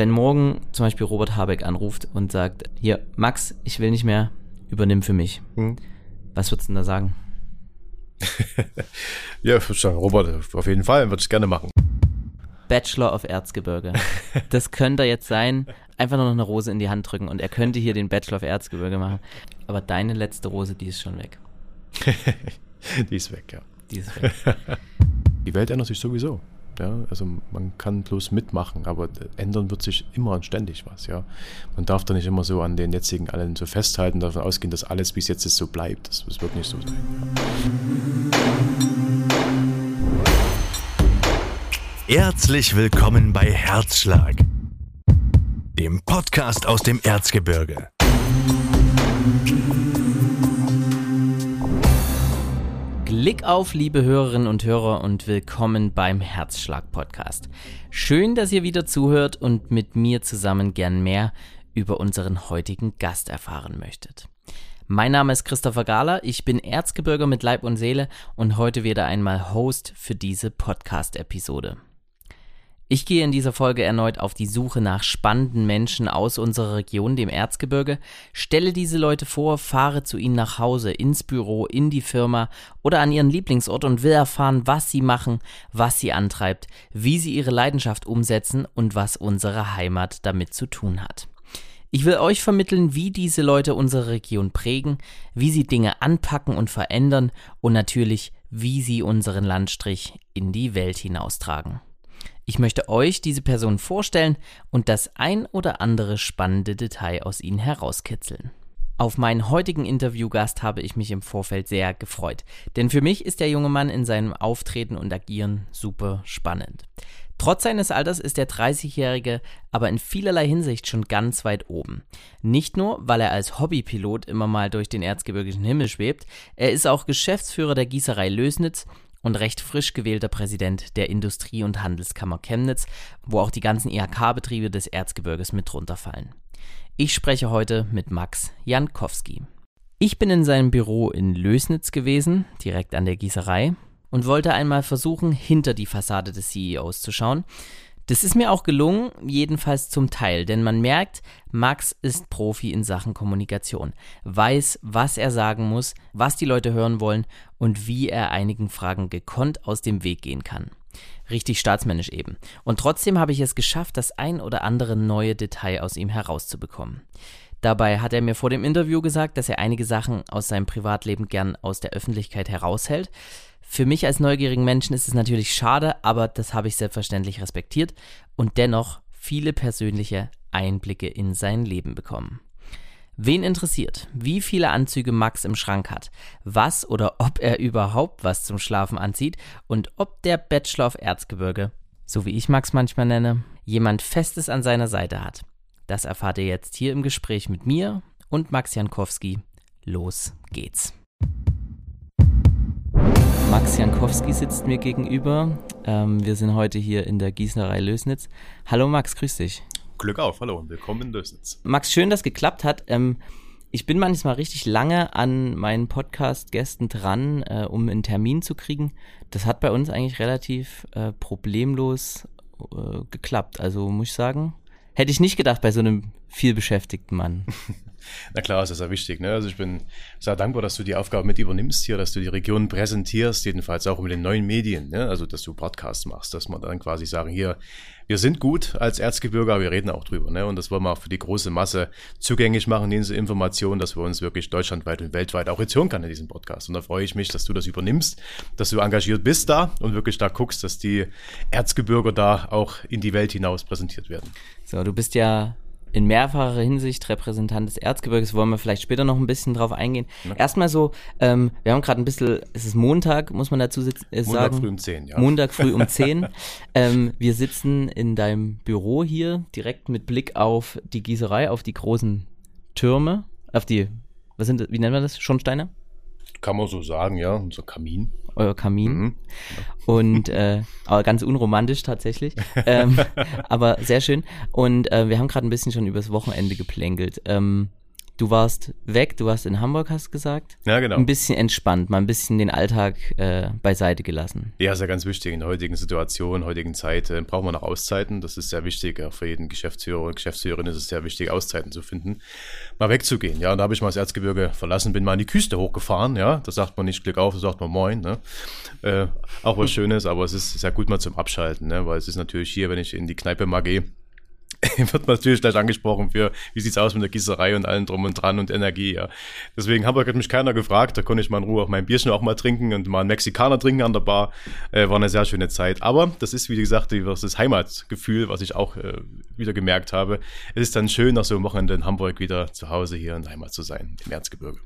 wenn morgen zum Beispiel Robert Habeck anruft und sagt, hier, Max, ich will nicht mehr, übernimm für mich. Hm. Was würdest du denn da sagen? ja, ich würde sagen, Robert, auf jeden Fall, würde ich gerne machen. Bachelor of Erzgebirge. Das könnte jetzt sein, einfach nur noch eine Rose in die Hand drücken und er könnte hier den Bachelor of Erzgebirge machen. Aber deine letzte Rose, die ist schon weg. die ist weg, ja. Die ist weg. Die Welt ändert sich sowieso. Ja, also man kann bloß mitmachen, aber ändern wird sich immer und ständig was. Ja, man darf da nicht immer so an den jetzigen allen so festhalten, davon ausgehen, dass alles bis jetzt so bleibt. Das, das wird nicht so sein. Herzlich willkommen bei Herzschlag, dem Podcast aus dem Erzgebirge. Blick auf, liebe Hörerinnen und Hörer, und willkommen beim Herzschlag-Podcast. Schön, dass ihr wieder zuhört und mit mir zusammen gern mehr über unseren heutigen Gast erfahren möchtet. Mein Name ist Christopher Gahler, ich bin Erzgebirger mit Leib und Seele und heute wieder einmal Host für diese Podcast-Episode. Ich gehe in dieser Folge erneut auf die Suche nach spannenden Menschen aus unserer Region, dem Erzgebirge, stelle diese Leute vor, fahre zu ihnen nach Hause, ins Büro, in die Firma oder an ihren Lieblingsort und will erfahren, was sie machen, was sie antreibt, wie sie ihre Leidenschaft umsetzen und was unsere Heimat damit zu tun hat. Ich will euch vermitteln, wie diese Leute unsere Region prägen, wie sie Dinge anpacken und verändern und natürlich, wie sie unseren Landstrich in die Welt hinaustragen. Ich möchte euch diese Person vorstellen und das ein oder andere spannende Detail aus ihnen herauskitzeln. Auf meinen heutigen Interviewgast habe ich mich im Vorfeld sehr gefreut, denn für mich ist der junge Mann in seinem Auftreten und Agieren super spannend. Trotz seines Alters ist der 30-Jährige aber in vielerlei Hinsicht schon ganz weit oben. Nicht nur, weil er als Hobbypilot immer mal durch den erzgebirgischen Himmel schwebt, er ist auch Geschäftsführer der Gießerei Lösnitz und recht frisch gewählter Präsident der Industrie- und Handelskammer Chemnitz, wo auch die ganzen IHK-Betriebe des Erzgebirges mit drunter fallen. Ich spreche heute mit Max Jankowski. Ich bin in seinem Büro in Lösnitz gewesen, direkt an der Gießerei, und wollte einmal versuchen, hinter die Fassade des CEOs zu schauen, das ist mir auch gelungen, jedenfalls zum Teil, denn man merkt, Max ist Profi in Sachen Kommunikation, weiß, was er sagen muss, was die Leute hören wollen und wie er einigen Fragen gekonnt aus dem Weg gehen kann. Richtig staatsmännisch eben. Und trotzdem habe ich es geschafft, das ein oder andere neue Detail aus ihm herauszubekommen. Dabei hat er mir vor dem Interview gesagt, dass er einige Sachen aus seinem Privatleben gern aus der Öffentlichkeit heraushält. Für mich als neugierigen Menschen ist es natürlich schade, aber das habe ich selbstverständlich respektiert und dennoch viele persönliche Einblicke in sein Leben bekommen. Wen interessiert, wie viele Anzüge Max im Schrank hat, was oder ob er überhaupt was zum Schlafen anzieht und ob der Bachelor of Erzgebirge, so wie ich Max manchmal nenne, jemand Festes an seiner Seite hat. Das erfahrt ihr jetzt hier im Gespräch mit mir und Max Jankowski. Los geht's. Max Jankowski sitzt mir gegenüber. Ähm, wir sind heute hier in der Gießerei Lösnitz. Hallo Max, grüß dich. Glück auf, hallo und willkommen in Lösnitz. Max, schön, dass geklappt hat. Ähm, ich bin manchmal richtig lange an meinen Podcast-Gästen dran, äh, um einen Termin zu kriegen. Das hat bei uns eigentlich relativ äh, problemlos äh, geklappt. Also muss ich sagen, hätte ich nicht gedacht bei so einem vielbeschäftigten Mann. Na klar, das ist ja wichtig. Ne? Also ich bin sehr dankbar, dass du die Aufgabe mit übernimmst hier, dass du die Region präsentierst, jedenfalls auch mit den neuen Medien, ne? also dass du Podcasts machst, dass man dann quasi sagen, hier, wir sind gut als Erzgebirge, aber wir reden auch drüber. Ne? Und das wollen wir auch für die große Masse zugänglich machen, diese Informationen, dass wir uns wirklich deutschlandweit und weltweit auch jetzt hören kann in diesem Podcast. Und da freue ich mich, dass du das übernimmst, dass du engagiert bist da und wirklich da guckst, dass die Erzgebirge da auch in die Welt hinaus präsentiert werden. So, du bist ja in mehrfacher Hinsicht Repräsentant des Erzgebirges, wollen wir vielleicht später noch ein bisschen drauf eingehen. Ja. Erstmal so, ähm, wir haben gerade ein bisschen, es ist Montag, muss man dazu äh, sagen. Montag früh um 10, ja. Montag früh um 10. ähm, wir sitzen in deinem Büro hier, direkt mit Blick auf die Gießerei, auf die großen Türme, auf die, was sind, wie nennen wir das, Schornsteine? Kann man so sagen, ja, unser Kamin euer Kamin. Mhm. Und äh, aber ganz unromantisch tatsächlich. ähm, aber sehr schön. Und äh, wir haben gerade ein bisschen schon übers Wochenende geplänkelt. Ähm, du warst weg, du warst in Hamburg, hast du gesagt. Ja, genau. Ein bisschen entspannt, mal ein bisschen den Alltag äh, beiseite gelassen. Ja, ist ja ganz wichtig. In der heutigen Situation, heutigen Zeit äh, braucht man auch Auszeiten. Das ist sehr wichtig. Auch für jeden Geschäftsführer und Geschäftsführerin ist es sehr wichtig, Auszeiten zu finden, mal wegzugehen. Ja, und da habe ich mal das Erzgebirge verlassen, bin mal in die Küste hochgefahren. Ja, da sagt man nicht Glück auf, da sagt man Moin. Ne? Äh, auch was Schönes, aber es ist sehr gut mal zum Abschalten, ne? weil es ist natürlich hier, wenn ich in die Kneipe mal gehe, wird man natürlich gleich angesprochen für, wie sieht's aus mit der Gießerei und allem drum und dran und Energie, ja. Deswegen Hamburg hat mich keiner gefragt, da konnte ich mal in Ruhe auch mein Bierchen auch mal trinken und mal einen Mexikaner trinken an der Bar. Äh, war eine sehr schöne Zeit. Aber das ist, wie gesagt, das Heimatgefühl, was ich auch äh, wieder gemerkt habe. Es ist dann schön, nach so einem Wochenende in Hamburg wieder zu Hause hier in der Heimat zu sein, im Erzgebirge.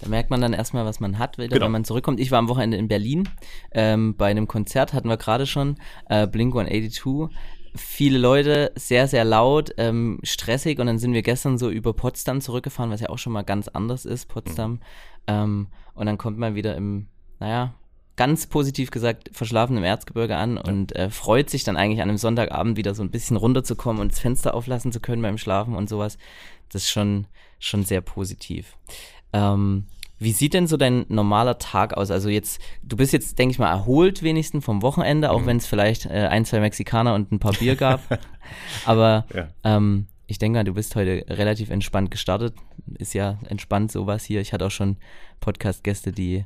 Da merkt man dann erstmal, was man hat, wieder, genau. wenn man zurückkommt. Ich war am Wochenende in Berlin. Ähm, bei einem Konzert hatten wir gerade schon äh, Blink 182 viele Leute, sehr, sehr laut, ähm, stressig und dann sind wir gestern so über Potsdam zurückgefahren, was ja auch schon mal ganz anders ist, Potsdam. Mhm. Ähm, und dann kommt man wieder im, naja, ganz positiv gesagt, verschlafen im Erzgebirge an ja. und äh, freut sich dann eigentlich an einem Sonntagabend wieder so ein bisschen runterzukommen und das Fenster auflassen zu können beim Schlafen und sowas. Das ist schon, schon sehr positiv. Ähm, wie sieht denn so dein normaler Tag aus? Also jetzt, du bist jetzt, denke ich mal, erholt wenigstens vom Wochenende, auch mhm. wenn es vielleicht äh, ein, zwei Mexikaner und ein paar Bier gab. Aber ja. ähm, ich denke, du bist heute relativ entspannt gestartet. Ist ja entspannt sowas hier. Ich hatte auch schon Podcast-Gäste, die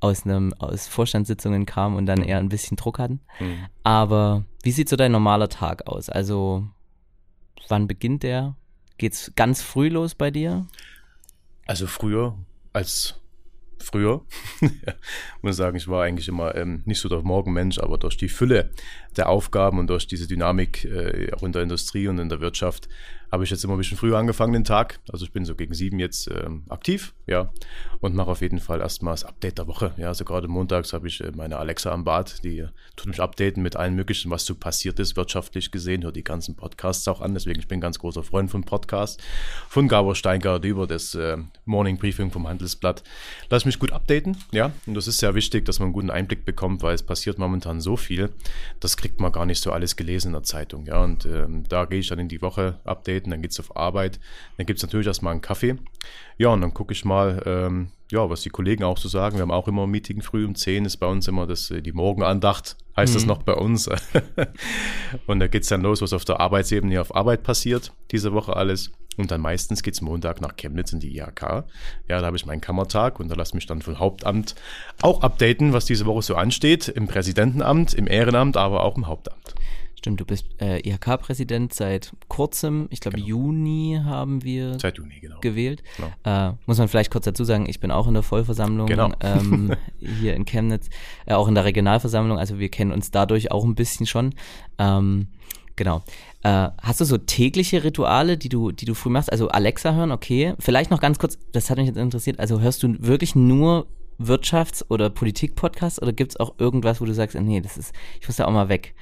aus einem aus Vorstandssitzungen kamen und dann mhm. eher ein bisschen Druck hatten. Mhm. Aber wie sieht so dein normaler Tag aus? Also wann beginnt der? Geht's ganz früh los bei dir? Also früher als früher. muss sagen, ich war eigentlich immer ähm, nicht so der Morgenmensch, aber durch die Fülle der Aufgaben und durch diese Dynamik äh, auch in der Industrie und in der Wirtschaft habe ich jetzt immer ein bisschen früher angefangen den Tag. Also ich bin so gegen sieben jetzt ähm, aktiv, ja, und mache auf jeden Fall erstmal das Update der Woche. Ja, also gerade montags habe ich äh, meine Alexa am Bad, die tut mich updaten mit allen möglichen, was so passiert ist, wirtschaftlich gesehen, hört die ganzen Podcasts auch an. Deswegen ich bin ein ganz großer Freund von Podcasts, von Gabor Steingart über das äh, Morning Briefing vom Handelsblatt. Lass mich gut updaten, ja, und das ist sehr wichtig, dass man einen guten Einblick bekommt, weil es passiert momentan so viel, das kriegt man gar nicht so alles gelesen in der Zeitung, ja, und ähm, da gehe ich dann in die Woche Update treten, dann geht es auf Arbeit, dann gibt es natürlich erstmal einen Kaffee. Ja, und dann gucke ich mal, ähm, ja, was die Kollegen auch so sagen. Wir haben auch immer ein Meeting früh um 10, ist bei uns immer das, äh, die Morgenandacht, heißt mhm. das noch bei uns. und da geht es dann los, was auf der Arbeitsebene auf Arbeit passiert, diese Woche alles. Und dann meistens geht es Montag nach Chemnitz in die IHK. Ja, da habe ich meinen Kammertag und da lasse mich dann vom Hauptamt auch updaten, was diese Woche so ansteht. Im Präsidentenamt, im Ehrenamt, aber auch im Hauptamt. Stimmt, du bist äh, IHK-Präsident seit kurzem. Ich glaube, genau. Juni haben wir seit Juni, genau. gewählt. Genau. Äh, muss man vielleicht kurz dazu sagen, ich bin auch in der Vollversammlung genau. ähm, hier in Chemnitz, äh, auch in der Regionalversammlung. Also wir kennen uns dadurch auch ein bisschen schon. Ähm, genau. Äh, hast du so tägliche Rituale, die du, die du früh machst? Also Alexa hören, okay. Vielleicht noch ganz kurz, das hat mich jetzt interessiert. Also hörst du wirklich nur Wirtschafts- oder Politik-Podcasts oder gibt es auch irgendwas, wo du sagst, nee, das ist, ich muss da auch mal weg?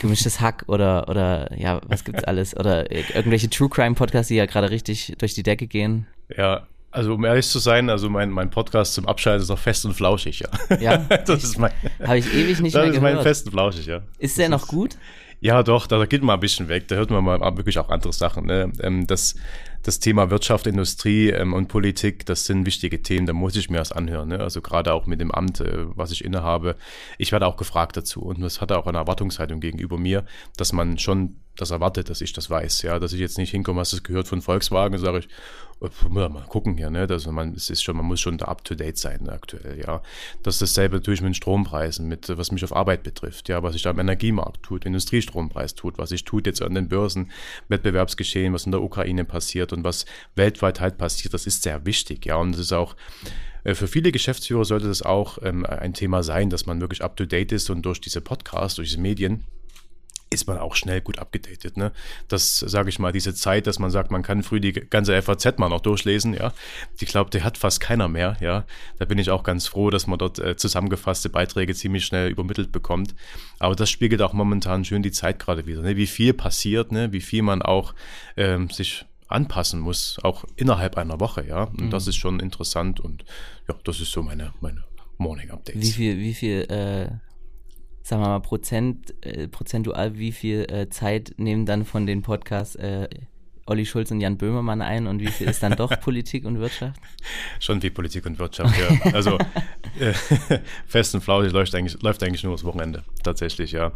Gemischtes Hack oder, oder ja, was gibt's alles? Oder irgendwelche True Crime Podcasts, die ja gerade richtig durch die Decke gehen. Ja, also um ehrlich zu sein, also mein, mein Podcast zum Abschalten ist auch fest und flauschig, ja. Ja, das ist mein. Habe ich ewig nicht das mehr gehört. Das ist mein fest und flauschig, ja. Ist der noch gut? Ja, doch, da geht man ein bisschen weg. Da hört man mal wirklich auch andere Sachen. Ne? Ähm, das, das Thema Wirtschaft, Industrie ähm, und Politik, das sind wichtige Themen. Da muss ich mir das anhören. Ne? Also gerade auch mit dem Amt, äh, was ich innehabe. Ich werde auch gefragt dazu. Und das hat auch eine Erwartungshaltung gegenüber mir, dass man schon das erwartet, dass ich das weiß. Ja, dass ich jetzt nicht hinkomme, hast du es gehört von Volkswagen, sage ich, mal gucken hier, ne? Also man, es ist schon, man muss schon da up to date sein aktuell, ja. Das ist dasselbe natürlich mit den Strompreisen, mit was mich auf Arbeit betrifft, ja, was sich da im Energiemarkt tut, Industriestrompreis tut, was sich tut jetzt an den Börsen, Wettbewerbsgeschehen, was in der Ukraine passiert und was weltweit halt passiert, das ist sehr wichtig, ja. Und das ist auch äh, für viele Geschäftsführer sollte das auch ähm, ein Thema sein, dass man wirklich up to date ist und durch diese Podcasts, durch diese Medien ist man auch schnell gut abgedatet. Ne? Das, sage ich mal, diese Zeit, dass man sagt, man kann früh die ganze FAZ mal noch durchlesen, ja. Ich glaube, der hat fast keiner mehr, ja. Da bin ich auch ganz froh, dass man dort äh, zusammengefasste Beiträge ziemlich schnell übermittelt bekommt. Aber das spiegelt auch momentan schön die Zeit gerade wieder, ne? wie viel passiert, ne? wie viel man auch ähm, sich anpassen muss, auch innerhalb einer Woche, ja. Und mhm. das ist schon interessant und ja, das ist so meine, meine Morning Updates. Wie viel, wie viel äh, sagen wir mal, Prozent, äh, prozentual, wie viel äh, Zeit nehmen dann von den Podcasts äh, Olli Schulz und Jan Böhmermann ein und wie viel ist dann doch Politik und Wirtschaft? Schon wie Politik und Wirtschaft, ja. Also äh, fest und flauschig läuft eigentlich, läuft eigentlich nur das Wochenende, tatsächlich, ja.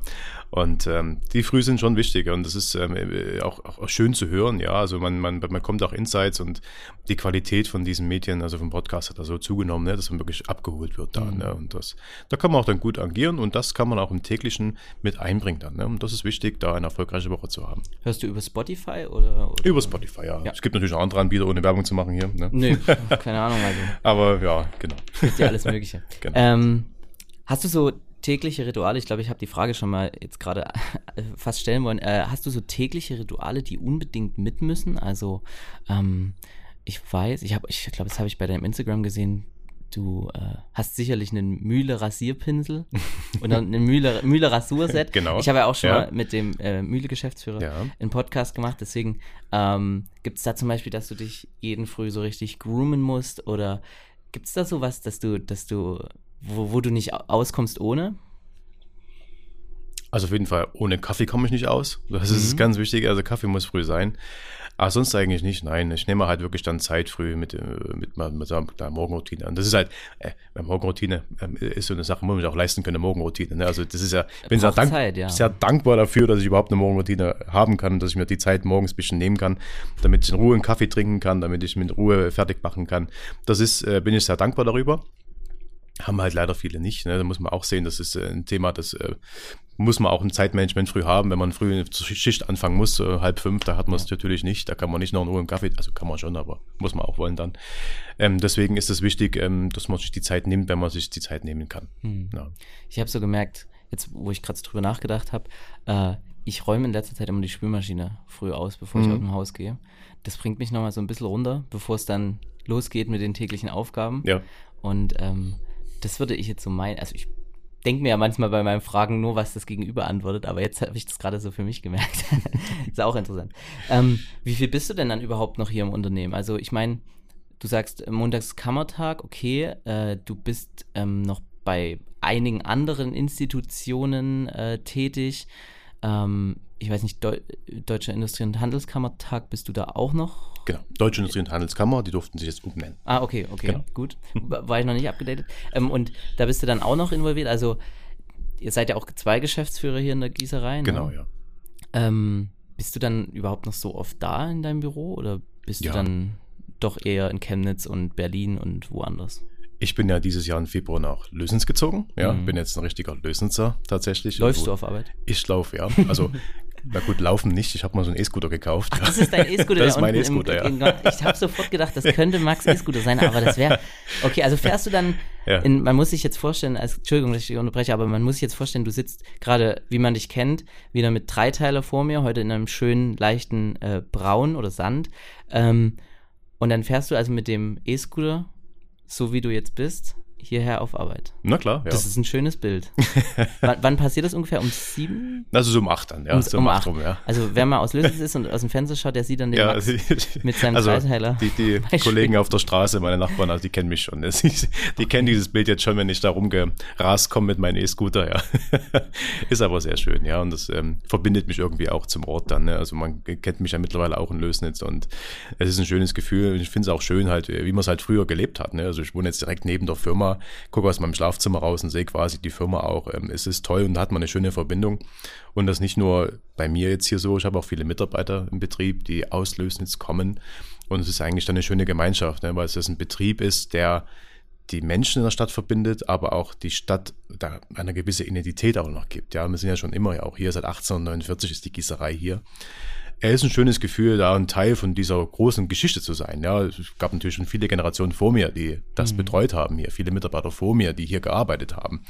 Und ähm, die Früh sind schon wichtig und das ist ähm, äh, auch, auch schön zu hören, ja. Also man, man, man kommt auch Insights und die Qualität von diesen Medien, also vom Podcast hat da so zugenommen, ne, dass man wirklich abgeholt wird da. Mhm. Ne, und das, da kann man auch dann gut agieren und das kann man auch im täglichen mit einbringen dann. Ne, und das ist wichtig, da eine erfolgreiche Woche zu haben. Hörst du über Spotify oder? oder? Über Spotify, ja. ja. Es gibt natürlich auch andere Anbieter, ohne Werbung zu machen hier. Ne? Nee, keine Ahnung. Also. Aber ja, genau. Gibt ja alles Mögliche. genau. ähm, hast du so tägliche Rituale? Ich glaube, ich habe die Frage schon mal jetzt gerade fast stellen wollen. Äh, hast du so tägliche Rituale, die unbedingt mit müssen? Also, ähm, ich weiß, ich habe, ich glaube, das habe ich bei deinem Instagram gesehen. Du äh, hast sicherlich einen Mühle-Rasierpinsel und dann eine Mühle, Mühle-Rasurset. genau. Ich habe ja auch schon ja. mal mit dem äh, Mühle-Geschäftsführer ja. einen Podcast gemacht. Deswegen ähm, gibt es da zum Beispiel, dass du dich jeden Früh so richtig groomen musst oder gibt es da sowas, dass du, dass du wo, wo du nicht auskommst ohne? Also auf jeden Fall, ohne Kaffee komme ich nicht aus. Das mhm. ist ganz wichtig. Also Kaffee muss früh sein. Aber sonst eigentlich nicht. Nein, ich nehme halt wirklich dann Zeit früh mit, äh, mit, mit, mit der Morgenroutine Und Das ist halt, äh, Morgenroutine äh, ist so eine Sache, muss man auch leisten können, eine Morgenroutine. Ne? Also das ist ja, bin sehr, dank, Zeit, ja. sehr dankbar dafür, dass ich überhaupt eine Morgenroutine haben kann, dass ich mir die Zeit morgens ein bisschen nehmen kann, damit ich in Ruhe einen Kaffee trinken kann, damit ich mit Ruhe fertig machen kann. Das ist, äh, bin ich sehr dankbar darüber haben halt leider viele nicht. Ne? Da muss man auch sehen, das ist äh, ein Thema, das äh, muss man auch im Zeitmanagement früh haben. Wenn man früh eine Schicht anfangen muss, äh, halb fünf, da hat man es ja. natürlich nicht. Da kann man nicht noch einen Kaffee, also kann man schon, aber muss man auch wollen dann. Ähm, deswegen ist es wichtig, ähm, dass man sich die Zeit nimmt, wenn man sich die Zeit nehmen kann. Hm. Ja. Ich habe so gemerkt, jetzt wo ich gerade drüber nachgedacht habe, äh, ich räume in letzter Zeit immer die Spülmaschine früh aus, bevor mhm. ich aus dem Haus gehe. Das bringt mich nochmal so ein bisschen runter, bevor es dann losgeht mit den täglichen Aufgaben. Ja. Und ähm, das würde ich jetzt so meinen. Also ich denke mir ja manchmal bei meinen Fragen nur, was das Gegenüber antwortet, aber jetzt habe ich das gerade so für mich gemerkt. ist auch interessant. Ähm, wie viel bist du denn dann überhaupt noch hier im Unternehmen? Also ich meine, du sagst Montags Kammertag, okay, äh, du bist ähm, noch bei einigen anderen Institutionen äh, tätig. Ähm, ich weiß nicht, Deu Deutsche Industrie- und Handelskammertag, bist du da auch noch? Genau, Deutsche Industrie- und Handelskammer, die durften sich jetzt umbenennen. Ah, okay, okay, genau. gut. War ich noch nicht abgedatet. Ähm, und da bist du dann auch noch involviert. Also, ihr seid ja auch zwei Geschäftsführer hier in der Gießerei. Ne? Genau, ja. Ähm, bist du dann überhaupt noch so oft da in deinem Büro oder bist ja. du dann doch eher in Chemnitz und Berlin und woanders? Ich bin ja dieses Jahr im Februar nach Lösens gezogen. Ja, mhm. bin jetzt ein richtiger Lösenser tatsächlich. Läufst du auf Arbeit? Ich laufe, ja. Also Na gut, laufen nicht. Ich habe mal so einen E-Scooter gekauft. Ach, das ist dein E-Scooter. das ist mein E-Scooter, ja. Ich habe sofort gedacht, das könnte Max E-Scooter sein, aber das wäre. Okay, also fährst du dann. Ja. In, man muss sich jetzt vorstellen, also, Entschuldigung, dass ich dich unterbreche, aber man muss sich jetzt vorstellen, du sitzt gerade, wie man dich kennt, wieder mit Dreiteiler vor mir, heute in einem schönen, leichten äh, Braun oder Sand. Ähm, und dann fährst du also mit dem E-Scooter, so wie du jetzt bist, hierher auf Arbeit. Na klar, ja. Das ist ein schönes Bild. wann, wann, passiert das ungefähr? Um sieben? Also so um acht dann, ja. Um, so um, acht rum, ja. Also wer mal aus Lösens ist und aus dem Fenster schaut, der sieht dann den ja, Max mit seinem also Dreiteiler. Die, die Kollegen auf der Straße, meine Nachbarn, also die kennen mich schon. Die kennen dieses Bild jetzt schon, wenn ich da rumgerast komme mit meinem E-Scooter, ja. ist aber sehr schön, ja. Und das ähm, verbindet mich irgendwie auch zum Ort dann. Ne? Also man kennt mich ja mittlerweile auch in Lösnitz und es ist ein schönes Gefühl. Ich finde es auch schön halt, wie man es halt früher gelebt hat. Ne? Also ich wohne jetzt direkt neben der Firma gucke aus meinem Schlafzimmer raus und sehe quasi die Firma auch. Ähm, es ist toll und da hat man eine schöne Verbindung. Und das nicht nur bei mir jetzt hier so, ich habe auch viele Mitarbeiter im Betrieb, die aus Lösnitz kommen. Und es ist eigentlich dann eine schöne Gemeinschaft, ne, weil es ein Betrieb ist, der die Menschen in der Stadt verbindet, aber auch die Stadt da eine gewisse Identität auch noch gibt. Ja, wir sind ja schon immer auch hier, seit 1849 ist die Gießerei hier er ist ein schönes Gefühl, da ein Teil von dieser großen Geschichte zu sein. Ja, es gab natürlich schon viele Generationen vor mir, die das mhm. betreut haben hier, viele Mitarbeiter vor mir, die hier gearbeitet haben.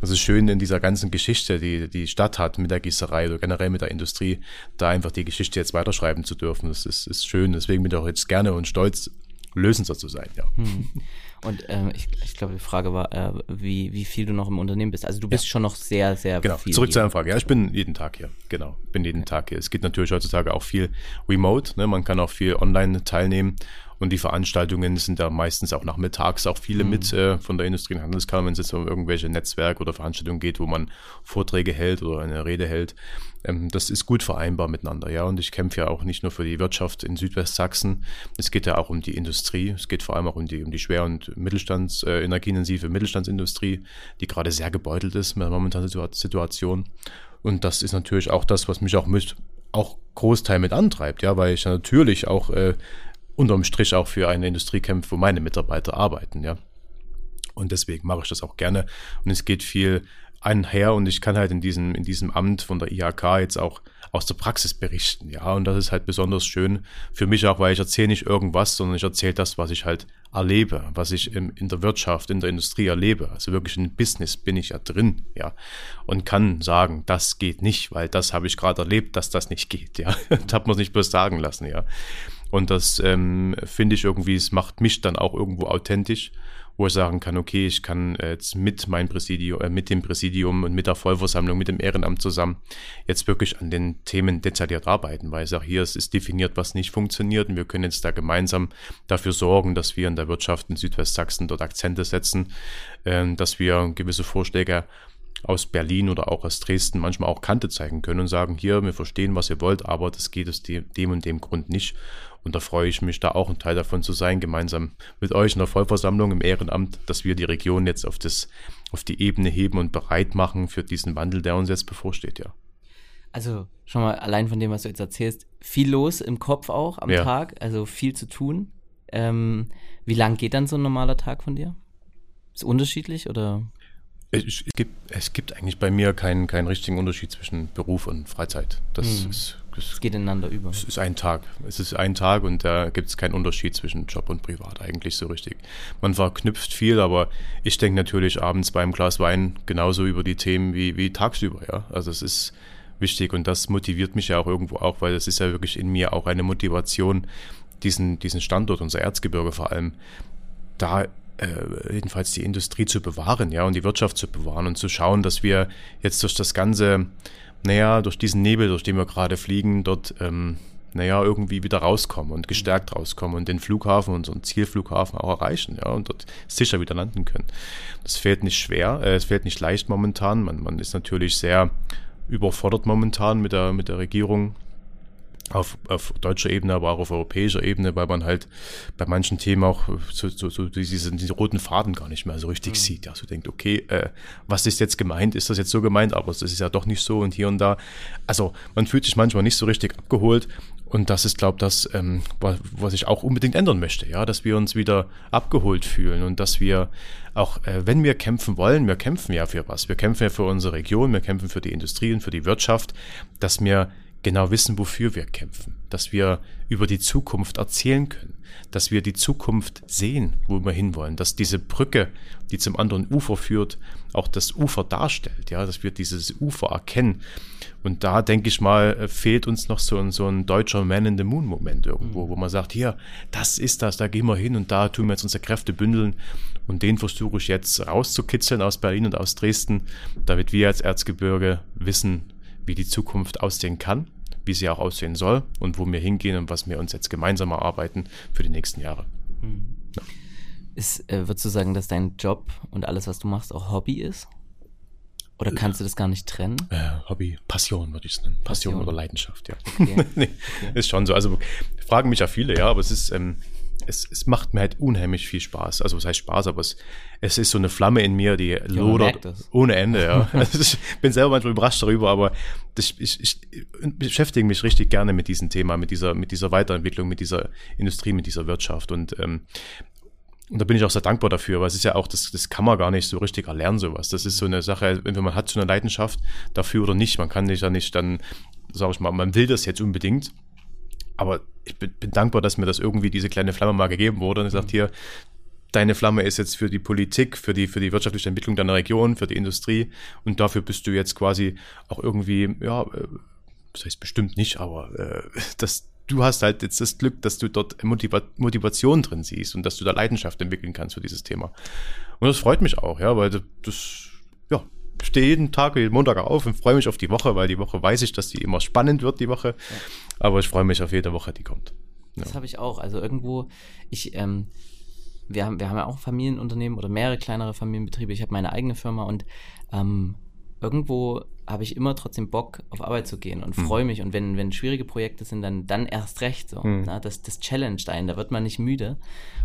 Es ist schön in dieser ganzen Geschichte, die die Stadt hat mit der Gießerei oder generell mit der Industrie, da einfach die Geschichte jetzt weiterschreiben zu dürfen. Das ist, ist schön. Deswegen bin ich auch jetzt gerne und stolz, Lösender zu sein. Ja. Mhm. Und ähm, ich, ich glaube, die Frage war, äh, wie, wie viel du noch im Unternehmen bist. Also du bist ja. schon noch sehr, sehr genau. viel. Zurück zur Anfrage. Ja, ich bin jeden Tag hier. Genau, bin jeden Tag hier. Es geht natürlich heutzutage auch viel remote. Ne? Man kann auch viel online teilnehmen. Und die Veranstaltungen sind da meistens auch nachmittags auch viele mhm. mit äh, von der Industrie- und Handelskammer, wenn es jetzt um irgendwelche Netzwerke oder Veranstaltungen geht, wo man Vorträge hält oder eine Rede hält. Ähm, das ist gut vereinbar miteinander, ja. Und ich kämpfe ja auch nicht nur für die Wirtschaft in Südwestsachsen. Es geht ja auch um die Industrie. Es geht vor allem auch um die, um die schwer- und Mittelstands, äh, energieintensive Mittelstandsindustrie, die gerade sehr gebeutelt ist mit der momentanen Situation. Und das ist natürlich auch das, was mich auch mit, auch Großteil mit antreibt, ja, weil ich ja natürlich auch äh, unterm Strich auch für eine Industrie kämpfe, wo meine Mitarbeiter arbeiten, ja. Und deswegen mache ich das auch gerne. Und es geht viel einher und ich kann halt in diesem, in diesem Amt von der IHK jetzt auch aus der Praxis berichten, ja. Und das ist halt besonders schön für mich auch, weil ich erzähle nicht irgendwas, sondern ich erzähle das, was ich halt erlebe, was ich im, in der Wirtschaft, in der Industrie erlebe. Also wirklich in Business bin ich ja drin, ja. Und kann sagen, das geht nicht, weil das habe ich gerade erlebt, dass das nicht geht, ja. das hat man es nicht bloß sagen lassen, ja. Und das ähm, finde ich irgendwie, es macht mich dann auch irgendwo authentisch wo ich sagen kann, okay, ich kann jetzt mit meinem Präsidium, äh, mit dem Präsidium und mit der Vollversammlung, mit dem Ehrenamt zusammen jetzt wirklich an den Themen detailliert arbeiten, weil ich sage, hier es ist definiert, was nicht funktioniert und wir können jetzt da gemeinsam dafür sorgen, dass wir in der Wirtschaft in Südwestsachsen dort Akzente setzen, äh, dass wir gewisse Vorschläge aus Berlin oder auch aus Dresden manchmal auch Kante zeigen können und sagen, hier, wir verstehen, was ihr wollt, aber das geht aus dem und dem Grund nicht. Und da freue ich mich, da auch ein Teil davon zu sein, gemeinsam mit euch in der Vollversammlung im Ehrenamt, dass wir die Region jetzt auf, das, auf die Ebene heben und bereit machen für diesen Wandel, der uns jetzt bevorsteht, ja. Also schon mal allein von dem, was du jetzt erzählst, viel los im Kopf auch am ja. Tag, also viel zu tun. Ähm, wie lang geht dann so ein normaler Tag von dir? Ist unterschiedlich oder? Es, es, gibt, es gibt eigentlich bei mir keinen, keinen richtigen Unterschied zwischen Beruf und Freizeit. Das hm. ist es geht ineinander über. Es ist ein Tag. Es ist ein Tag und da gibt es keinen Unterschied zwischen Job und Privat eigentlich so richtig. Man verknüpft viel, aber ich denke natürlich abends beim Glas Wein genauso über die Themen wie, wie tagsüber. Ja? Also es ist wichtig und das motiviert mich ja auch irgendwo auch, weil es ist ja wirklich in mir auch eine Motivation, diesen, diesen Standort, unser Erzgebirge vor allem, da äh, jedenfalls die Industrie zu bewahren, ja, und die Wirtschaft zu bewahren und zu schauen, dass wir jetzt durch das ganze naja, durch diesen Nebel, durch den wir gerade fliegen, dort, ähm, naja, irgendwie wieder rauskommen und gestärkt rauskommen und den Flughafen, unseren Zielflughafen auch erreichen, ja, und dort sicher wieder landen können. Das fällt nicht schwer, äh, es fällt nicht leicht momentan. Man, man ist natürlich sehr überfordert momentan mit der, mit der Regierung, auf, auf deutscher Ebene, aber auch auf europäischer Ebene, weil man halt bei manchen Themen auch so, so, so diese, diese roten Faden gar nicht mehr so richtig mhm. sieht. Ja, so denkt, okay, äh, was ist jetzt gemeint? Ist das jetzt so gemeint? Aber es ist ja doch nicht so und hier und da. Also man fühlt sich manchmal nicht so richtig abgeholt und das ist, glaube ich, das, ähm, was ich auch unbedingt ändern möchte, ja, dass wir uns wieder abgeholt fühlen und dass wir auch, äh, wenn wir kämpfen wollen, wir kämpfen ja für was. Wir kämpfen ja für unsere Region, wir kämpfen für die Industrie und für die Wirtschaft, dass wir genau wissen, wofür wir kämpfen, dass wir über die Zukunft erzählen können, dass wir die Zukunft sehen, wo wir hinwollen, dass diese Brücke, die zum anderen Ufer führt, auch das Ufer darstellt, ja, dass wir dieses Ufer erkennen. Und da denke ich mal, fehlt uns noch so ein, so ein deutscher Man in the Moon Moment irgendwo, wo man sagt, hier, das ist das, da gehen wir hin und da tun wir jetzt unsere Kräfte bündeln. Und den versuche ich jetzt rauszukitzeln aus Berlin und aus Dresden, damit wir als Erzgebirge wissen, wie die Zukunft aussehen kann, wie sie auch aussehen soll und wo wir hingehen und was wir uns jetzt gemeinsam erarbeiten für die nächsten Jahre. Mhm. Ja. Ist, äh, würdest du sagen, dass dein Job und alles, was du machst, auch Hobby ist? Oder kannst du das gar nicht trennen? Äh, Hobby, Passion würde ich es nennen. Passion, Passion, oder Leidenschaft, ja. Okay. nee, okay. Ist schon so. Also fragen mich ja viele, ja, aber es ist, ähm, es, es macht mir halt unheimlich viel Spaß. Also was heißt Spaß, aber es, es ist so eine Flamme in mir, die ja, lodert ohne Ende. Ja. Also ich bin selber manchmal überrascht darüber, aber das, ich, ich beschäftige mich richtig gerne mit diesem Thema, mit dieser, mit dieser Weiterentwicklung, mit dieser Industrie, mit dieser Wirtschaft. Und ähm, und da bin ich auch sehr dankbar dafür, weil es ist ja auch, das, das kann man gar nicht so richtig erlernen, sowas. Das ist so eine Sache, wenn man hat so eine Leidenschaft dafür oder nicht, man kann nicht ja nicht dann, sag ich mal, man will das jetzt unbedingt, aber ich bin, bin, dankbar, dass mir das irgendwie diese kleine Flamme mal gegeben wurde. Und ich sagte hier, deine Flamme ist jetzt für die Politik, für die, für die wirtschaftliche Entwicklung deiner Region, für die Industrie. Und dafür bist du jetzt quasi auch irgendwie, ja, äh, das heißt bestimmt nicht, aber äh, das, du hast halt jetzt das Glück, dass du dort Motiva Motivation drin siehst und dass du da Leidenschaft entwickeln kannst für dieses Thema. Und das freut mich auch, ja, weil das, stehe jeden Tag, jeden Montag auf und freue mich auf die Woche, weil die Woche weiß ich, dass die immer spannend wird, die Woche. Ja. Aber ich freue mich auf jede Woche, die kommt. Das habe ich auch. Also irgendwo, ich, ähm, wir haben, wir haben ja auch Familienunternehmen oder mehrere kleinere Familienbetriebe. Ich habe meine eigene Firma und ähm, irgendwo habe ich immer trotzdem Bock, auf Arbeit zu gehen und freue mich. Und wenn, wenn schwierige Projekte sind, dann, dann erst recht so. Mhm. Na, das, das challenged einen, da wird man nicht müde.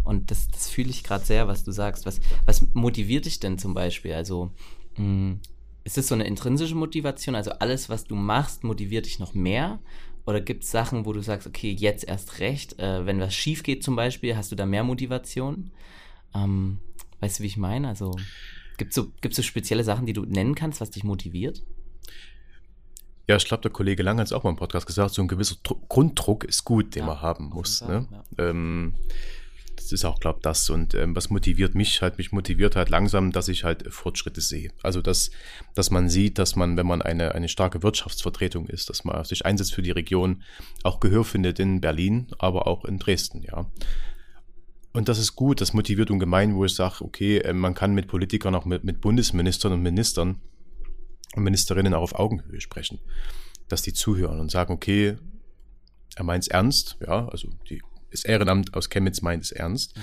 Und das, das fühle ich gerade sehr, was du sagst. Was, was motiviert dich denn zum Beispiel? Also, mh, ist das so eine intrinsische Motivation? Also alles, was du machst, motiviert dich noch mehr? Oder gibt es Sachen, wo du sagst, okay, jetzt erst recht, äh, wenn was schief geht zum Beispiel, hast du da mehr Motivation? Ähm, weißt du, wie ich meine? Also gibt es so, gibt's so spezielle Sachen, die du nennen kannst, was dich motiviert? Ja, ich glaube, der Kollege Lang hat es auch mal im Podcast gesagt, so ein gewisser Dru Grunddruck ist gut, den Ja, man haben muss. Ne? Fall, Ähm, das ist auch, glaube ich, das. Und ähm, was motiviert mich halt? Mich motiviert halt langsam, dass ich halt Fortschritte sehe. Also, dass, dass man sieht, dass man, wenn man eine, eine starke Wirtschaftsvertretung ist, dass man sich einsetzt für die Region, auch Gehör findet in Berlin, aber auch in Dresden, ja. Und das ist gut, das motiviert ungemein, wo ich sage, okay, äh, man kann mit Politikern, auch mit, mit Bundesministern und Ministern und Ministerinnen auch auf Augenhöhe sprechen. Dass die zuhören und sagen, okay, er meint es ernst, ja, also die, das Ehrenamt aus Chemnitz meint es ernst.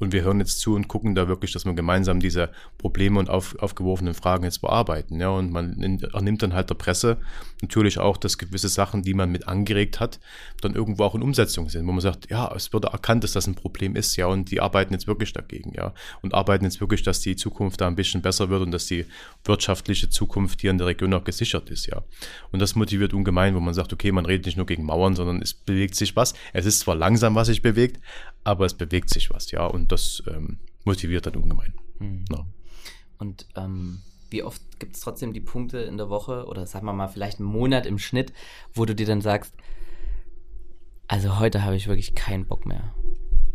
Und wir hören jetzt zu und gucken da wirklich, dass wir gemeinsam diese Probleme und auf, aufgeworfenen Fragen jetzt bearbeiten. Ja, und man nimmt dann halt der Presse natürlich auch, dass gewisse Sachen, die man mit angeregt hat, dann irgendwo auch in Umsetzung sind, wo man sagt, ja, es wurde erkannt, dass das ein Problem ist, ja, und die arbeiten jetzt wirklich dagegen, ja, und arbeiten jetzt wirklich, dass die Zukunft da ein bisschen besser wird und dass die wirtschaftliche Zukunft hier in der Region auch gesichert ist, ja. Und das motiviert ungemein, wo man sagt, okay, man redet nicht nur gegen Mauern, sondern es bewegt sich was. Es ist zwar langsam, was sich bewegt, aber es bewegt sich was, ja, und das ähm, motiviert dann ungemein. Hm. Ja. Und ähm, wie oft gibt es trotzdem die Punkte in der Woche oder sagen wir mal vielleicht einen Monat im Schnitt, wo du dir dann sagst, also heute habe ich wirklich keinen Bock mehr.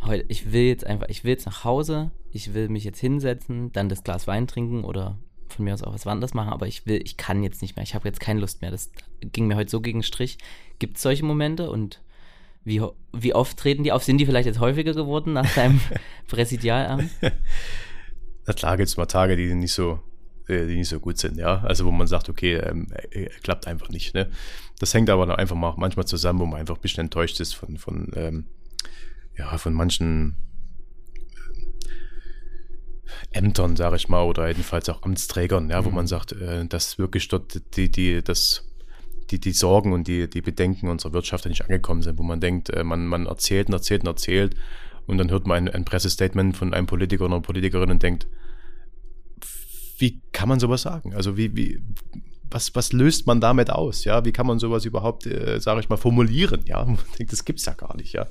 Heute, ich will jetzt einfach, ich will jetzt nach Hause, ich will mich jetzt hinsetzen, dann das Glas Wein trinken oder von mir aus auch was anderes machen, aber ich will, ich kann jetzt nicht mehr, ich habe jetzt keine Lust mehr. Das ging mir heute so gegen Strich. Gibt es solche Momente und wie, wie oft treten die auf? Sind die vielleicht jetzt häufiger geworden nach deinem Präsidialamt? Na klar gibt es mal Tage, die nicht so, äh, die nicht so gut sind, ja. Also wo man sagt, okay, ähm, äh, klappt einfach nicht. Ne? Das hängt aber einfach mal manchmal zusammen, wo man einfach ein bisschen enttäuscht ist von, von, ähm, ja, von manchen äh, Ämtern, sage ich mal, oder jedenfalls auch Amtsträgern, ja, wo man sagt, äh, dass wirklich dort die, die, das, die, die Sorgen und die, die Bedenken unserer Wirtschaft nicht angekommen sind, wo man denkt, äh, man, man erzählt und erzählt und erzählt und dann hört man ein, ein Pressestatement von einem Politiker oder einer Politikerin und denkt, wie kann man sowas sagen? Also wie, wie, was, was löst man damit aus? Ja, wie kann man sowas überhaupt, äh, sage ich mal, formulieren? Ja, man denkt, das gibt's ja gar nicht, ja.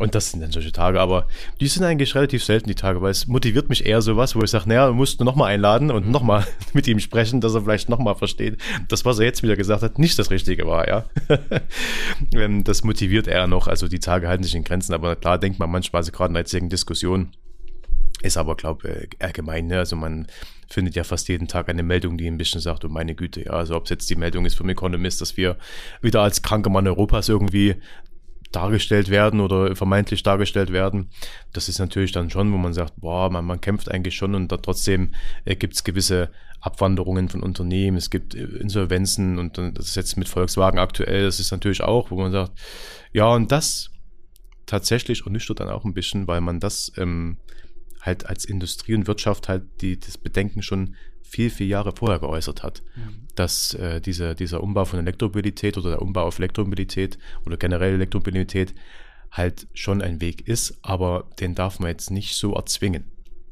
Und das sind dann solche Tage, aber die sind eigentlich relativ selten, die Tage, weil es motiviert mich eher sowas, wo ich sage, naja, du musst nochmal einladen und nochmal mit ihm sprechen, dass er vielleicht nochmal versteht, dass was er jetzt wieder gesagt hat, nicht das Richtige war, ja. Ähm, das motiviert eher noch, also die Tage halten sich in Grenzen, aber klar denkt man manchmal, also gerade in der jetzigen Diskussion, ist aber, glaube ich, allgemein, ne? Also man findet ja fast jeden Tag eine Meldung, die ein bisschen sagt, oh meine Güte, ja, also ob es jetzt die Meldung ist vom Economist, dass wir wieder als kranker Mann Europas irgendwie dargestellt werden oder vermeintlich dargestellt werden. Das ist natürlich dann schon, wo man sagt, boah, man, man kämpft eigentlich schon und da trotzdem äh, gibt es gewisse Abwanderungen von Unternehmen, es gibt äh, Insolvenzen und das ist jetzt mit Volkswagen aktuell, das ist natürlich auch, wo man sagt, ja, und das tatsächlich ernüchtert dann auch ein bisschen, weil man das ähm, halt als Industrie und Wirtschaft halt die, das Bedenken schon viel, viel Jahre vorher geäußert hat, dass äh, diese, dieser Umbau von Elektromobilität oder der Umbau auf Elektromobilität oder generell Elektromobilität halt schon ein Weg ist, aber den darf man jetzt nicht so erzwingen.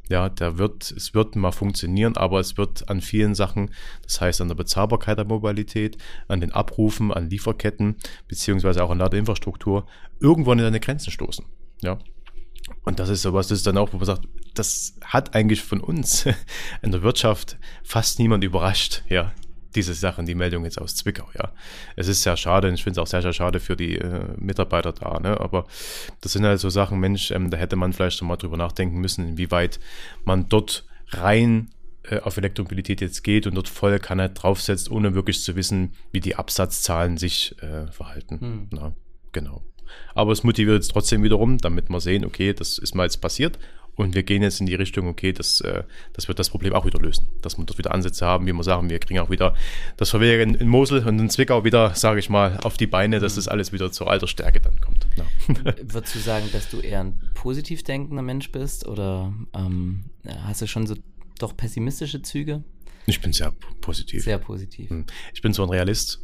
Ja, der wird, es wird mal funktionieren, aber es wird an vielen Sachen, das heißt an der Bezahlbarkeit der Mobilität, an den Abrufen, an Lieferketten, beziehungsweise auch an Ladeinfrastruktur, irgendwann in seine Grenzen stoßen. Ja. Und das ist sowas, das ist dann auch, wo man sagt, das hat eigentlich von uns in der Wirtschaft fast niemand überrascht, ja. Diese Sachen, die Meldung jetzt aus Zwickau, ja. Es ist sehr schade und ich finde es auch sehr, sehr schade für die äh, Mitarbeiter da, ne. Aber das sind halt so Sachen, Mensch, ähm, da hätte man vielleicht noch mal drüber nachdenken müssen, inwieweit man dort rein äh, auf Elektromobilität jetzt geht und dort voll Kanne draufsetzt, ohne wirklich zu wissen, wie die Absatzzahlen sich äh, verhalten. Hm. Na, genau. Aber es motiviert jetzt trotzdem wiederum, damit wir sehen, okay, das ist mal jetzt passiert Und wir gehen jetzt in die Richtung, okay, das, äh, das wird das Problem auch wieder lösen. Dass wir dort wieder Ansätze haben, wie wir sagen, wir kriegen auch wieder das Verwehren in Mosel und in Zwickau wieder, sage ich mal, auf die Beine, dass das alles wieder zur Altersstärke dann kommt. Ja. Würdest du sagen, dass du eher ein positiv denkender Mensch bist oder ähm, hast du schon so doch pessimistische Züge? Ich bin sehr positiv. Sehr positiv. Hm. Ich bin so ein Realist.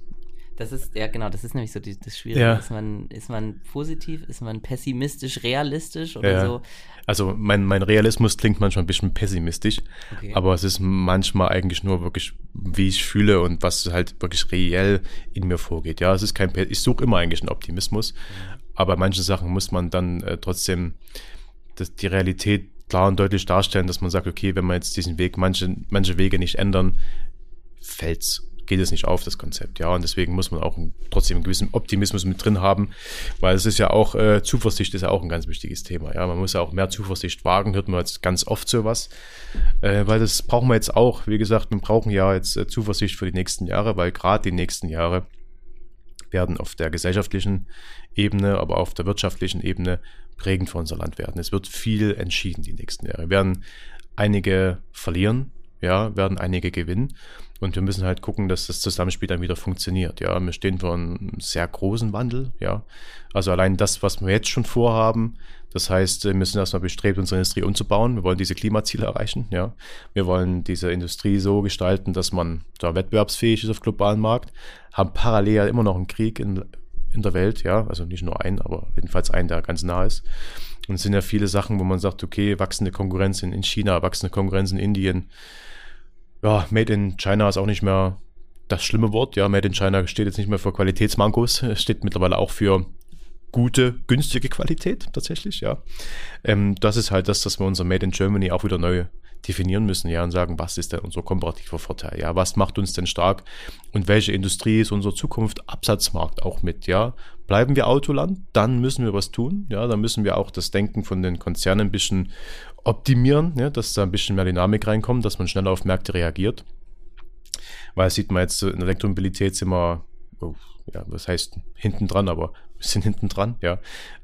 Das ist, ja genau, das ist nämlich so die, das Schwierige. Ja. Ist, man, ist man positiv, ist man pessimistisch, realistisch oder ja. so? Also mein, mein Realismus klingt manchmal ein bisschen pessimistisch, okay. aber es ist manchmal eigentlich nur wirklich, wie ich fühle und was halt wirklich reell in mir vorgeht. Ja, es ist kein, ich suche immer eigentlich einen Optimismus, mhm. aber manche Sachen muss man dann äh, trotzdem das, die Realität klar und deutlich darstellen, dass man sagt, okay, wenn wir jetzt diesen Weg, manche, manche Wege nicht ändern, fällt's geht es nicht auf, das Konzept. Ja, und deswegen muss man auch trotzdem einen gewissen Optimismus mit drin haben, weil es ist ja auch, äh, Zuversicht ist ja auch ein ganz wichtiges Thema. Ja, man muss ja auch mehr Zuversicht wagen, hört man jetzt ganz oft sowas, äh, weil das brauchen wir jetzt auch. Wie gesagt, wir brauchen ja jetzt äh, Zuversicht für die nächsten Jahre, weil gerade die nächsten Jahre werden auf der gesellschaftlichen Ebene, aber auf der wirtschaftlichen Ebene prägend für unser Land werden. Es wird viel entschieden die nächsten Jahre. Wir werden einige verlieren, ja, werden einige gewinnen. Und wir müssen halt gucken, dass das Zusammenspiel dann wieder funktioniert. Ja, wir stehen vor einem sehr großen Wandel. Ja, also allein das, was wir jetzt schon vorhaben, das heißt, wir müssen erstmal bestrebt, unsere Industrie umzubauen. Wir wollen diese Klimaziele erreichen. Ja, wir wollen diese Industrie so gestalten, dass man da wettbewerbsfähig ist auf globalen Markt. Haben parallel immer noch einen Krieg in, in der Welt. Ja, also nicht nur einen, aber jedenfalls einen, der ganz nah ist. Und es sind ja viele Sachen, wo man sagt, okay, wachsende Konkurrenz in, in China, wachsende Konkurrenz in Indien ja, Made in China ist auch nicht mehr das schlimme Wort. Ja, Made in China steht jetzt nicht mehr für Qualitätsmankos, es steht mittlerweile auch für gute, günstige Qualität tatsächlich, ja. Ähm, das ist halt das, dass wir unser Made in Germany auch wieder neu definieren müssen, ja, und sagen, was ist denn unser komparativer Vorteil, ja, was macht uns denn stark und welche Industrie ist unsere Zukunft, Absatzmarkt auch mit, ja. Bleiben wir Autoland, dann müssen wir was tun, ja, dann müssen wir auch das Denken von den Konzernen ein bisschen optimieren, ja, dass da ein bisschen mehr Dynamik reinkommt, dass man schneller auf Märkte reagiert. Weil sieht man jetzt in der Elektromobilität sind wir, oh, ja, was heißt hinten dran, aber wir sind hinten dran, ja.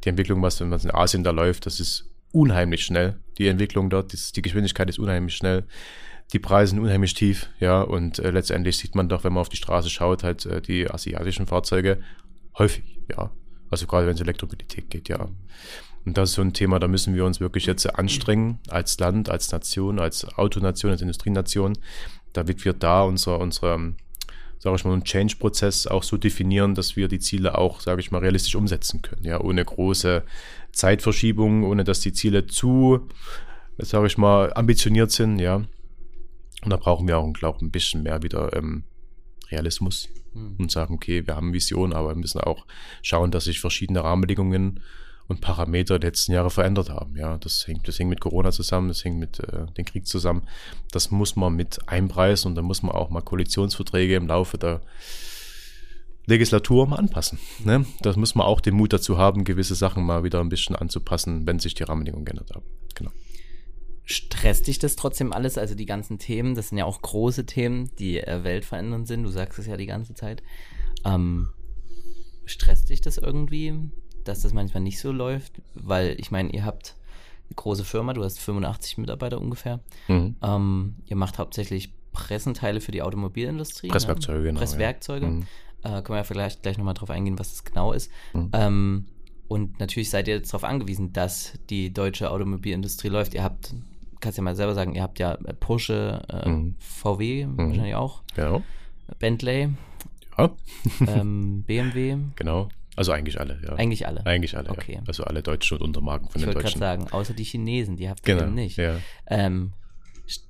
Die Entwicklung, was, was in Asien da läuft, das ist unheimlich schnell. Die Entwicklung dort, die, die Geschwindigkeit ist unheimlich schnell. Die Preise sind unheimlich tief, ja, und äh, letztendlich sieht man doch, wenn man auf die Straße schaut, halt äh, die asiatischen Fahrzeuge häufig, ja. Also gerade wenn es Elektromobilität geht, ja. Und das ist so ein Thema, da müssen wir uns wirklich jetzt anstrengen, als Land, als Nation, als Autonation, als Industrienation, damit wir da unsere, unsere sage ich mal, einen Change-Prozess auch so definieren, dass wir die Ziele auch, sage ich mal, realistisch umsetzen können. Ja, ohne große Zeitverschiebungen, ohne dass die Ziele zu, sage ich mal, ambitioniert sind, ja. Und da brauchen wir auch, glaube ein bisschen mehr wieder ähm, Realismus hm. und sagen, okay, wir haben Vision, aber wir müssen auch schauen, dass sich verschiedene Rahmenbedingungen und Parameter der letzten Jahre verändert haben. Ja, das hängt, das hängt mit Corona zusammen, das hängt mit äh, dem Krieg zusammen. Das muss man mit einpreisen und da muss man auch mal Koalitionsverträge im Laufe der Legislatur mal anpassen. Ne? Das muss man auch den Mut dazu haben, gewisse Sachen mal wieder ein bisschen anzupassen, wenn sich die Rahmenbedingungen geändert haben. Genau. Stresst dich das trotzdem alles? Also die ganzen Themen, das sind ja auch große Themen, die äh, weltverändernd sind. Du sagst es ja die ganze Zeit. Ähm, stresst dich das irgendwie? Dass das manchmal nicht so läuft, weil ich meine, ihr habt eine große Firma, du hast 85 Mitarbeiter ungefähr. Mhm. Ähm, ihr macht hauptsächlich Pressenteile für die Automobilindustrie. Presswerkzeuge, ne? genau. Presswerkzeuge. Ja. Mhm. Äh, können wir ja vielleicht gleich nochmal drauf eingehen, was das genau ist. Mhm. Ähm, und natürlich seid ihr jetzt darauf angewiesen, dass die deutsche Automobilindustrie läuft. Ihr habt, kannst ja mal selber sagen, ihr habt ja Porsche, äh, mhm. VW mhm. wahrscheinlich auch. Genau. Bentley. Ja. ähm, BMW. Genau. Also eigentlich alle, ja. Eigentlich alle. Eigentlich alle, okay. Ja. Also alle deutschen und Untermarken von ich den Deutschen. Ich wollte gerade sagen, außer die Chinesen, die habt ihr genau, nicht. Ja. Ähm,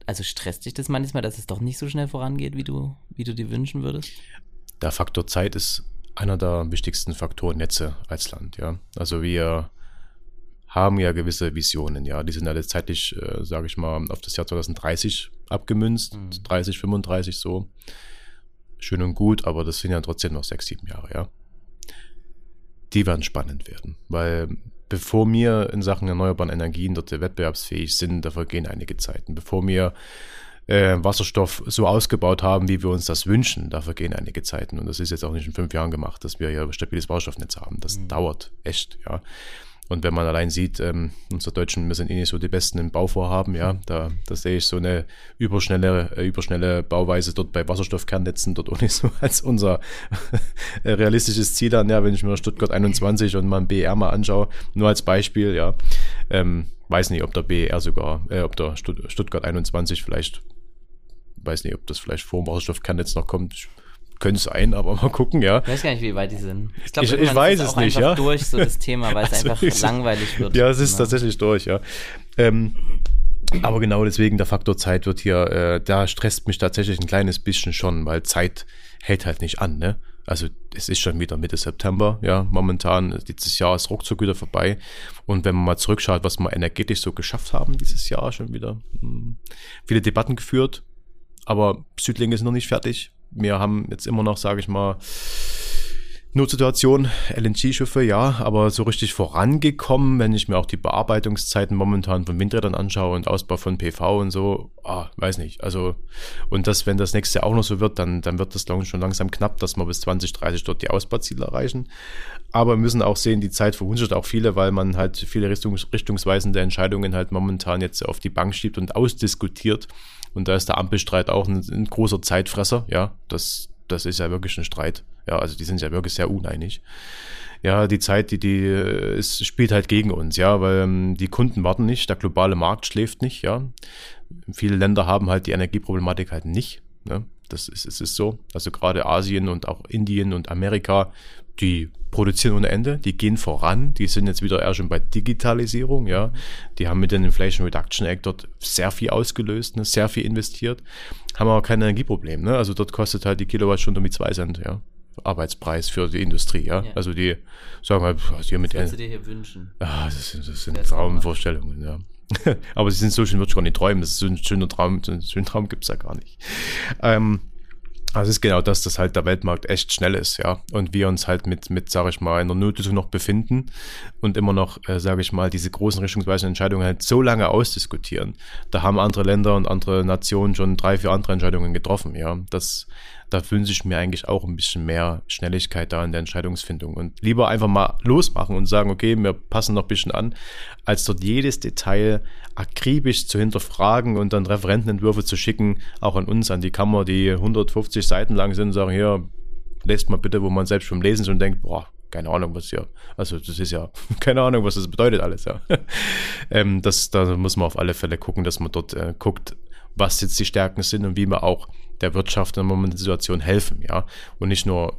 also stresst dich das manchmal, dass es doch nicht so schnell vorangeht, wie du, wie du dir wünschen würdest? Der Faktor Zeit ist einer der wichtigsten Faktoren Netze als Land, ja. Also wir haben ja gewisse Visionen, ja. Die sind alle zeitlich, äh, sage ich mal, auf das Jahr 2030 abgemünzt, mhm. 30, 35 so. Schön und gut, aber das sind ja trotzdem noch sechs, sieben Jahre, ja die werden spannend werden, weil bevor wir in Sachen erneuerbaren Energien dort wettbewerbsfähig sind, da vergehen einige Zeiten. Bevor wir äh, Wasserstoff so ausgebaut haben, wie wir uns das wünschen, da vergehen einige Zeiten. Und das ist jetzt auch nicht in fünf Jahren gemacht, dass wir ja stabiles Wasserstoffnetz haben. Das mhm. dauert echt, ja. Und wenn man allein sieht, ähm, unsere Deutschen, wir sind eh nicht so die Besten im Bauvorhaben, ja, da, da sehe ich so eine überschnelle, äh, überschnelle Bauweise dort bei Wasserstoffkernnetzen dort auch nicht so als unser realistisches Ziel an, ja, wenn ich mir Stuttgart 21 und mal ein BR mal anschaue, nur als Beispiel, ja. Ähm, weiß nicht, ob der BR sogar, äh, ob der Stuttgart 21 vielleicht, weiß nicht, ob das vielleicht vor dem Wasserstoffkernnetz noch kommt. Ich könnte sein, aber mal gucken, ja. Ich weiß gar nicht, wie weit die sind. Ich, glaub, ich, ich weiß es nicht, ja. durch so das Thema, weil es also einfach ist, langweilig wird. Ja, es ist ja. tatsächlich durch, ja. Ähm, aber genau deswegen, der Faktor Zeit wird hier, äh, da stresst mich tatsächlich ein kleines bisschen schon, weil Zeit hält halt nicht an, ne? Also es ist schon wieder Mitte September, ja, momentan, dieses Jahr ist ruckzuck wieder vorbei. Und wenn man mal zurückschaut, was wir energetisch so geschafft haben dieses Jahr schon wieder, mh, hm, viele Debatten geführt, aber Südling ist noch nicht fertig wir haben jetzt immer noch, sage ich mal, Notsituation, LNG-Schiffe, ja, aber so richtig vorangekommen, wenn ich mir auch die Bearbeitungszeiten momentan von Windrädern anschaue und Ausbau von PV und so, ah, weiß nicht. Also, und das, wenn das nächste Jahr auch noch so wird, dann, dann wird das schon langsam knapp, dass wir bis 2030 dort die Ausbauziele erreichen. Aber wir müssen auch sehen, die Zeit verwunschert auch viele, weil man halt viele Richtungs richtungsweisende Entscheidungen halt momentan jetzt auf die Bank schiebt und ausdiskutiert. Und da ist der Ampelstreit auch ein, ein großer Zeitfresser. Ja, das, das ist ja wirklich ein Streit. Ja, also die sind ja wirklich sehr uneinig. Ja, die Zeit, die, die ist, spielt halt gegen uns, ja, weil ähm, die Kunden warten nicht, der globale Markt schläft nicht, ja. Viele Länder haben halt die Energieproblematik halt nicht. Ne? Das ist, es ist so. Also gerade Asien und auch Indien und Amerika, die produzieren ohne Ende, die gehen voran, die sind jetzt wieder eher schon bei Digitalisierung, ja. Die haben mit dem Inflation Reduction Act dort sehr viel ausgelöst, ne, sehr viel investiert, haben aber kein Energieproblem, ne. Also dort kostet halt die Kilowattstunde mit zwei Cent, ja. Arbeitspreis für die Industrie, ja. ja. Also die sagen halt, was hier mit. Was dir hier wünschen? Ah, das sind, das sind Traumvorstellungen, ja. aber sie sind so schön, würde ich gar nicht träumen. Das ist so ein schöner Traum, so einen schönen Traum gibt es ja gar nicht. Ähm, also es ist genau das, dass halt der Weltmarkt echt schnell ist, ja. Und wir uns halt mit, mit sage ich mal, in der Notlösung noch befinden und immer noch, äh, sage ich mal, diese großen richtungsweisenden Entscheidungen halt so lange ausdiskutieren. Da haben andere Länder und andere Nationen schon drei, vier andere Entscheidungen getroffen, ja. Das, da wünsche ich mir eigentlich auch ein bisschen mehr Schnelligkeit da in der Entscheidungsfindung und lieber einfach mal losmachen und sagen, okay, wir passen noch ein bisschen an, als dort jedes Detail akribisch zu hinterfragen und dann Referentenentwürfe zu schicken, auch an uns, an die Kammer, die 150 Seiten lang sind und sagen, hier, lest mal bitte, wo man selbst beim Lesen schon denkt, boah, keine Ahnung, was hier, also das ist ja, keine Ahnung, was das bedeutet alles, ja. ähm, das, da muss man auf alle Fälle gucken, dass man dort äh, guckt, was jetzt die Stärken sind und wie man auch der Wirtschaft in der momentanen Situation helfen, ja. Und nicht nur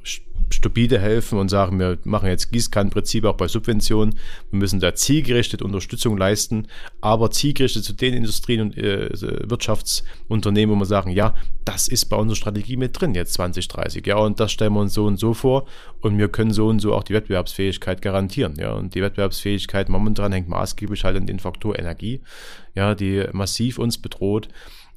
stupide helfen und sagen, wir machen jetzt Gießkannenprinzip auch bei Subventionen. Wir müssen da zielgerichtet Unterstützung leisten, aber zielgerichtet zu den Industrien und äh, Wirtschaftsunternehmen, wo wir sagen, ja, das ist bei unserer Strategie mit drin jetzt 2030, ja, und das stellen wir uns so und so vor und wir können so und so auch die Wettbewerbsfähigkeit garantieren, ja, und die Wettbewerbsfähigkeit momentan hängt maßgeblich halt an den Faktor Energie, ja, die massiv uns bedroht.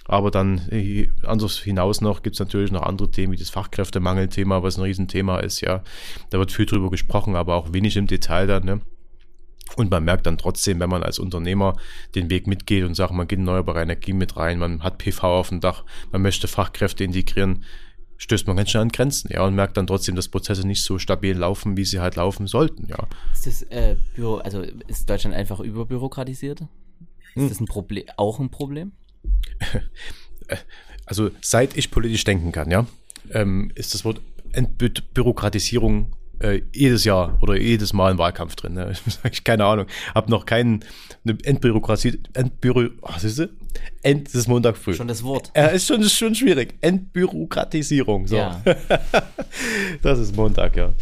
Aber dann äh, anders hinaus noch gibt es natürlich noch andere Themen, wie das Fachkräftemangelthema, was ein Riesenthema ist, ja. Da wird viel drüber gesprochen, aber auch wenig im Detail dann, ne? Und man merkt dann trotzdem, wenn man als Unternehmer den Weg mitgeht und sagt, man geht in erneuerbare Energie mit rein, man hat PV auf dem Dach, man möchte Fachkräfte integrieren, stößt man ganz schnell an Grenzen, ja, und merkt dann trotzdem, dass Prozesse nicht so stabil laufen, wie sie halt laufen sollten, ja. Ist das äh, Büro, also ist Deutschland einfach überbürokratisiert? Ist hm. das ein Problem, auch ein Problem? also seit ich politisch denken kann, ja, ähm, ist das Wort Entbürokratisierung äh, jedes Jahr oder jedes Mal im Wahlkampf drin. Ne? Ich keine Ahnung. Hab noch keinen eine Entbürokratie, Entbüro, was ist das? Ent, das ist Montag früh. Schon das Wort. Ja, ist schon, ist schon schwierig. Entbürokratisierung. So. Ja. das ist Montag, ja.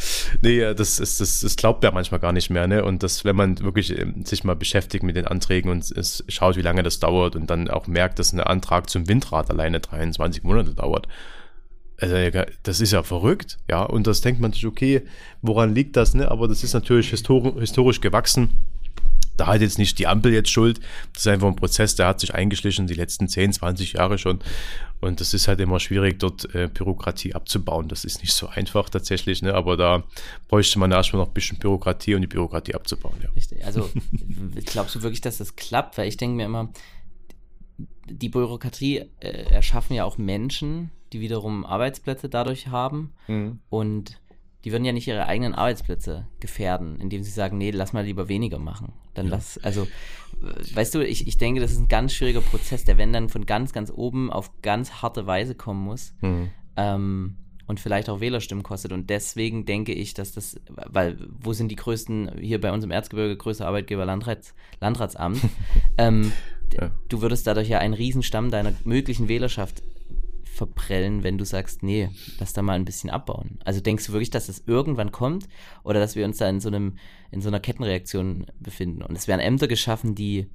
Nee, das, ist, das, das glaubt ja manchmal gar nicht mehr, ne? Und das, wenn man wirklich ähm, sich mal beschäftigt mit den Anträgen und es schaut, wie lange das dauert und dann auch merkt, dass ein Antrag zum Windrad alleine 23 Monate dauert also das ist ja verrückt, ja, und das denkt man sich, okay, woran liegt das, ne? Aber das ist natürlich historisch, historisch gewachsen. Da hat jetzt nicht die Ampel jetzt Schuld. Das ist einfach ein Prozess, der hat sich eingeschlichen die letzten 10, 20 Jahre schon. Und das ist halt immer schwierig, dort äh, Bürokratie abzubauen. Das ist nicht so einfach tatsächlich, ne? aber da bräuchte man erstmal noch ein bisschen Bürokratie, um die Bürokratie abzubauen. Ja. Richtig. Also glaubst du wirklich, dass das klappt? Weil ich denke mir immer, die Bürokratie äh, erschaffen ja auch Menschen, die wiederum Arbeitsplätze dadurch haben. Mhm. Und die würden ja nicht ihre eigenen Arbeitsplätze gefährden, indem sie sagen, nee, lass mal lieber weniger machen. Dann ja. lass, also, weißt du, ich, ich denke, das ist ein ganz schwieriger Prozess, der wenn dann von ganz, ganz oben auf ganz harte Weise kommen muss. Mhm. Ähm, und vielleicht auch Wählerstimmen kostet. Und deswegen denke ich, dass das, weil wo sind die größten, hier bei uns im Erzgebirge, größte Arbeitgeber Landrats, Landratsamt, ähm, ja. du würdest dadurch ja einen Riesenstamm deiner möglichen Wählerschaft verprellen, wenn du sagst, nee, lass da mal ein bisschen abbauen. Also denkst du wirklich, dass das irgendwann kommt oder dass wir uns da in so einem, in so einer Kettenreaktion befinden? Und es werden Ämter geschaffen, die,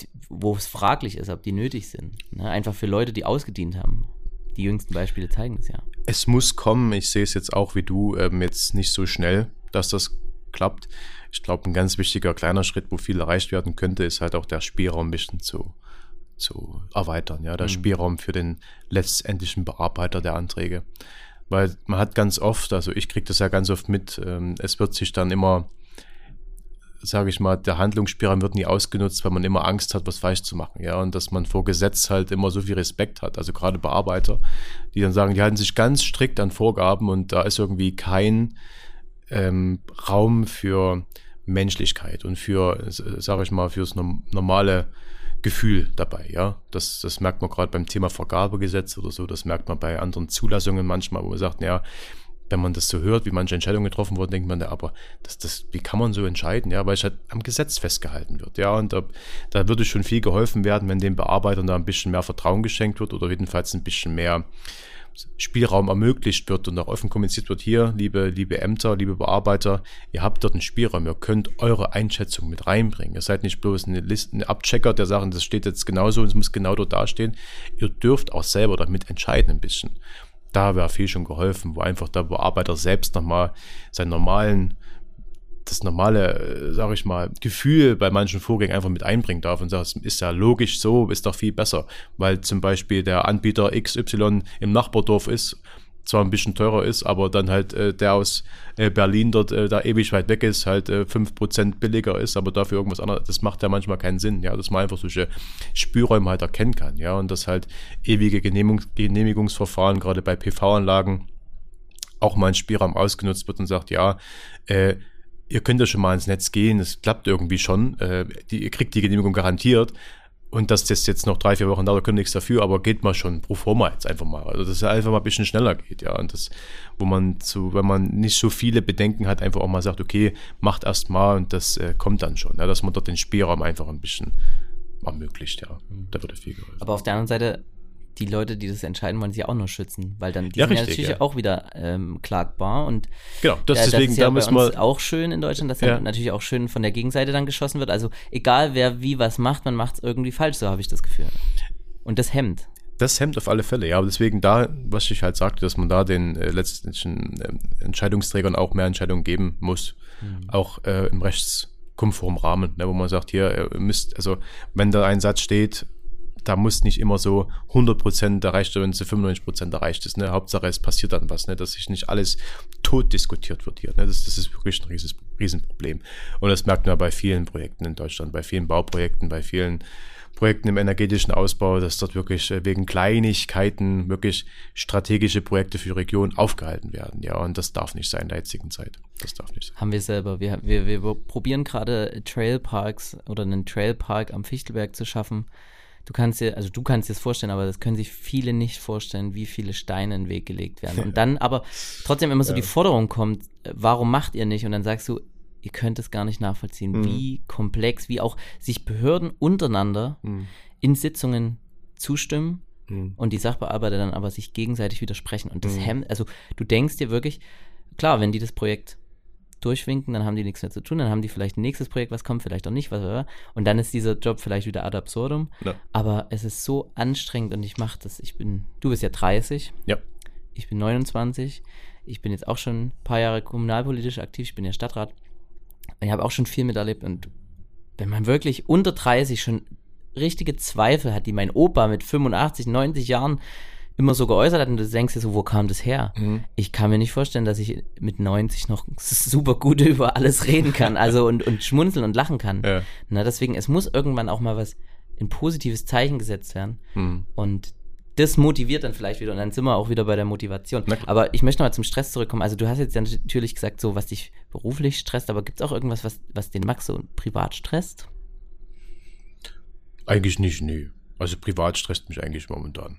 die wo es fraglich ist, ob die nötig sind. Ne? Einfach für Leute, die ausgedient haben. Die jüngsten Beispiele zeigen es ja. Es muss kommen. Ich sehe es jetzt auch wie du, ähm, jetzt nicht so schnell, dass das klappt. Ich glaube, ein ganz wichtiger kleiner Schritt, wo viel erreicht werden könnte, ist halt auch der Spielraum ein bisschen zu, zu erweitern. Ja, der mhm. Spielraum für den letztendlichen Bearbeiter der Anträge. Weil man hat ganz oft, also ich kriege das ja ganz oft mit, ähm, es wird sich dann immer sage ich mal, der Handlungsspielraum wird nie ausgenutzt, weil man immer Angst hat, was falsch zu machen, ja, und dass man vor Gesetz halt immer so viel Respekt hat, also gerade Bearbeiter, die dann sagen, die halten sich ganz strikt an Vorgaben und da ist irgendwie kein ähm, Raum für Menschlichkeit und für, sage ich mal, fürs normale Gefühl dabei, ja. Das, das merkt man gerade beim Thema Vergabegesetz oder so, das merkt man bei anderen Zulassungen manchmal, wo man sagt, ja, wenn man das so hört, wie manche Entscheidungen getroffen wurden, denkt man, ja, aber das, das, wie kann man so entscheiden? Ja, weil es halt am Gesetz festgehalten wird. Ja, und da, da würde schon viel geholfen werden, wenn den Bearbeitern da ein bisschen mehr Vertrauen geschenkt wird oder jedenfalls ein bisschen mehr Spielraum ermöglicht wird und auch offen kommuniziert wird, hier, liebe, liebe Ämter, liebe Bearbeiter, ihr habt dort einen Spielraum, ihr könnt eure Einschätzung mit reinbringen. Ihr seid nicht bloß eine Liste, ein Abchecker, der sagt, das steht jetzt genauso und es muss genau dort dastehen. Ihr dürft auch selber damit entscheiden ein bisschen da wäre viel schon geholfen, wo einfach der Bearbeiter selbst nochmal seinen normalen, das normale, äh, sage ich mal, Gefühl bei manchen Vorgängen einfach mit einbringen darf und sagt, ist ja logisch so, ist doch viel besser, weil zum Beispiel der Anbieter XY im Nachbardorf ist zwar ein bisschen teurer ist, aber dann halt äh, der aus äh, Berlin dort äh, da ewig weit weg ist, halt äh, 5% billiger ist, aber dafür irgendwas anderes, das macht ja manchmal keinen Sinn, ja, dass man einfach solche Spürräume halt erkennen kann, ja, und dass halt ewige Genehmigung, Genehmigungsverfahren, gerade bei PV-Anlagen, auch mal ein Spielraum ausgenutzt wird und sagt, ja, äh, ihr könnt ja schon mal ins Netz gehen, es klappt irgendwie schon, äh, die, ihr kriegt die Genehmigung garantiert, und dass das jetzt noch drei, vier Wochen dauert, können nichts dafür, aber geht mal schon pro forma jetzt einfach mal. Also, dass es einfach mal ein bisschen schneller geht, ja. Und das, wo man zu, wenn man nicht so viele Bedenken hat, einfach auch mal sagt, okay, macht erst mal und das äh, kommt dann schon, ja, dass man dort den Spielraum einfach ein bisschen ermöglicht, ja. Mhm. Da würde viel geholfen. Aber auf der anderen Seite, die Leute, die das entscheiden, wollen sie auch nur schützen, weil dann die ja, sind richtig, ja natürlich ja. auch wieder ähm, klagbar und genau, das, äh, deswegen, das ist ja da müssen wir auch schön in Deutschland, dass ja. natürlich auch schön von der Gegenseite dann geschossen wird. Also egal wer wie was macht, man macht es irgendwie falsch, so habe ich das Gefühl. Und das hemmt. Das hemmt auf alle Fälle, ja. Aber deswegen da, was ich halt sagte, dass man da den äh, letztendlichen äh, Entscheidungsträgern auch mehr Entscheidungen geben muss, mhm. auch äh, im rechtskonformen Rahmen, ne, wo man sagt, hier, ihr müsst, also wenn da ein Satz steht, da muss nicht immer so 100% erreicht werden, wenn es 95% erreicht ist. Ne? Hauptsache, es passiert dann was, ne? dass sich nicht alles tot diskutiert wird hier. Ne? Das, das ist wirklich ein rieses, Riesenproblem. Und das merkt man bei vielen Projekten in Deutschland, bei vielen Bauprojekten, bei vielen Projekten im energetischen Ausbau, dass dort wirklich äh, wegen Kleinigkeiten wirklich strategische Projekte für die Region aufgehalten werden. Ja, und das darf nicht sein in der jetzigen Zeit. Das darf nicht sein. Haben wir selber. Wir, wir, wir probieren gerade Trailparks oder einen Trailpark am Fichtelberg zu schaffen du kannst dir, also du kannst dir das vorstellen, aber das können sich viele nicht vorstellen, wie viele Steine in den Weg gelegt werden. Und dann aber trotzdem immer so ja. die Forderung kommt, äh, warum macht ihr nicht? Und dann sagst du, ihr könnt es gar nicht nachvollziehen, mhm. wie komplex, wie auch sich Behörden untereinander mhm. in Sitzungen zustimmen mhm. und die Sachbearbeiter dann aber sich gegenseitig widersprechen. Und das mhm. hemmt, also du denkst dir wirklich, klar, wenn die das Projekt durchwinken, dann haben die nichts mehr zu tun, dann haben die vielleicht ein nächstes Projekt, was kommt, vielleicht auch nicht, was auch Und dann ist dieser Job vielleicht wieder ad absurdum. Ja. Aber es ist so anstrengend und ich mache das. Ich bin, du bist ja 30. Ja. Ich bin 29. Ich bin jetzt auch schon ein paar Jahre kommunalpolitisch aktiv. Ich bin ja Stadtrat. Ich habe auch schon viel miterlebt und wenn man wirklich unter 30 schon richtige Zweifel hat, die mein Opa mit 85, 90 Jahren immer so geäußert hat und du denkst dir so, wo kam das her? Mhm. Ich kann mir nicht vorstellen, dass ich mit 90 noch super gut über alles reden kann, also und, und schmunzeln und lachen kann. Ja. Na, deswegen, es muss irgendwann auch mal was, ein positives Zeichen gesetzt werden. Mhm. Und das motiviert dann vielleicht wieder und dann sind wir auch wieder bei der Motivation. Aber ich möchte noch mal zum Stress zurückkommen. Also du hast jetzt ja natürlich gesagt, so was dich beruflich stresst, aber gibt es auch irgendwas, was, was den Max so privat stresst? Eigentlich nicht, nee. Also privat stresst mich eigentlich momentan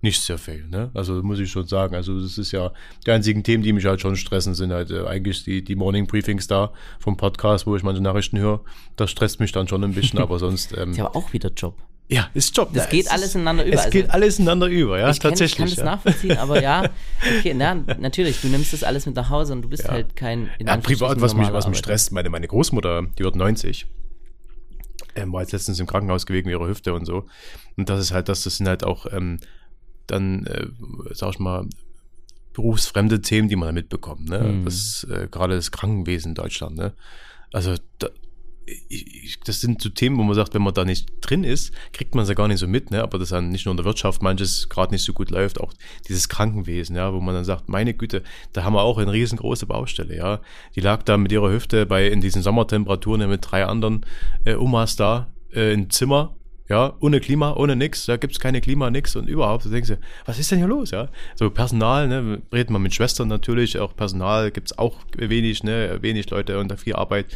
nicht sehr viel. Ne? Also muss ich schon sagen. Also das ist ja die einzigen Themen, die mich halt schon stressen, sind halt äh, eigentlich die, die Morning Briefings da vom Podcast, wo ich manche Nachrichten höre. Das stresst mich dann schon ein bisschen, aber sonst. Ähm, ist aber auch wieder Job. Ja, ist Job. Das ja, geht alles ineinander über. Es also, geht alles ineinander über, ja, ich tatsächlich. Kenn, ich kann ja. das nachvollziehen, aber ja, okay, na, natürlich, du nimmst das alles mit nach Hause und du bist Ja. halt kein. in Ja, privat, was mich, was mich stresst, meine, meine Großmutter, die wird 90. Ähm, war jetzt letztens im Krankenhaus gewesen wegen ihrer Hüfte und so. Und das ist halt das, das sind halt auch ähm, dann, äh, sag ich mal, berufsfremde Themen, die man da mitbekommt. Ne? Mhm. Das äh, gerade das Krankenwesen in Deutschland. Ne? Also da, ich, das sind so Themen, wo man sagt, wenn man da nicht drin ist, kriegt man es ja gar nicht so mit, ne? aber das dann nicht nur in der Wirtschaft manches gerade nicht so gut läuft, auch dieses Krankenwesen, ja, wo man dann sagt, meine Güte, da haben wir auch eine riesengroße Baustelle, ja. Die lag da mit ihrer Hüfte bei in diesen Sommertemperaturen mit drei anderen äh, Omas da äh, im Zimmer, ja, ohne Klima, ohne nix, da gibt's keine Klima, nix und überhaupt, da denkst du, was ist denn hier los, ja? So Personal, ne, redet man mit Schwestern natürlich, auch Personal gibt's auch wenig, ne, wenig Leute unter viel Arbeit,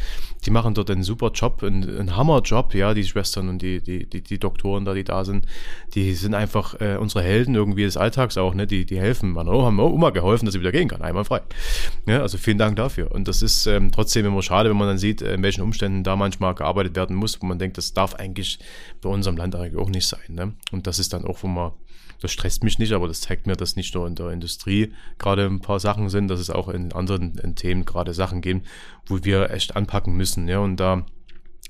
die machen dort einen super Job, einen, einen Hammerjob, ja, die Schwestern und die, die, die, die Doktoren da, die da sind, die sind einfach äh, unsere Helden irgendwie des Alltags auch, ne, die, die helfen, man, oh, haben Oma geholfen, dass sie wieder gehen kann, einwandfrei. Ja, also vielen Dank dafür. Und das ist ähm, trotzdem immer schade, wenn man dann sieht, äh, in welchen Umständen da manchmal gearbeitet werden muss, wo man denkt, das darf eigentlich bei unserem Land eigentlich auch nicht sein. Ne? Und das ist dann auch, wo man, das stresst mich nicht, aber das zeigt mir, dass nicht nur in der Industrie gerade ein paar Sachen sind, dass es auch in anderen in Themen gerade Sachen geben, wo wir echt anpacken müssen. Ja? Und da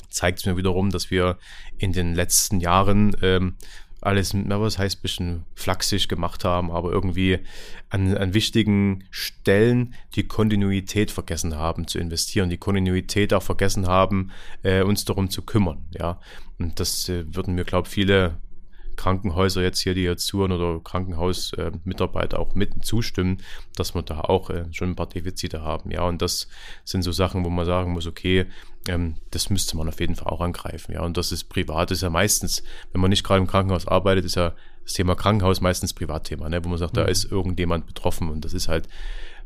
zeigt es mir wiederum, dass wir in den letzten Jahren ähm, alles, was heißt, bisschen flachsig gemacht haben, aber irgendwie an, an wichtigen Stellen die Kontinuität vergessen haben zu investieren, die Kontinuität auch vergessen haben, äh, uns darum zu kümmern. Ja, und das äh, würden mir, glaube viele Krankenhäuser jetzt hier, die jetzt zuhören oder Krankenhausmitarbeiter äh, Mitarbeiter auch mit zustimmen, dass wir da auch äh, schon ein paar Defizite haben. Ja, und das sind so Sachen, wo man sagen muss, okay, ähm, das müsste man auf jeden Fall auch angreifen. Ja, und das ist privat, ist ja meistens, wenn man nicht gerade im Krankenhaus arbeitet, ist ja das Thema Krankenhaus meistens Privatthema, ne? wo man sagt, da ist irgendjemand betroffen und das ist halt,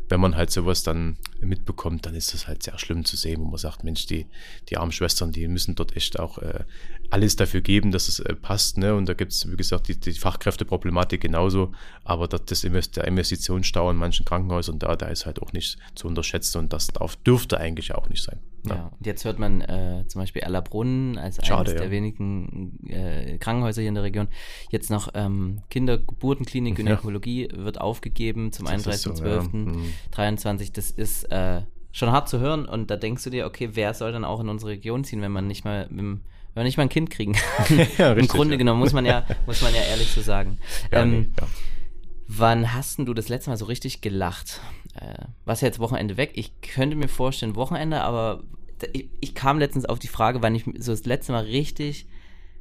wenn man halt sowas dann mitbekommt, dann ist das halt sehr schlimm zu sehen, wo man sagt, Mensch, die, die armen Schwestern, die müssen dort echt auch äh, alles dafür geben, dass es äh, passt. Ne? Und da gibt es, wie gesagt, die, die Fachkräfteproblematik genauso, aber das, das Invest der Investitionsstau in manchen Krankenhäusern da, da ist halt auch nicht zu unterschätzen und das darf, dürfte eigentlich auch nicht sein. Ja, und jetzt hört man äh, zum Beispiel Erlabrunn als Schade, eines ja. der wenigen äh, Krankenhäuser hier in der Region. Jetzt noch ähm, Kindergeburtenklinik, Ja. Gynäkologie wird aufgegeben zum Das ist so, ja. 31.12.23. Mhm. Das ist äh, schon hart zu hören und da denkst du dir, okay, wer soll dann auch in unsere Region ziehen, wenn man nicht mal mit dem wenn wir nicht mal ein Kind kriegen. Ja, Im richtig, Grunde ja. genommen muss man ja, muss man ja ehrlich so sagen. Ja, ähm, nee, ja. Wann hast denn du das letzte Mal so richtig gelacht? Äh, was jetzt Wochenende weg? Ich könnte mir vorstellen Wochenende, aber ich, ich kam letztens auf die Frage, wann ich so das letzte Mal richtig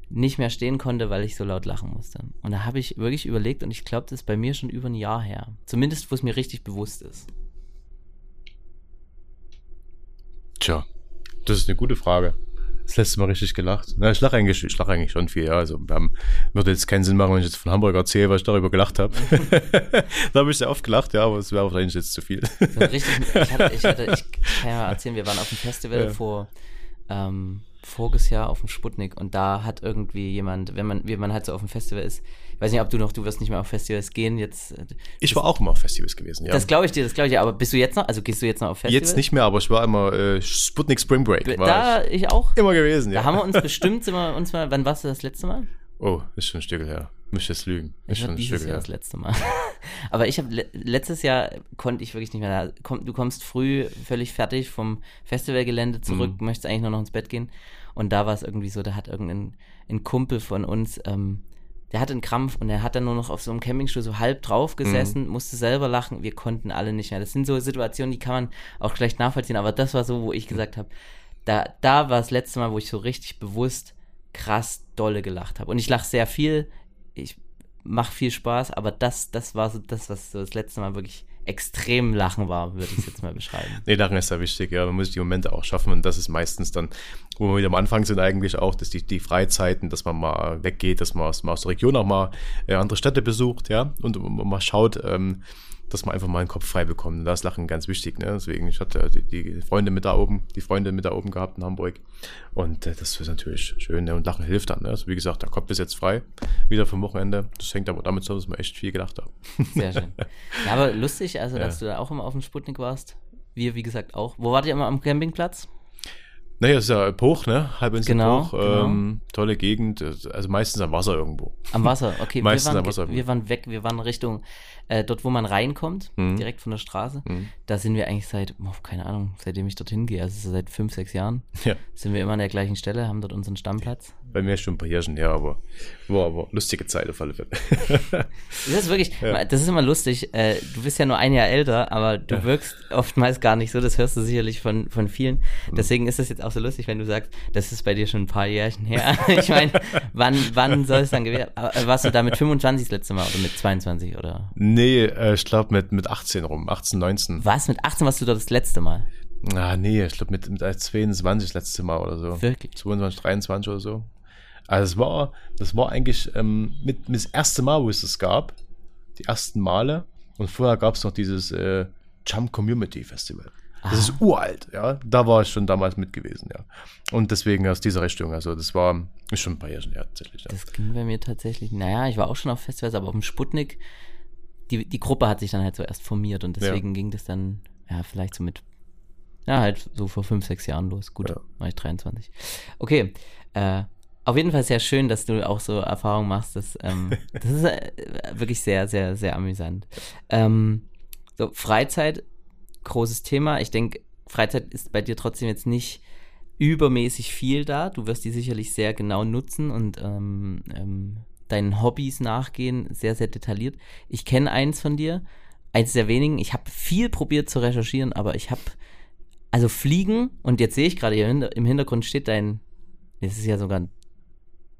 nicht mehr stehen konnte, weil ich so laut lachen musste. Und da habe ich wirklich überlegt und ich glaube, das ist bei mir schon über ein Jahr her. Zumindest, wo es mir richtig bewusst ist. Tja, das ist eine gute Frage. Das letzte Mal richtig gelacht. Na, ich lache eigentlich, ich lache eigentlich schon viel, ja. Also, wir haben, würde jetzt keinen Sinn machen, wenn ich jetzt von Hamburg erzähle, was ich darüber gelacht habe. da habe ich sehr oft gelacht, ja, aber es wäre wahrscheinlich jetzt zu viel. Richtig, ich, hatte, ich, hatte, ich kann ja mal erzählen, wir waren auf dem Festival Ja. vor ähm, voriges Jahr auf dem Sputnik und da hat irgendwie jemand, wenn man, wie man halt so auf dem Festival ist, ich weiß nicht, ob du noch, du wirst nicht mehr auf Festivals gehen, jetzt, äh, Ich war auch immer auf Festivals gewesen, ja. das glaube ich dir, das glaube ich dir, aber bist du jetzt noch, also gehst du jetzt noch auf Festivals? Jetzt nicht mehr, aber ich war immer äh, Sputnik Spring Break. War Da, ich auch. ich immer gewesen, ja. Da haben wir uns bestimmt, sind wir uns mal, wann warst du das letzte Mal? oh, ist schon ein Stück her. Müsste jetzt lügen. Ist Ich schon ein Stück Jahr her. das letzte Mal. Aber ich habe le letztes Jahr konnte ich wirklich nicht mehr. Da komm, du kommst früh völlig fertig vom Festivalgelände zurück, Mhm. möchtest eigentlich nur noch ins Bett gehen. Und da war es irgendwie so, da hat irgendein ein Kumpel von uns, ähm, der hatte einen Krampf und er hat dann nur noch auf so einem Campingstuhl so halb drauf gesessen, Mhm. musste selber lachen. Wir konnten alle nicht mehr. Das sind so Situationen, die kann man auch schlecht nachvollziehen. Aber das war so, wo ich gesagt habe, da, da war das letzte Mal, wo ich so richtig bewusst krass dolle gelacht habe. Und ich lache sehr viel. Ich mache viel Spaß, aber das, das war so das, was so das letzte Mal wirklich extrem Lachen war, würde ich es jetzt mal beschreiben. nee, Lachen ist ja wichtig, ja. Man muss die Momente auch schaffen und das ist meistens dann, wo wir wieder am Anfang sind eigentlich auch, dass die, die Freizeiten, dass man mal weggeht, dass man aus, mal aus der Region auch mal äh, andere Städte besucht, ja, und mal schaut, ähm, dass man einfach mal den Kopf frei bekommt. Und da ist Lachen ganz wichtig. Ne? Deswegen, ich hatte die, die, Freunde mit da oben, die Freunde mit da oben gehabt in Hamburg. Und äh, das ist natürlich schön. Ne? Und Lachen hilft dann. Ne? Also wie gesagt, der Kopf ist jetzt frei, wieder vom Wochenende. Das hängt aber damit zusammen, dass wir echt viel gedacht haben. Sehr schön. Ja, aber lustig, also dass ja. du da auch immer auf dem Sputnik warst. Wir, wie gesagt, auch. Wo wart ihr immer am Campingplatz? Naja, ist ja Poch, ne? Halbinsel genau, Poch. Genau. Ähm, tolle Gegend. Also meistens am Wasser irgendwo. Am Wasser, okay. meistens wir waren, am Wasser. Wir waren weg, wir waren Richtung äh, dort, wo man reinkommt, mhm. direkt von der Straße. Mhm. Da sind wir eigentlich seit, oh, keine Ahnung, seitdem ich dorthin gehe, also seit fünf, sechs Jahren, ja. sind wir immer an der gleichen Stelle, haben dort unseren Stammplatz. Bei mir schon ein paar Jährchen her, aber war aber lustige Zeit auf alle Fälle. das ist wirklich, ja. das ist immer lustig. Äh, du bist ja nur ein Jahr älter, aber du ja. wirkst oftmals gar nicht so. Das hörst du sicherlich von, von vielen. Mhm. Deswegen ist es jetzt auch so lustig, wenn du sagst, das ist bei dir schon ein paar Jährchen her. ich meine, wann, wann soll es dann gewesen äh, Warst du da mit 25 das letzte Mal oder mit 22 oder? Nee, äh, ich glaube mit, mit 18 rum, 18, 19. Was? Mit 18 warst du da das letzte Mal? Ah, nee, ich glaube mit, mit 22 das letzte Mal oder so. Wirklich? 22, 23 oder so. Also es war, das war eigentlich ähm, mit, mit das erste Mal, wo es das gab. Die ersten Male. Und vorher gab es noch dieses äh, Jump Community Festival. Das ah. ist uralt, ja. Da war ich schon damals mit gewesen, ja. Und deswegen aus dieser Richtung, also das war ist schon ein paar Jahre her tatsächlich. Ja. Das ging bei mir tatsächlich, naja, ich war auch schon auf Festivals, aber auf dem Sputnik, die, die Gruppe hat sich dann halt so erst formiert und deswegen ja. ging das dann, ja, vielleicht so mit, ja, halt so vor fünf, sechs Jahren los. Gut, ja. war ich 23. Okay, äh, auf jeden Fall sehr schön, dass du auch so Erfahrungen machst. Das, ähm, das ist äh, wirklich sehr, sehr, sehr amüsant. Ähm, so, Freizeit, großes Thema. Ich denke, Freizeit ist bei dir trotzdem jetzt nicht übermäßig viel da. Du wirst die sicherlich sehr genau nutzen und ähm, ähm, deinen Hobbys nachgehen, sehr, sehr detailliert. Ich kenne eins von dir, eins der wenigen. Ich habe viel probiert zu recherchieren, aber ich habe, also Fliegen, und jetzt sehe ich gerade hier im Hintergrund steht dein, das ist ja sogar ein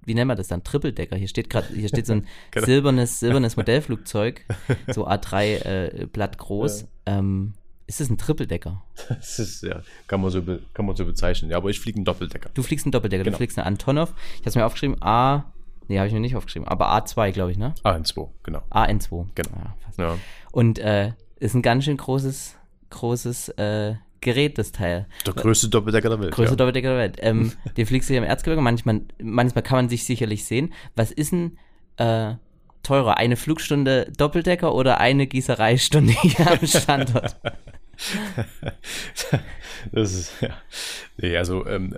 wie nennen wir das dann? Trippeldecker. Hier steht gerade, hier steht so ein genau. silbernes, silbernes Modellflugzeug, so A3 äh, Blatt groß. Ja. Ähm, ist das ein Trippeldecker? Das ist, ja, kann man so, kann man so bezeichnen. Ja, aber ich fliege einen Doppeldecker. Du fliegst einen Doppeldecker, genau. du fliegst einen Antonov. Ich habe es mir aufgeschrieben, A, nee, habe ich mir nicht aufgeschrieben, aber A2, glaube ich, ne? AN2, genau. AN2. Genau. Ja, ja. Und äh, ist ein ganz schön großes, großes äh, Gerät, das Teil. Der größte Doppeldecker der Welt. Größte ja. Doppeldecker der Welt. Ähm, den fliegst du hier im Erzgebirge. Manchmal, manchmal kann man sich sicherlich sehen. Was ist denn äh, teurer? Eine Flugstunde Doppeldecker oder eine Gießereistunde hier am Standort? das ist, ja. Nee, also ähm,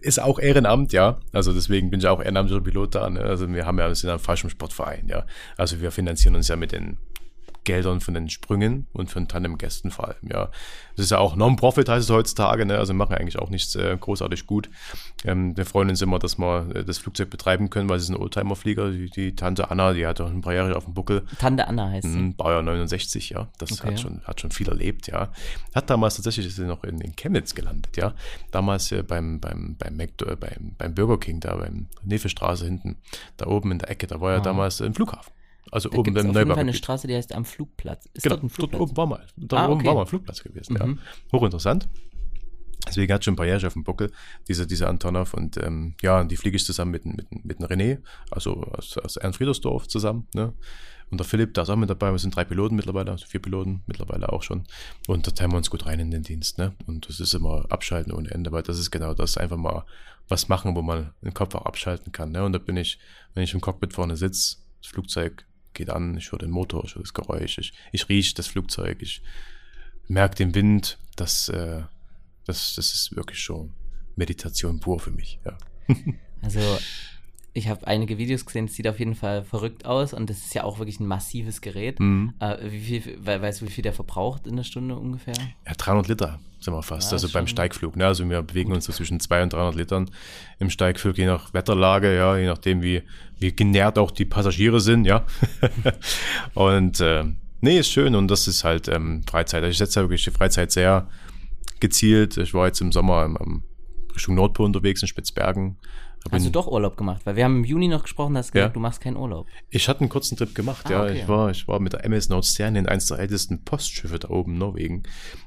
ist auch Ehrenamt, ja. Also deswegen bin ich auch ehrenamtlicher Pilot da. Ne? Also wir haben ja, wir sind ein Fallschirmsportverein, ja. Also wir finanzieren uns ja mit den Geldern von den Sprüngen und von Tandemgästen vor allem, ja. Das ist ja auch Non-Profit, heißt es heutzutage, ne? also wir machen eigentlich auch nichts äh, großartig gut. Ähm, wir freuen uns immer, dass wir äh, das Flugzeug betreiben können, weil es ist ein Oldtimer-Flieger. Die, die, Tante Anna, die hat auch ein paar Jahre auf dem Buckel. Tante Anna heißt sie? Mhm, Baujahr 69, ja. Das okay. hat, schon, hat schon viel erlebt, ja. Hat damals tatsächlich ist sie noch in, in Chemnitz gelandet, ja. Damals äh, beim, beim, beim, Mac, äh, beim, beim Burger King, da beim Nefelstraße hinten, da oben in der Ecke, da war ja ah. damals ein Flughafen. Also da oben im Neubau. eine Straße, die heißt am Flugplatz. Ist genau, dort, ein Flugplatz? dort oben war mal, dort ah, oben okay. war mal ein Flugplatz gewesen. Mhm. Ja. Hochinteressant. Deswegen hat schon ein paar Jahre auf dem Buckel, diese, diese Antonov. Und ähm, ja, die fliege ich zusammen mit, mit, mit René, also aus, aus Ernfriedersdorf zusammen. Ne? Und der Philipp, da ist auch mit dabei. Wir sind drei Piloten mittlerweile, also vier Piloten mittlerweile auch schon. Und da teilen wir uns gut rein in den Dienst. Ne? Und das ist immer abschalten ohne Ende, weil das ist genau das, einfach mal was machen, wo man den Kopf auch abschalten kann. Ne? Und da bin ich, wenn ich im Cockpit vorne sitze, das Flugzeug geht an, ich höre den Motor, ich höre das Geräusch, ich, ich rieche das Flugzeug, ich merke den Wind, das, äh, das, das ist wirklich schon Meditation pur für mich, ja. Also ich habe einige Videos gesehen, es sieht auf jeden Fall verrückt aus und das ist ja auch wirklich ein massives Gerät. Mhm. Äh, wie viel, weißt du, wie viel der verbraucht in der Stunde ungefähr? Ja, 300 Liter sind wir fast, ja, also beim Steigflug. Ne? Also wir bewegen gut. uns so zwischen 200 und 300 Litern im Steigflug, je nach Wetterlage, ja, je nachdem, wie, wie genährt auch die Passagiere sind, ja. und äh, nee, ist schön und das ist halt ähm, Freizeit. Also ich setze ja wirklich die Freizeit sehr gezielt. Ich war jetzt im Sommer am, am Richtung Nordpol unterwegs in Spitzbergen. Hab Hast du doch Urlaub gemacht? Weil wir haben im Juni noch gesprochen, gesagt, Ja. du machst keinen Urlaub. Ich hatte einen kurzen Trip gemacht, Ah, ja. okay. Ich war, ich war mit der MS Nordstern eins der ältesten Postschiffe da oben in Norwegen,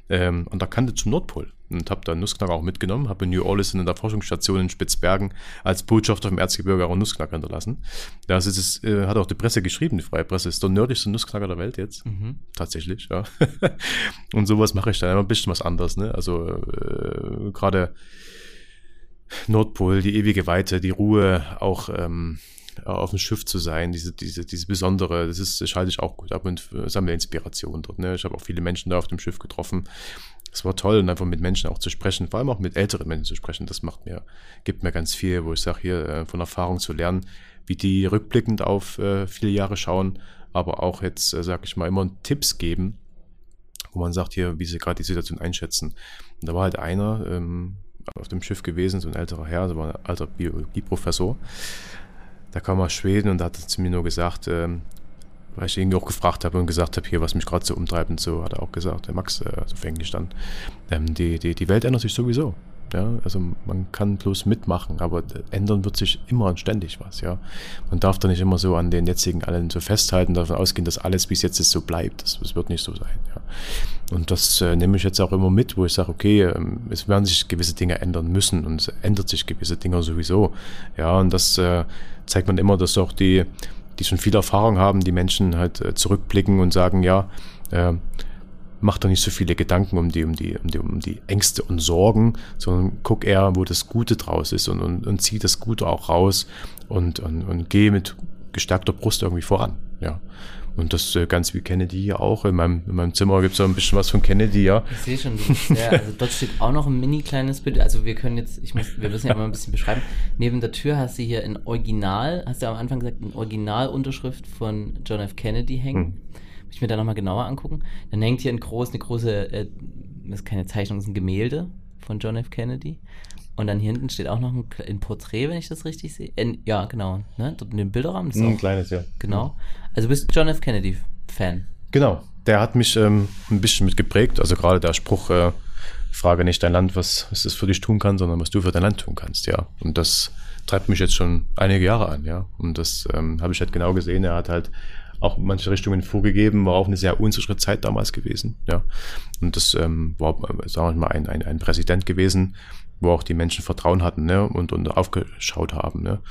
ähm, an der Kante zum Nordpol. Und habe da Nussknacker auch mitgenommen, habe in New Orleans in der Forschungsstation in Spitzbergen als Botschafter im Erzgebirge auch einen Nussknacker hinterlassen. Das ist, es, äh, hat auch die Presse geschrieben, die freie Presse. Ist der nördlichste Nussknacker der Welt jetzt. Mhm. Tatsächlich, ja. Und sowas mache ich dann immer ein bisschen was anderes, ne? Also äh, gerade Nordpol, die ewige Weite, die Ruhe, auch ähm, auf dem Schiff zu sein, diese, diese, diese besondere, das ist, das halte ich auch gut ab und sammle Inspiration dort. Ne? Ich habe auch viele Menschen da auf dem Schiff getroffen. Es war toll, und einfach mit Menschen auch zu sprechen, vor allem auch mit älteren Menschen zu sprechen. Das macht mir, gibt mir ganz viel, wo ich sage, hier äh, von Erfahrung zu lernen, wie die rückblickend auf äh, viele Jahre schauen, aber auch jetzt, äh, sage ich mal, immer Tipps geben, wo man sagt hier, wie sie gerade die Situation einschätzen. Und da war halt einer ähm, auf dem Schiff gewesen, so ein älterer Herr, so ein alter Biologieprofessor. Da kam er aus Schweden und hat zu mir nur gesagt, ähm, weil ich ihn auch gefragt habe und gesagt habe, hier, was mich gerade so umtreibt und so, hat er auch gesagt, der Max, äh, auf Englisch dann, ähm, die, die, die Welt ändert sich sowieso. Ja, also man kann bloß mitmachen, aber ändern wird sich immer und ständig was, ja. Man darf da nicht immer so an den jetzigen allen so festhalten, davon ausgehen, dass alles bis jetzt so bleibt. Das, das wird nicht so sein, ja. Und das äh, nehme ich jetzt auch immer mit, wo ich sage, okay, ähm, es werden sich gewisse Dinge ändern müssen und es ändert sich gewisse Dinge sowieso. Ja, und das äh, zeigt man immer, dass auch die, die schon viel Erfahrung haben, die Menschen halt äh, zurückblicken und sagen, ja, äh, mach doch nicht so viele Gedanken um die, um die, um die, um die Ängste und Sorgen, sondern guck eher, wo das Gute draus ist und, und, und zieh das Gute auch raus und, und, und geh mit gestärkter Brust irgendwie voran. Ja. Und das äh, ganz wie Kennedy hier auch. In meinem, in meinem Zimmer gibt es ein bisschen was von Kennedy, ja. Ich sehe schon, sehr, also dort steht auch noch ein mini kleines Bild. Also wir können jetzt, ich muss, wir müssen ja mal ein bisschen beschreiben. Neben der Tür hast du hier in Original, hast du am Anfang gesagt, eine Originalunterschrift von John F. Kennedy hängen. Hm. Muss ich mir da nochmal genauer angucken. Dann hängt hier ein groß, eine große, äh, das ist keine Zeichnung, das ist ein Gemälde von John F. Kennedy. Und dann hier hinten steht auch noch ein, ein Porträt, wenn ich das richtig sehe. Äh, ja, genau. Ne? Dort in dem Bilderrahmen. Das ist auch, kleines, ja. genau. Also du bist John F. Kennedy Fan. Genau, der hat mich ähm, ein bisschen mit geprägt. Also gerade der Spruch, äh, frage nicht dein Land, was, was es für dich tun kann, sondern was du für dein Land tun kannst, ja. Und das treibt mich jetzt schon einige Jahre an, ja. Und das ähm, habe ich halt genau gesehen. Er hat halt auch manche Richtungen vorgegeben, war auch eine sehr unsichere Zeit damals gewesen, ja. Und das ähm, war, äh, sagen wir mal, ein, ein, ein Präsident gewesen, wo auch die Menschen Vertrauen hatten, ne, und, und aufgeschaut haben, ne.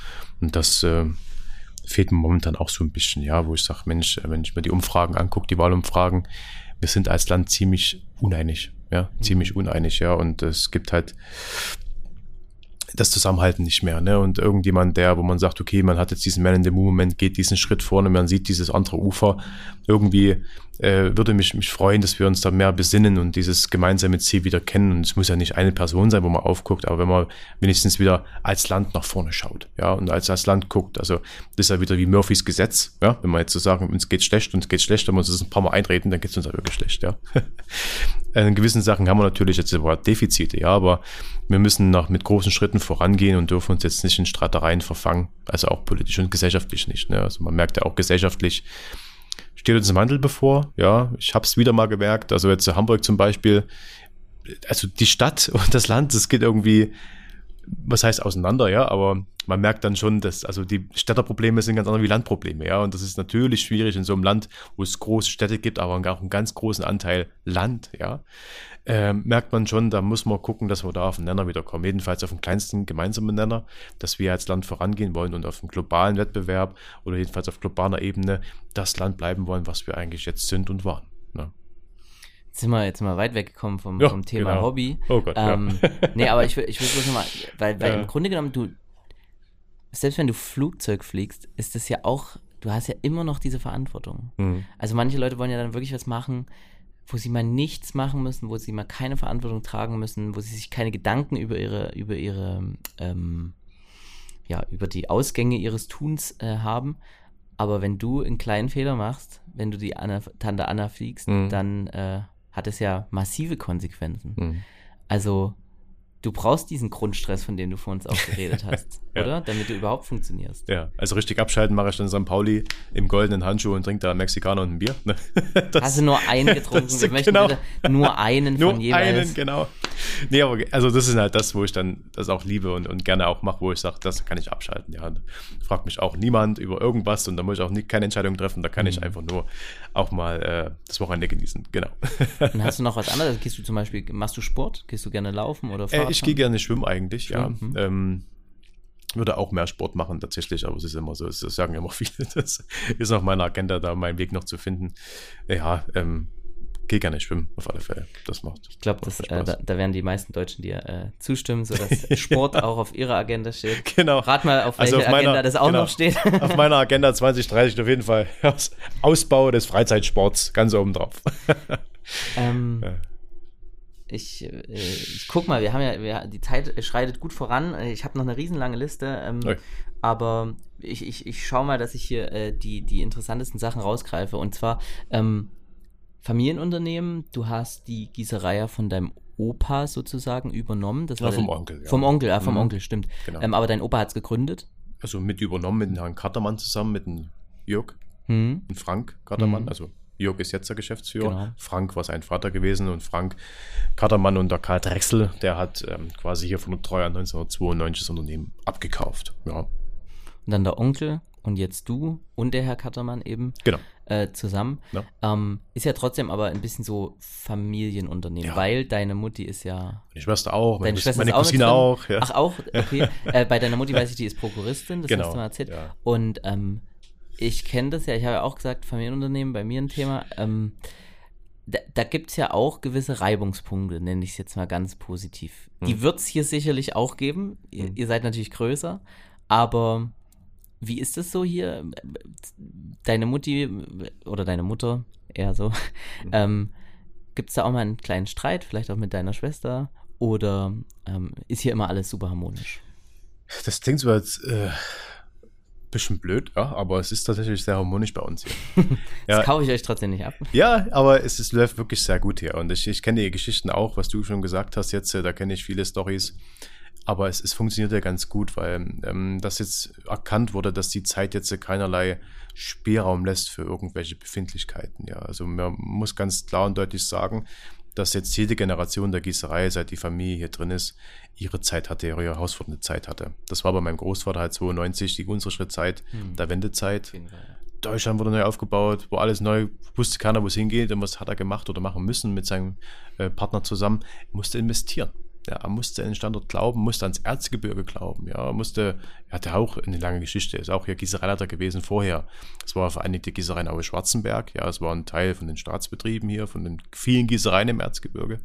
Und das, äh, fehlt mir momentan auch so ein bisschen, ja, wo ich sage, Mensch, wenn ich mir die Umfragen angucke, die Wahlumfragen, wir sind als Land ziemlich uneinig, ja, ziemlich uneinig, ja, und es gibt halt das Zusammenhalten nicht mehr, ne, und irgendjemand, der, wo man sagt, okay, man hat jetzt diesen Man in the Moment, geht diesen Schritt vorne, man sieht dieses andere Ufer, irgendwie äh, würde mich, mich freuen, dass wir uns da mehr besinnen und dieses gemeinsame Ziel wieder kennen. Und es muss ja nicht eine Person sein, wo man aufguckt, aber wenn man wenigstens wieder als Land nach vorne schaut, ja, und als, als Land guckt. Also das ist ja wieder wie Murphys Gesetz, ja, wenn man jetzt so sagen, uns geht schlecht, uns geht schlecht, wenn wir uns das ein paar Mal einreden, dann geht es uns ja wirklich schlecht, ja. In gewissen Sachen haben wir natürlich jetzt aber Defizite, ja, aber wir müssen nach, mit großen Schritten vorangehen und dürfen uns jetzt nicht in Streitereien verfangen, also auch politisch und gesellschaftlich nicht. Ne? Also man merkt ja auch gesellschaftlich, steht uns ein Wandel bevor. Ja, ich habe es wieder mal gemerkt. Also jetzt Hamburg zum Beispiel. Also die Stadt und das Land, das geht irgendwie, was heißt auseinander, ja, aber man merkt dann schon, dass also die Städterprobleme sind ganz andere wie Landprobleme, ja, und das ist natürlich schwierig in so einem Land, wo es große Städte gibt, aber auch einen ganz großen Anteil Land, ja, ähm, merkt man schon, da muss man gucken, dass wir da auf den Nenner wiederkommen. Jedenfalls auf den kleinsten gemeinsamen Nenner, dass wir als Land vorangehen wollen und auf dem globalen Wettbewerb oder jedenfalls auf globaler Ebene das Land bleiben wollen, was wir eigentlich jetzt sind und waren. Ne? Jetzt sind wir jetzt mal weit weggekommen vom, Ja, vom Thema genau. Hobby. Oh Gott, ja. ähm, Nee, aber ich will, ich will bloß nochmal, weil, weil Ja. im Grunde genommen, du, selbst wenn du Flugzeug fliegst, ist das ja auch, du hast ja immer noch diese Verantwortung. Mhm. Also manche Leute wollen ja dann wirklich was machen, wo sie mal nichts machen müssen, wo sie mal keine Verantwortung tragen müssen, wo sie sich keine Gedanken über ihre, über ihre, ähm, ja, über die Ausgänge ihres Tuns äh, haben. Aber wenn du einen kleinen Fehler machst, wenn du die Anna, Tante Anna fliegst, Mhm. dann äh, hat es ja massive Konsequenzen. Mhm. Also du brauchst diesen Grundstress, von dem du vor uns auch geredet hast, Ja. oder? Damit du überhaupt funktionierst. Ja, also richtig abschalten mache ich dann in St. Pauli im goldenen Handschuh und trinke da Mexikaner und ein Bier. Ne? Das- Hast du nur einen getrunken? das- Wir möchten genau. nur einen Nur von jeweils. einen, genau. Nee, aber also das ist halt das, wo ich dann das auch liebe und, und gerne auch mache, wo ich sage, das kann ich abschalten. Ja, fragt mich auch niemand über irgendwas und da muss ich auch nie, keine Entscheidung treffen. Da kann ich Mhm. einfach nur auch mal äh, das Wochenende genießen. Genau. Und hast du noch was anderes? Gehst du zum Beispiel, machst du Sport? Gehst du gerne laufen oder Äh, Fahrrad? Ich gehe gerne schwimmen eigentlich, Schwimmen, ja. Ähm, würde auch mehr Sport machen tatsächlich, aber es ist immer so, das sagen immer viele, das ist auf meiner Agenda da, meinen Weg noch zu finden. Ja, ähm, gehe gerne schwimmen, auf alle Fälle. Das macht. Ich glaube, äh, da, da werden die meisten Deutschen dir äh, zustimmen, sodass Sport auch auf ihrer Agenda steht. Genau. Rat mal, auf welcher Also meiner- Agenda das auch genau. noch steht. Auf meiner Agenda 2030 auf jeden Fall Aus- Ausbau des Freizeitsports ganz oben drauf. ähm, Ja. Ich, äh, ich guck mal, wir haben ja, wir, die Zeit schreitet gut voran. Ich habe noch eine riesenlange Liste, ähm, aber ich, ich, ich schaue mal, dass ich hier äh, die, die interessantesten Sachen rausgreife. Und zwar ähm, Familienunternehmen. Du hast die Gießerei ja von deinem Opa sozusagen übernommen. Das Ja, war vom dein- Onkel, ja. Vom Onkel, ja, vom Mhm. Onkel, stimmt. Genau. Ähm, aber dein Opa hat es gegründet. Also mit übernommen mit dem Herrn Kattermann zusammen, mit dem Jörg Hm. und Frank Kattermann. Mhm. Also Jörg ist jetzt der Geschäftsführer. Genau. Frank war sein Vater gewesen und Frank Kattermann und der Karl Drechsel, der hat ähm, quasi hier von der Treuer 1992 das Unternehmen abgekauft. Ja, Und dann der Onkel und jetzt du und der Herr Kattermann eben genau. äh, zusammen. Ja. Ähm, ist ja trotzdem aber ein bisschen so Familienunternehmen, Ja. weil deine Mutti ist ja. Meine Schwester auch, meine, Deine Schwester meine auch Cousine drin? auch. Ja. Ach, auch? Okay. äh, bei deiner Mutti weiß ich, die ist Prokuristin, das Genau, hast du mal erzählt. Und ähm, ich kenne das ja, ich habe ja auch gesagt, Familienunternehmen, bei mir ein Thema. Ähm, da, da gibt es ja auch gewisse Reibungspunkte, nenne ich es jetzt mal ganz positiv. Die Mhm. wird es hier sicherlich auch geben. Ihr, Mhm. ihr seid natürlich größer, aber wie ist es so hier? Deine Mutti oder deine Mutter, eher so, Mhm. ähm, gibt es da auch mal einen kleinen Streit, vielleicht auch mit deiner Schwester? Oder ähm, ist hier immer alles super harmonisch? Das klingt so als äh, bisschen blöd, ja, aber es ist tatsächlich sehr harmonisch bei uns hier. Das Ja. kaufe ich euch trotzdem nicht ab. Ja, aber es, es läuft wirklich sehr gut hier. Und ich, ich kenne die Geschichten auch, was du schon gesagt hast jetzt, äh, da kenne ich viele Stories. Aber es, es funktioniert ja ganz gut, weil ähm, das jetzt erkannt wurde, dass die Zeit jetzt keinerlei Spielraum lässt für irgendwelche Befindlichkeiten. Ja, also man muss ganz klar und deutlich sagen, dass jetzt jede Generation der Gießerei, seit die Familie hier drin ist, ihre Zeit hatte, ihre herausfordernde Zeit hatte. Das war bei meinem Großvater halt 92, die unsere Zeit Hm. der Wendezeit. Deutschland wurde neu aufgebaut, wo alles neu, wusste keiner, wo es hingeht und was hat er gemacht oder machen müssen mit seinem äh, Partner zusammen, Er musste investieren. Ja, er musste in den Standort glauben, musste ans Erzgebirge glauben. Ja, er musste, er hatte auch eine lange Geschichte, ist auch hier Gießereileiter gewesen vorher. Es war Vereinigte Gießereien Aue Schwarzenberg. Ja, es war ein Teil von den Staatsbetrieben hier, von den vielen Gießereien im Erzgebirge.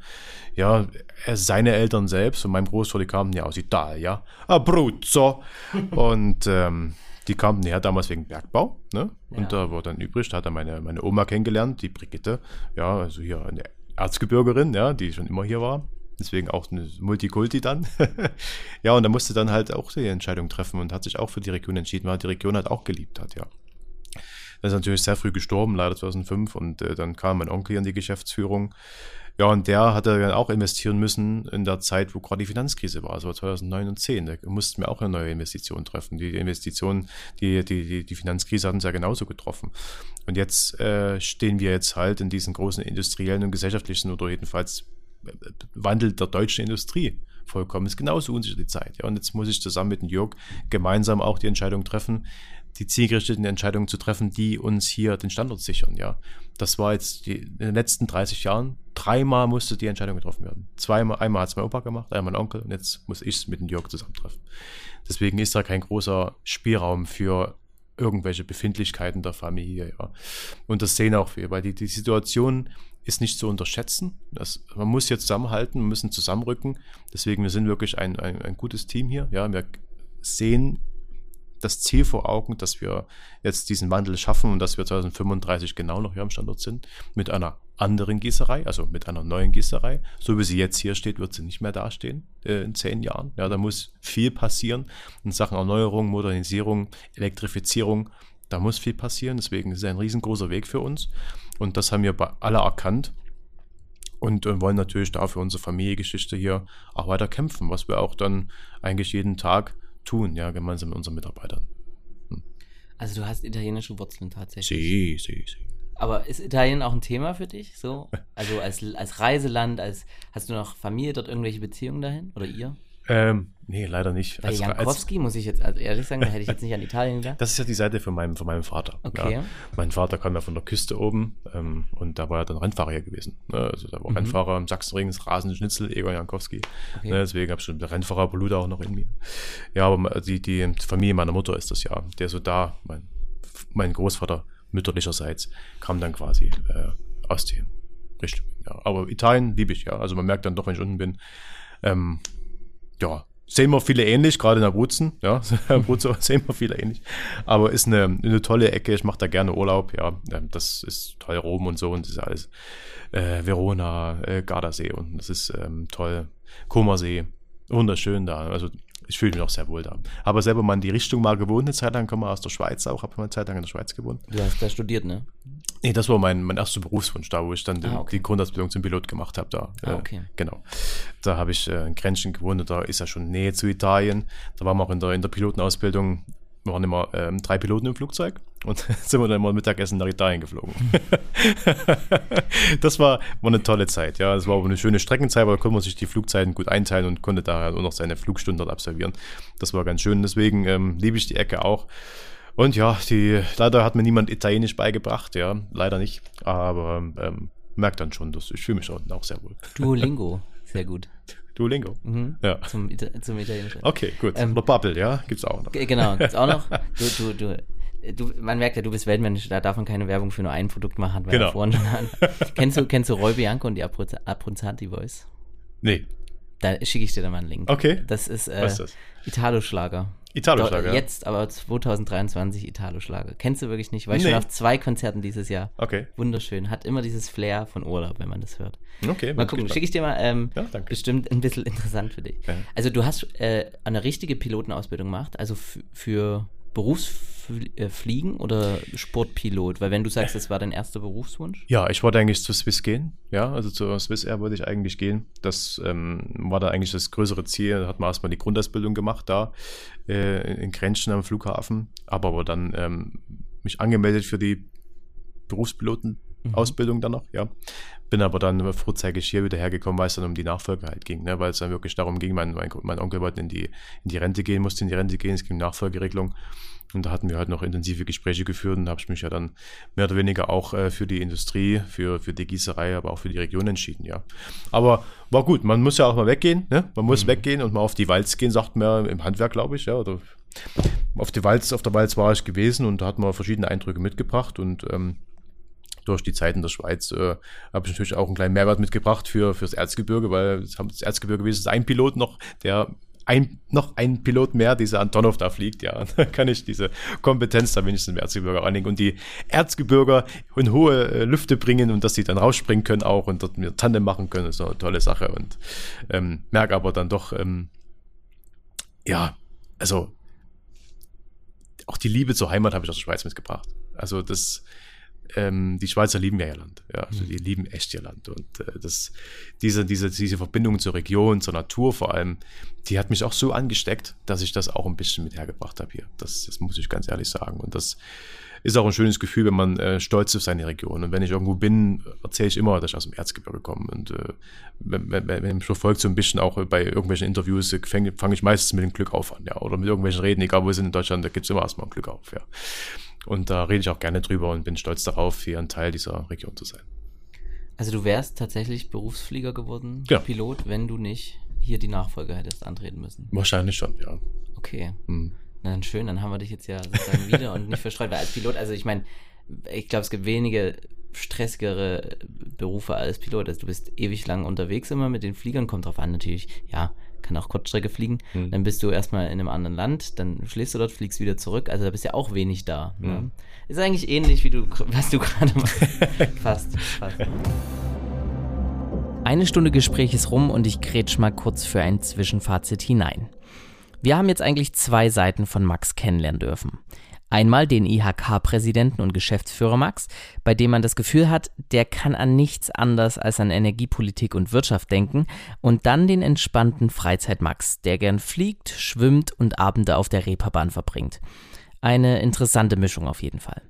Ja, er, seine Eltern selbst und mein Großvater, die kamen ja aus Italien, ja. Abruzzo. und ähm, die kamen her damals wegen Bergbau, ne? Und Ja. da war dann übrig, da hat er meine, meine Oma kennengelernt, die Brigitte, ja, also hier eine Erzgebirgerin, ja, die schon immer hier war. Deswegen auch eine Multikulti dann. ja, und da musste dann halt auch die Entscheidung treffen und hat sich auch für die Region entschieden, weil die Region halt auch geliebt hat, ja. Er ist natürlich sehr früh gestorben, leider 2005, und äh, dann kam mein Onkel in die Geschäftsführung. Ja, und der hatte dann auch investieren müssen in der Zeit, wo gerade die Finanzkrise war, also 2009 und 10. Da mussten wir auch eine neue Investition treffen. Die Investitionen, die, die, die, Finanzkrise hat uns ja genauso getroffen. Und jetzt äh, stehen wir jetzt halt in diesen großen industriellen und gesellschaftlichen oder jedenfalls Wandel der deutschen Industrie vollkommen. Ist genauso unsicher die Zeit. Ja, und jetzt muss ich zusammen mit dem Jörg gemeinsam auch die Entscheidung treffen, die zielgerichteten Entscheidungen zu treffen, die uns hier den Standort sichern. Ja, das war jetzt die, in den letzten 30 Jahren. Dreimal musste die Entscheidung getroffen werden. Zweimal, einmal hat es mein Opa gemacht, einmal mein Onkel und jetzt muss ich es mit dem Jörg zusammen treffen. Deswegen ist da kein großer Spielraum für irgendwelche Befindlichkeiten der Familie. Ja. Und das sehen auch wir, weil die, die Situation ist nicht zu unterschätzen. Das, man muss hier zusammenhalten, wir müssen zusammenrücken. Deswegen, wir sind wirklich ein, ein, ein gutes Team hier. Ja, wir sehen das Ziel vor Augen, dass wir jetzt diesen Wandel schaffen und dass wir 2035 genau noch hier am Standort sind, mit einer anderen Gießerei, also mit einer neuen Gießerei. So wie sie jetzt hier steht, wird sie nicht mehr dastehen äh, in zehn Jahren. Ja, da muss viel passieren in Sachen Erneuerung, Modernisierung, Elektrifizierung. Da muss viel passieren, deswegen ist es ein riesengroßer Weg für uns. Und das haben wir bei alle erkannt. und äh, wollen natürlich da für unsere Familiengeschichte hier auch weiter kämpfen, was wir auch dann eigentlich jeden Tag tun, ja, gemeinsam mit unseren Mitarbeitern. Also du hast italienische Wurzeln tatsächlich. Sie, sie, sie. Aber ist Italien auch ein Thema für dich? So? Also als, als Reiseland, als hast du noch Familie dort irgendwelche Beziehungen dahin? Oder ihr? Ähm, nee, leider nicht. Bei Als- Jankowski muss ich jetzt also ehrlich sagen, da hätte ich jetzt nicht an Italien gedacht. Das ist ja die Seite von meinem, von meinem Vater. Okay. Ja. Mein Vater kam ja von der Küste oben ähm, und da war er dann Rennfahrer hier gewesen. Ne? Also da war Mhm. Rennfahrer im Sachsenring, das rasende Schnitzel, Egon Jankowski. Okay. Ne? Deswegen habe ich schon der Rennfahrer-Blut auch noch in mir. Ja, aber die, die Familie meiner Mutter ist das ja. Der so da, mein, mein Großvater mütterlicherseits, kam dann quasi äh, aus den Richtungen. Ja. Aber Italien liebe ich, ja. Also man merkt dann doch, wenn ich unten bin, ähm, ja, sehen wir viele ähnlich, gerade in Abruzzen, ja, Abruzzo sehen wir viele ähnlich, aber ist eine, eine tolle Ecke, ich mache da gerne Urlaub, ja, das ist toll, Rom und so und das ist alles, äh, Verona, äh, Gardasee und das ist ähm, toll, Comersee, wunderschön da, also ich fühle mich auch sehr wohl da. Aber selber mal in die Richtung mal gewohnt, eine Zeit lang, komme aus der Schweiz auch, habe mal eine Zeit lang in der Schweiz gewohnt. Du hast da studiert, ne? Nee, das war mein, mein erster Berufswunsch da, wo ich dann den, Ah, okay. die Grundausbildung zum Pilot gemacht habe. Da, Ah, Äh, okay. genau. Da habe ich äh, in Grenchen gewohnt, und da ist ja schon Nähe zu Italien. Da waren wir auch in der, in der Pilotenausbildung, wir waren immer ähm, drei Piloten im Flugzeug und sind wir dann immer Mittagessen nach Italien geflogen. das war, war eine tolle Zeit, ja. Das war aber eine schöne Streckenzeit, aber da konnte man sich die Flugzeiten gut einteilen und konnte da auch noch seine Flugstunden dort absolvieren. Das war ganz schön. Deswegen ähm, liebe ich die Ecke auch. Und ja, die, leider hat mir niemand Italienisch beigebracht, ja, leider nicht. Aber ähm, merkt dann schon, dass ich fühle mich dort auch sehr wohl. Duolingo, sehr gut. Duolingo. Mhm. Ja. Zum, Ita zum Italienischen. Okay, gut. Ähm, Bubble, ja, gibt's auch noch. Genau, gibt's auch noch. Du, du, du, du, man merkt ja, du bist Weltmensch, da darf man keine Werbung für nur ein Produkt machen, wir Genau. vorhin schon an. kennst du, kennst du Roy Bianco und die Abruzzanti Voice? Nee. Da schicke ich dir dann mal einen Link. Okay. Das ist, äh, Was ist das? Italo-Schlager. Italo-Schlager. Jetzt, aber 2023 Italo-Schlager. Kennst du wirklich nicht? War ich Nee. schon auf zwei Konzerten dieses Jahr. Okay. Wunderschön. Hat immer dieses Flair von Urlaub, wenn man das hört. Okay. Mal gucken, schicke ich dir mal. Ähm, Ja, danke. Bestimmt ein bisschen interessant für dich. Ja. Also du hast äh, eine richtige Pilotenausbildung gemacht, also für Berufsfliegen oder Sportpilot? Weil wenn du sagst, das war dein erster Berufswunsch. Ja, ich wollte eigentlich zu Swiss gehen. Ja, also zur Swiss Air wollte ich eigentlich gehen. Das ähm, war da eigentlich das größere Ziel. Da hat man erstmal die Grundausbildung gemacht da äh, in Grenchen am Flughafen. Aber, aber dann ähm, mich angemeldet für die Berufspilotenausbildung dann noch, ja. Bin aber dann vorzeitig hier wieder hergekommen, weil es dann um die Nachfolge halt ging, ne? weil es dann wirklich darum ging, mein, mein, mein Onkel wollte in die, in die Rente gehen, musste in die Rente gehen, es ging um Nachfolgeregelung. Und da hatten wir halt noch intensive Gespräche geführt und da habe ich mich ja dann mehr oder weniger auch äh, für die Industrie, für, für die Gießerei, aber auch für die Region entschieden, ja. Aber war gut, man muss ja auch mal weggehen, ne? Man muss weggehen und mal auf die Walz gehen, sagt man im Handwerk, glaube ich, ja. Oder auf, die Walz, auf der Walz war ich gewesen und da hat man verschiedene Eindrücke mitgebracht und ähm, durch die Zeit in der Schweiz äh, habe ich natürlich auch einen kleinen Mehrwert mitgebracht für fürs Erzgebirge, weil das, Erzgebirge ist ein Pilot noch, der ein, noch ein Pilot mehr, dieser Antonov da fliegt, ja, da kann ich diese Kompetenz da wenigstens im Erzgebirge anlegen und die Erzgebirger in hohe äh, Lüfte bringen und dass sie dann rausspringen können auch und dort mir Tandem machen können, ist eine tolle Sache und ähm, merke aber dann doch, ähm, ja, also auch die Liebe zur Heimat habe ich aus der Schweiz mitgebracht. Also das, ähm, die Schweizer lieben ja ihr Land. Ja, also die lieben echt ihr Land. Und äh, das, diese, diese, diese Verbindung zur Region, zur Natur vor allem, die hat mich auch so angesteckt, dass ich das auch ein bisschen mit hergebracht habe hier. Das, das muss ich ganz ehrlich sagen. Und das ist auch ein schönes Gefühl, wenn man äh, stolz ist auf seine Region. Und wenn ich irgendwo bin, erzähle ich immer, dass ich aus dem Erzgebirge komme. Und äh, wenn, wenn, wenn mich verfolgt so ein bisschen auch bei irgendwelchen Interviews, fange fang ich meistens mit dem Glück auf an, ja. Oder mit irgendwelchen Reden, egal wo wir sind in Deutschland, da gibt es immer erstmal ein Glück auf, ja. Und da rede ich auch gerne drüber und bin stolz darauf, hier ein Teil dieser Region zu sein. Also du wärst tatsächlich Berufsflieger geworden, Ja. Pilot, wenn du nicht hier die Nachfolge hättest antreten müssen. Wahrscheinlich schon, ja. Okay. Hm. Na dann schön, dann haben wir dich jetzt ja sozusagen wieder und nicht verstreut, weil als Pilot, also ich meine, ich glaube, es gibt wenige stressigere Berufe als Pilot. Also du bist ewig lang unterwegs immer mit den Fliegern, kommt drauf an natürlich, ja, kann auch Kurzstrecke fliegen. Hm. Dann bist du erstmal in einem anderen Land, dann schläfst du dort, fliegst wieder zurück. Also da bist du ja auch wenig da. Ne? Hm. Ist eigentlich ähnlich, wie du, was du gerade machst. fast, fast. Eine Stunde Gespräch ist rum und ich grätsch mal kurz für ein Zwischenfazit hinein. Wir haben jetzt eigentlich zwei Seiten von Max kennenlernen dürfen. Einmal den IHK-Präsidenten und Geschäftsführer Max, bei dem man das Gefühl hat, der kann an nichts anders als an Energiepolitik und Wirtschaft denken, und dann den entspannten Freizeit-Max, der gern fliegt, schwimmt und Abende auf der Reeperbahn verbringt. Eine interessante Mischung auf jeden Fall.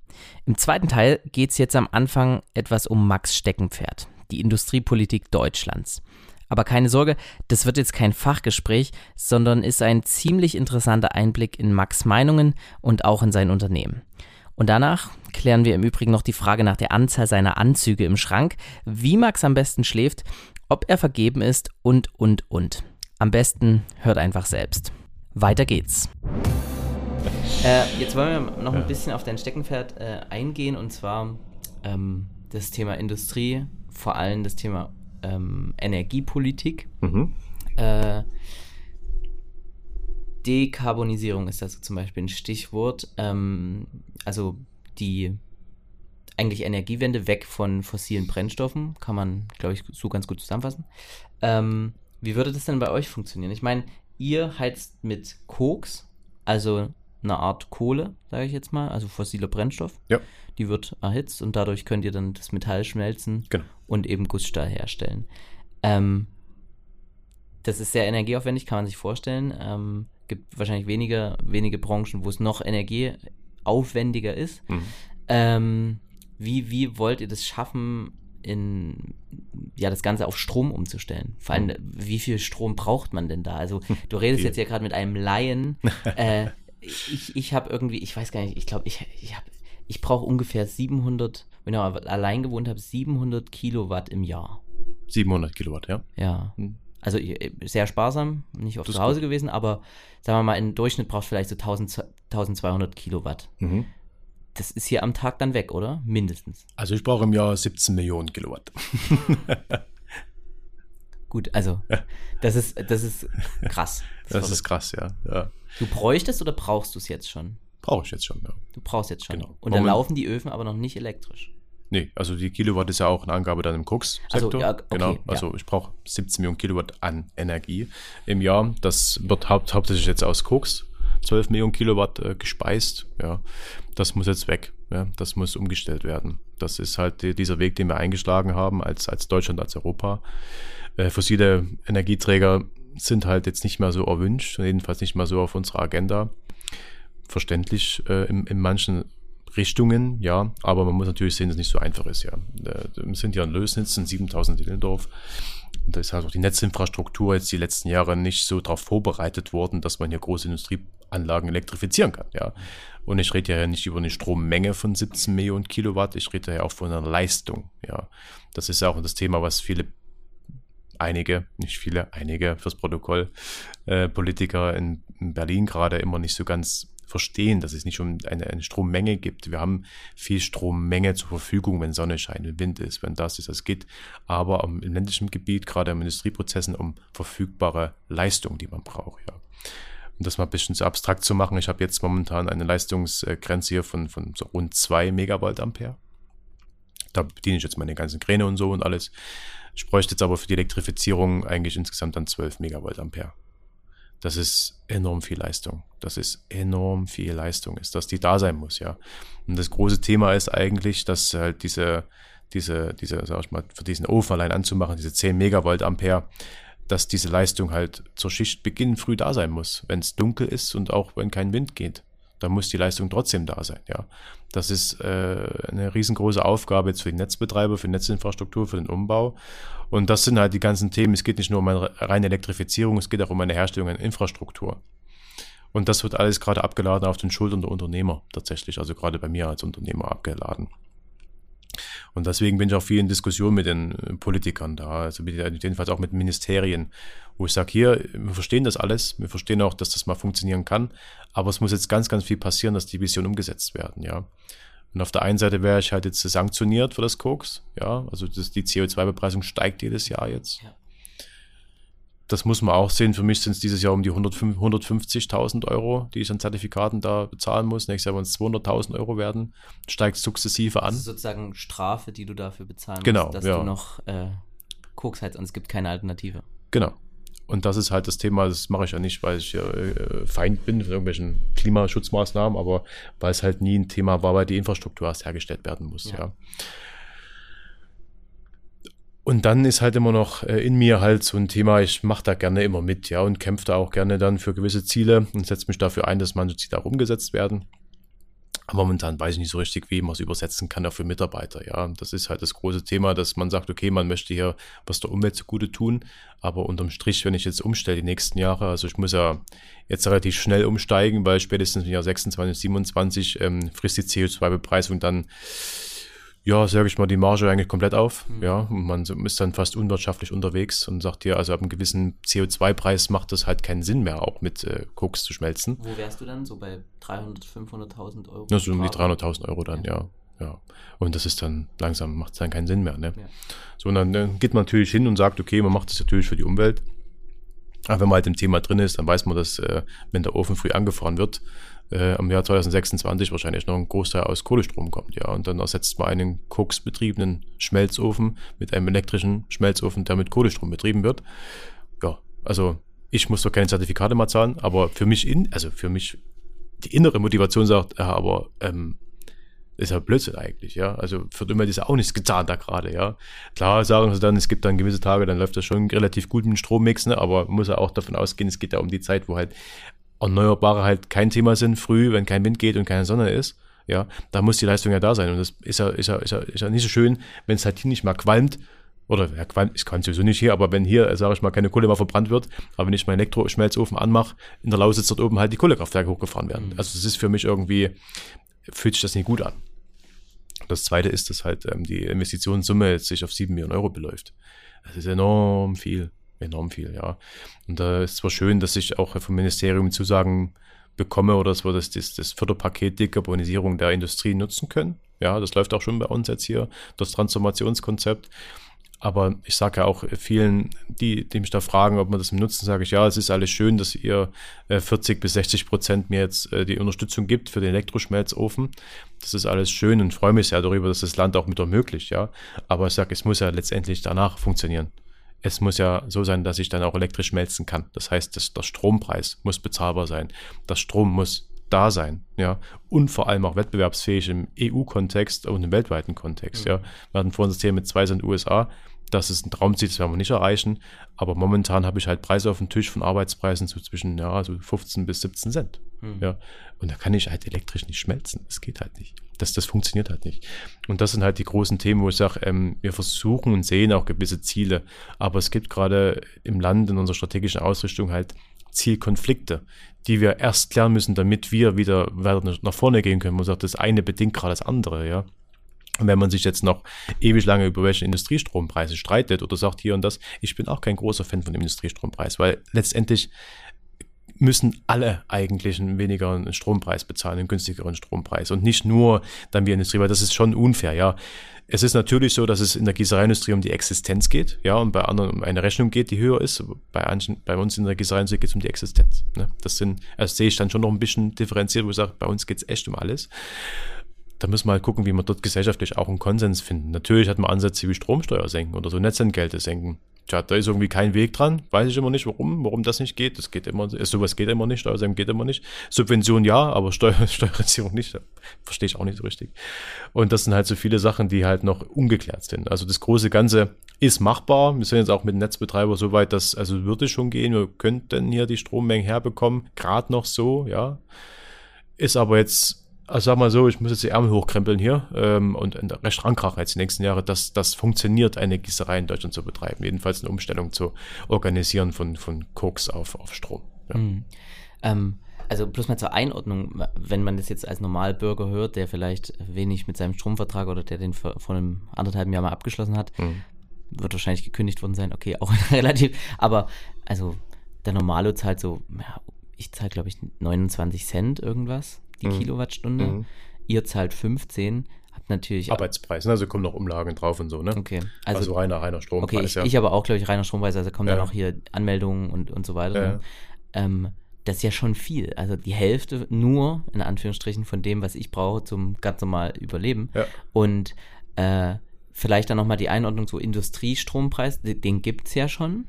Im zweiten Teil geht es jetzt am Anfang etwas um Max Steckenpferd, die Industriepolitik Deutschlands. Aber keine Sorge, das wird jetzt kein Fachgespräch, sondern ist ein ziemlich interessanter Einblick in Max Meinungen und auch in sein Unternehmen. Und danach klären wir im Übrigen noch die Frage nach der Anzahl seiner Anzüge im Schrank, wie Max am besten schläft, ob er vergeben ist und, und, und. Am besten hört einfach selbst. Weiter geht's. Äh, jetzt wollen wir noch ein bisschen auf dein Steckenpferd äh, eingehen und zwar ähm, das Thema Industrie, vor allem das Thema ähm, Energiepolitik. Mhm. Äh, Dekarbonisierung ist das zum Beispiel ein Stichwort. Ähm, also die eigentlich Energiewende weg von fossilen Brennstoffen, kann man, glaube ich, so ganz gut zusammenfassen. Ähm, wie würde das denn bei euch funktionieren? Ich meine, ihr heizt mit Koks, also eine Art Kohle, sage ich jetzt mal, also fossiler Brennstoff. Ja. Die wird erhitzt und dadurch könnt ihr dann das Metall schmelzen genau. und eben Gussstahl herstellen. Ähm, das ist sehr energieaufwendig, kann man sich vorstellen. Ähm, gibt wahrscheinlich wenige, wenige Branchen, wo es noch energieaufwendiger ist. Mhm. Ähm, wie, wie wollt ihr das schaffen, in ja das Ganze auf Strom umzustellen. Vor allem, mhm. wie viel Strom braucht man denn da? Also du redest jetzt ja gerade mit einem Laien. äh, ich ich habe irgendwie, ich weiß gar nicht, ich glaube, ich, ich habe, ich brauche ungefähr 700, wenn ich allein gewohnt habe, 700 Kilowatt im Jahr. 700 Kilowatt, ja. Ja. Hm. Also sehr sparsam, nicht oft zu Hause gut. gewesen, aber sagen wir mal, im Durchschnitt braucht vielleicht so 1000, 1200 Kilowatt. Mhm. Das ist hier am Tag dann weg, oder? Mindestens. Also ich brauche im Jahr 17 Millionen Kilowatt. Gut, also das ist, das ist krass. Das, das ist krass, ja. ja. Du bräuchtest oder brauchst du es jetzt schon? Brauche ich jetzt schon, ja. Du brauchst jetzt schon. Genau. Und dann laufen die Öfen aber noch nicht elektrisch. Nee, also die Kilowatt ist ja auch eine Angabe dann im Koks-Sektor. Also, ja, okay, genau, also ja. ich brauche 17 Millionen Kilowatt an Energie im Jahr. Das wird haupt, hauptsächlich jetzt aus Koks, 12 Millionen Kilowatt äh, gespeist. Ja, das muss jetzt weg. Ja, das muss umgestellt werden. Das ist halt die, dieser Weg, den wir eingeschlagen haben als, als Deutschland, als Europa. Äh, fossile Energieträger sind halt jetzt nicht mehr so erwünscht, jedenfalls nicht mehr so auf unserer Agenda. Verständlich äh, in, in manchen Richtungen, ja, aber man muss natürlich sehen, dass es nicht so einfach ist, ja. Äh, wir sind ja in Lösnitz, in 7000 Dillendorf. Und da ist halt auch die Netzinfrastruktur jetzt die letzten Jahre nicht so darauf vorbereitet worden, dass man hier große Industrieanlagen elektrifizieren kann, ja. Und ich rede ja nicht über eine Strommenge von 17 Millionen Kilowatt, ich rede ja auch von einer Leistung, ja. Das ist ja auch das Thema, was viele einige, nicht viele, einige fürs Protokoll, äh, Politiker in, in Berlin gerade immer nicht so ganz verstehen, dass es nicht um eine, eine, Strommenge gibt. Wir haben viel Strommenge zur Verfügung, wenn Sonne scheint, wenn Wind ist, wenn das ist, das geht. Aber im ländlichen Gebiet, gerade im Industrieprozessen, um verfügbare Leistung, die man braucht, ja. Um das mal ein bisschen zu abstrakt zu machen, ich habe jetzt momentan eine Leistungsgrenze hier von, von so rund 2 Megawatt Ampere. Da bediene ich jetzt meine ganzen Kräne und so und alles. Ich bräuchte jetzt aber für die Elektrifizierung eigentlich insgesamt dann 12 Megawatt Ampere. Das ist enorm viel Leistung. Das ist enorm viel Leistung, ist, dass die da sein muss, ja. Und das große Thema ist eigentlich, dass halt diese, diese, diese, sag ich mal, für diesen Ofen allein anzumachen, diese 10 Megawatt Ampere, dass diese Leistung halt zur Schichtbeginn früh da sein muss, wenn es dunkel ist und auch wenn kein Wind geht da muss die Leistung trotzdem da sein. Ja, das ist äh, eine riesengroße Aufgabe jetzt für die Netzbetreiber, für die Netzinfrastruktur, für den Umbau. Und das sind halt die ganzen Themen. Es geht nicht nur um eine reine Elektrifizierung, es geht auch um eine Herstellung einer Infrastruktur. Und das wird alles gerade abgeladen auf den Schultern der Unternehmer tatsächlich, also gerade bei mir als Unternehmer abgeladen. Und deswegen bin ich auch viel in Diskussion mit den Politikern da, also mit, jedenfalls auch mit Ministerien, wo ich sage, hier, wir verstehen das alles, wir verstehen auch, dass das mal funktionieren kann, aber es muss jetzt ganz, ganz viel passieren, dass die Visionen umgesetzt werden, ja. Und auf der einen Seite wäre ich halt jetzt sanktioniert für das Koks, ja, also das, die CO2-Bepreisung steigt jedes Jahr jetzt. Ja das muss man auch sehen. Für mich sind es dieses Jahr um die 150.000 Euro, die ich an Zertifikaten da bezahlen muss. Nächstes Jahr werden es 200.000 Euro werden. Steigt sukzessive an. Das ist sozusagen Strafe, die du dafür bezahlen genau, musst, dass ja. du noch äh, Koks heizt und es gibt keine Alternative. Genau. Und das ist halt das Thema, das mache ich ja nicht, weil ich äh, Feind bin von irgendwelchen Klimaschutzmaßnahmen, aber weil es halt nie ein Thema war, weil die Infrastruktur erst hergestellt werden muss, ja. ja. Und dann ist halt immer noch äh, in mir halt so ein Thema, ich mache da gerne immer mit, ja, und kämpfe da auch gerne dann für gewisse Ziele und setze mich dafür ein, dass manche Ziele auch umgesetzt werden. Momentan weiß ich nicht so richtig, wie man es übersetzen kann, auch für Mitarbeiter. Ja, das ist halt das große Thema, dass man sagt, okay, man möchte hier was der Umwelt zugute tun. Aber unterm Strich, wenn ich jetzt umstelle die nächsten Jahre, also ich muss ja jetzt relativ schnell umsteigen, weil spätestens im Jahr 26, 27 ähm, frisst die CO2-Bepreisung dann ja, sage ich mal, die Marge eigentlich komplett auf. Mhm. Ja, und man ist dann fast unwirtschaftlich unterwegs und sagt dir, also ab einem gewissen CO2-Preis macht das halt keinen Sinn mehr, auch mit äh, Koks zu schmelzen. Wo wärst du dann? So bei 300, 500.000 Euro? Ja, so um die 300.000 Euro dann, ja. ja. ja. Und das ist dann langsam, macht es dann keinen Sinn mehr. Ne? Ja. So, und dann äh, geht man natürlich hin und sagt, okay, man macht das natürlich für die Umwelt. Aber wenn man halt im Thema drin ist, dann weiß man, dass äh, wenn der Ofen früh angefahren wird, äh, im Jahr 2026 wahrscheinlich noch ein Großteil aus Kohlestrom kommt, ja. Und dann ersetzt man einen koksbetriebenen Schmelzofen mit einem elektrischen Schmelzofen, der mit Kohlestrom betrieben wird. Ja, also ich muss doch keine Zertifikate mehr zahlen, aber für mich in, also für mich die innere Motivation sagt, ja, aber ähm, ist ja Blödsinn eigentlich, ja. Also für die ist ja auch nichts getan da gerade, ja. Klar sagen sie dann, es gibt dann gewisse Tage, dann läuft das schon relativ gut mit dem Strommix, ne? aber muss ja auch davon ausgehen, es geht ja um die Zeit, wo halt Erneuerbare halt kein Thema sind, früh, wenn kein Wind geht und keine Sonne ist, ja, da muss die Leistung ja da sein. Und das ist ja, ist ja, ist ja, ist ja nicht so schön, wenn es halt hier nicht mal qualmt, oder ja, qualmt, ich kann sowieso nicht hier, aber wenn hier, sage ich mal, keine Kohle mehr verbrannt wird, aber wenn ich meinen Elektroschmelzofen anmache, in der Lausitz dort oben halt die Kohlekraftwerke hochgefahren werden. Mhm. Also das ist für mich irgendwie, fühlt sich das nicht gut an. Das zweite ist, dass halt ähm, die Investitionssumme jetzt sich auf sieben Millionen Euro beläuft. Das ist enorm viel enorm viel, ja. Und da ist zwar schön, dass ich auch vom Ministerium Zusagen bekomme oder dass wir das, das, das Förderpaket Dekarbonisierung der Industrie nutzen können. Ja, das läuft auch schon bei uns jetzt hier, das Transformationskonzept. Aber ich sage ja auch vielen, die, die mich da fragen, ob man das nutzen, sage ich, ja, es ist alles schön, dass ihr 40 äh, bis 60 Prozent mir jetzt äh, die Unterstützung gibt für den Elektroschmelzofen. Das ist alles schön und freue mich sehr darüber, dass das Land auch mit ermöglicht, ja. Aber ich sage, es muss ja letztendlich danach funktionieren es muss ja so sein, dass ich dann auch elektrisch schmelzen kann. Das heißt, das, der Strompreis muss bezahlbar sein. Das Strom muss da sein, ja, und vor allem auch wettbewerbsfähig im EU-Kontext und im weltweiten Kontext, mhm. ja. Wir hatten vorhin das Thema mit zwei sind USA, das ist ein Traumziel, das werden wir nicht erreichen, aber momentan habe ich halt Preise auf dem Tisch von Arbeitspreisen so zwischen, ja, so 15 bis 17 Cent, mhm. ja, und da kann ich halt elektrisch nicht schmelzen, das geht halt nicht das, das funktioniert halt nicht. Und das sind halt die großen Themen, wo ich sage, ähm, wir versuchen und sehen auch gewisse Ziele, aber es gibt gerade im Land, in unserer strategischen Ausrichtung halt Zielkonflikte, die wir erst klären müssen, damit wir wieder weiter nach vorne gehen können. Man sagt, das eine bedingt gerade das andere, ja. Und wenn man sich jetzt noch ewig lange über welche Industriestrompreise streitet oder sagt hier und das, ich bin auch kein großer Fan von dem Industriestrompreis, weil letztendlich müssen alle eigentlich einen weniger Strompreis bezahlen, einen günstigeren Strompreis und nicht nur dann wir Industrie, weil das ist schon unfair, ja. Es ist natürlich so, dass es in der Gießereiindustrie um die Existenz geht, ja, und bei anderen um eine Rechnung geht, die höher ist. Bei, manchen, bei uns in der Gießereiindustrie geht es um die Existenz. Ne? Das sind, also sehe ich dann schon noch ein bisschen differenziert, wo ich sage, bei uns geht es echt um alles. Da müssen wir halt gucken, wie wir dort gesellschaftlich auch einen Konsens finden. Natürlich hat man Ansätze wie Stromsteuer senken oder so Netzentgelte senken. Tja, da ist irgendwie kein Weg dran. Weiß ich immer nicht, warum, warum das nicht geht. Das geht immer, sowas geht immer nicht, Steuersenkung geht immer nicht. Subvention ja, aber Steuer, Steuerreduzierung nicht. Verstehe ich auch nicht so richtig. Und das sind halt so viele Sachen, die halt noch ungeklärt sind. Also das große Ganze ist machbar. Wir sind jetzt auch mit Netzbetreiber so weit, dass, also würde schon gehen. Wir könnten hier die Strommengen herbekommen. Gerade noch so, ja. Ist aber jetzt also sag mal so, ich muss jetzt die Ärmel hochkrempeln hier ähm, und recht rankrachen jetzt die nächsten Jahre, dass das funktioniert, eine Gießerei in Deutschland zu betreiben. Jedenfalls eine Umstellung zu organisieren von, von Koks auf, auf Strom. Ja. Mhm. Ähm, also bloß mal zur Einordnung, wenn man das jetzt als Normalbürger hört, der vielleicht wenig mit seinem Stromvertrag oder der den vor, vor einem anderthalben Jahr mal abgeschlossen hat, mhm. wird wahrscheinlich gekündigt worden sein. Okay, auch relativ. Aber also der Normalo zahlt so, ja, ich zahle glaube ich 29 Cent irgendwas die mhm. Kilowattstunde. Mhm. Ihr zahlt 15, habt natürlich. Arbeitspreis, ne? also kommen noch Umlagen drauf und so, ne? Okay. Also, also reiner, reiner Strompreis, okay, ich, ja. ich aber auch, glaube ich, reiner Strompreis, also kommen ja. dann auch hier Anmeldungen und, und so weiter. Ja. Ähm, das ist ja schon viel. Also die Hälfte nur, in Anführungsstrichen, von dem, was ich brauche zum ganz normal Überleben. Ja. Und äh, vielleicht dann nochmal die Einordnung zu Industriestrompreis, den, den gibt es ja schon.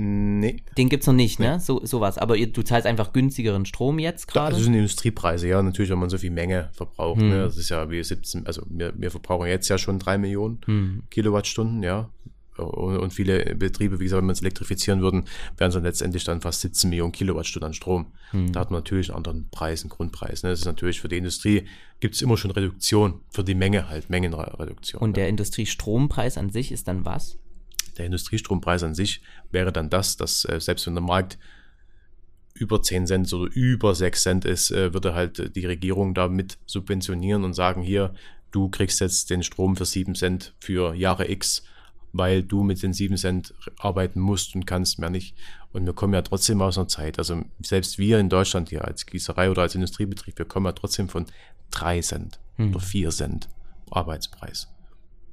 Nee. Den gibt es noch nicht, ne? So, sowas. Aber du zahlst einfach günstigeren Strom jetzt gerade? Das sind Industriepreise, ja, natürlich, wenn man so viel Menge verbraucht. Hm. Ne? Das ist ja wie 17, also wir, wir verbrauchen jetzt ja schon drei Millionen Hm. Kilowattstunden, ja. Und, und viele Betriebe, wie gesagt, wenn wir es elektrifizieren würden, wären es dann letztendlich dann fast 17 Millionen Kilowattstunden an Strom. Hm. Da hat man natürlich einen anderen Preis, einen Grundpreis. Ne? Das ist natürlich für die Industrie, gibt es immer schon Reduktion, für die Menge halt, Mengenreduktion. Und ne? der Industriestrompreis an sich ist dann was? Der Industriestrompreis an sich wäre dann das, dass äh, selbst wenn der Markt über 10 Cent oder über 6 Cent ist, äh, würde halt die Regierung damit subventionieren und sagen, hier, du kriegst jetzt den Strom für 7 Cent für Jahre X, weil du mit den 7 Cent arbeiten musst und kannst mehr nicht. Und wir kommen ja trotzdem aus einer Zeit, also selbst wir in Deutschland hier als Gießerei oder als Industriebetrieb, wir kommen ja trotzdem von 3 Cent Hm. oder 4 Cent Arbeitspreis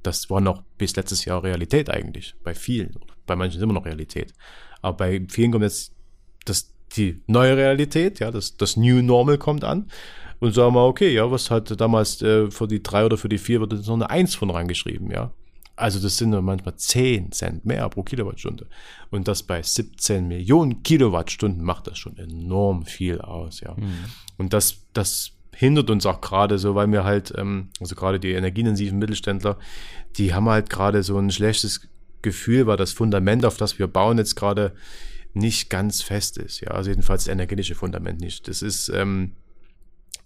das war noch bis letztes Jahr Realität eigentlich. Bei vielen. Bei manchen ist immer noch Realität. Aber bei vielen kommt jetzt das, die neue Realität, ja, das, das New Normal kommt an. Und sagen wir, okay, ja, was hat damals äh, für die drei oder für die vier wird jetzt noch eine Eins von reingeschrieben, ja. Also das sind manchmal 10 Cent mehr pro Kilowattstunde. Und das bei 17 Millionen Kilowattstunden macht das schon enorm viel aus, ja. Und das, das hindert uns auch gerade so, weil wir halt, ähm, also gerade die energieintensiven Mittelständler, die haben halt gerade so ein schlechtes Gefühl, weil das Fundament, auf das wir bauen, jetzt gerade nicht ganz fest ist. Ja, also jedenfalls das energetische Fundament nicht. Das ist, ähm,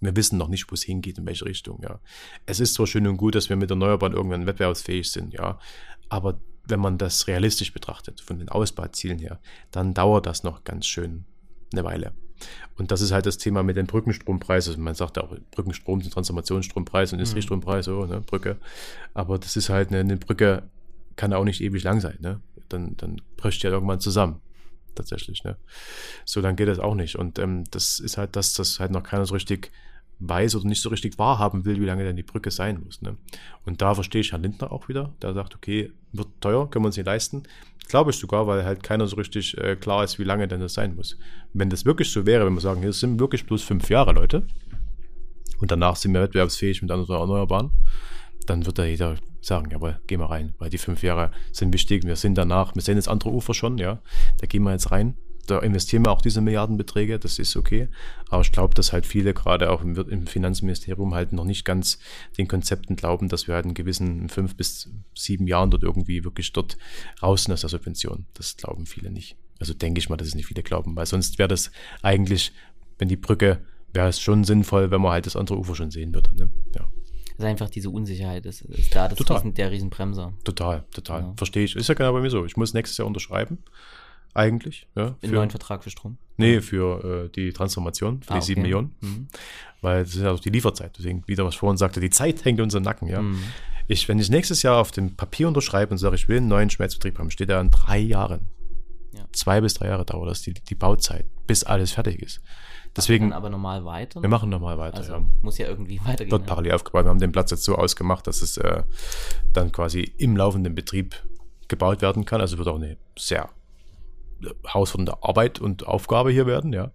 wir wissen noch nicht, wo es hingeht, in welche Richtung, ja. Es ist zwar schön und gut, dass wir mit Erneuerbaren irgendwann wettbewerbsfähig sind, ja, aber wenn man das realistisch betrachtet, von den Ausbauzielen her, dann dauert das noch ganz schön eine Weile. Und das ist halt das Thema mit den Brückenstrompreisen. Man sagt auch Brückenstrom, den Transformationsstrompreis, Industriestrompreis, so, ne, Brücke. Aber das ist halt eine, eine Brücke, kann auch nicht ewig lang sein, ne? Dann, dann bricht ja irgendwann zusammen. Tatsächlich, ne? So, dann geht das auch nicht. Und ähm, das ist halt das, das halt noch keiner so richtig weiß oder nicht so richtig wahrhaben will, wie lange denn die Brücke sein muss. Ne? Und da verstehe ich Herrn Lindner auch wieder, der sagt, okay, wird teuer, können wir uns nicht leisten. Glaube ich sogar, weil halt keiner so richtig äh, klar ist, wie lange denn das sein muss. Wenn das wirklich so wäre, wenn wir sagen, hier sind wirklich bloß fünf Jahre, Leute, und danach sind wir wettbewerbsfähig mit anderen Erneuerbaren, dann wird da jeder sagen, jawohl, gehen wir rein, weil die fünf Jahre sind wichtig. Wir sind danach, wir sehen das andere Ufer schon, ja, da gehen wir jetzt rein. Da investieren wir auch diese Milliardenbeträge, das ist okay. Aber ich glaube, dass halt viele gerade auch im, im Finanzministerium halt noch nicht ganz den Konzepten glauben, dass wir halt in gewissen fünf bis sieben Jahren dort irgendwie wirklich dort raus sind aus der Subvention. Das glauben viele nicht. Also denke ich mal, dass es nicht viele glauben, weil sonst wäre das eigentlich, wenn die Brücke, wäre es schon sinnvoll, wenn man halt das andere Ufer schon sehen würde. Ne? Ja. Also einfach diese Unsicherheit ist, ist da, das Total. Riesen, der Riesenbremser. Total, total. Ja. Verstehe ich. Ist ja genau bei mir so. Ich muss nächstes Jahr unterschreiben. Eigentlich. Ja, Einen für, neuen Vertrag für Strom. nee, für äh, die Transformation, für Ah, die sieben okay. Millionen. Mhm. Weil das ist ja auch die Lieferzeit. Deswegen, wieder was vorhin sagte, die Zeit hängt uns im Nacken. Ja? Mhm. Ich, wenn ich nächstes Jahr auf dem Papier unterschreibe und sage, ich will einen neuen Schmelzbetrieb haben, steht da in drei Jahren. Ja. Zwei bis drei Jahre dauert das, die, die Bauzeit, bis alles fertig ist. Deswegen, aber normal weiter. wir machen nochmal weiter. also ja. muss ja irgendwie weitergehen. Wird ne? parallel aufgebaut. Wir haben den Platz jetzt so ausgemacht, dass es äh, dann quasi im laufenden Betrieb gebaut werden kann. Also wird auch eine sehr herausfordernde Arbeit und Aufgabe hier werden, ja.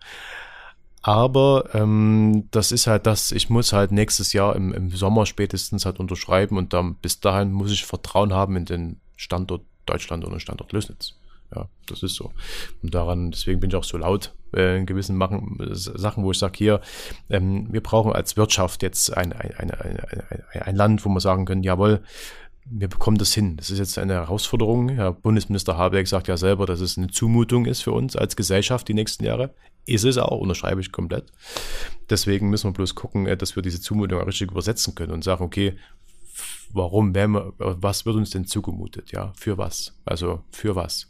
Aber ähm, das ist halt das, ich muss halt nächstes Jahr im, im Sommer spätestens halt unterschreiben und dann bis dahin muss ich Vertrauen haben in den Standort Deutschland und den Standort Lösnitz. Ja, das ist so. Und daran, deswegen bin ich auch so laut äh, in gewissen Machen, Sachen, wo ich sage, hier, ähm, wir brauchen als Wirtschaft jetzt ein, ein, ein, ein, ein Land, wo wir sagen können, jawohl, wir bekommen das hin. Das ist jetzt eine Herausforderung. Herr Bundesminister Habeck sagt ja selber, dass es eine Zumutung ist für uns als Gesellschaft die nächsten Jahre. Ist es auch, unterschreibe ich komplett. Deswegen müssen wir bloß gucken, äh, dass wir diese Zumutung auch richtig übersetzen können und sagen, okay, warum, wer, was wird uns denn zugemutet, ja, für was, also für was.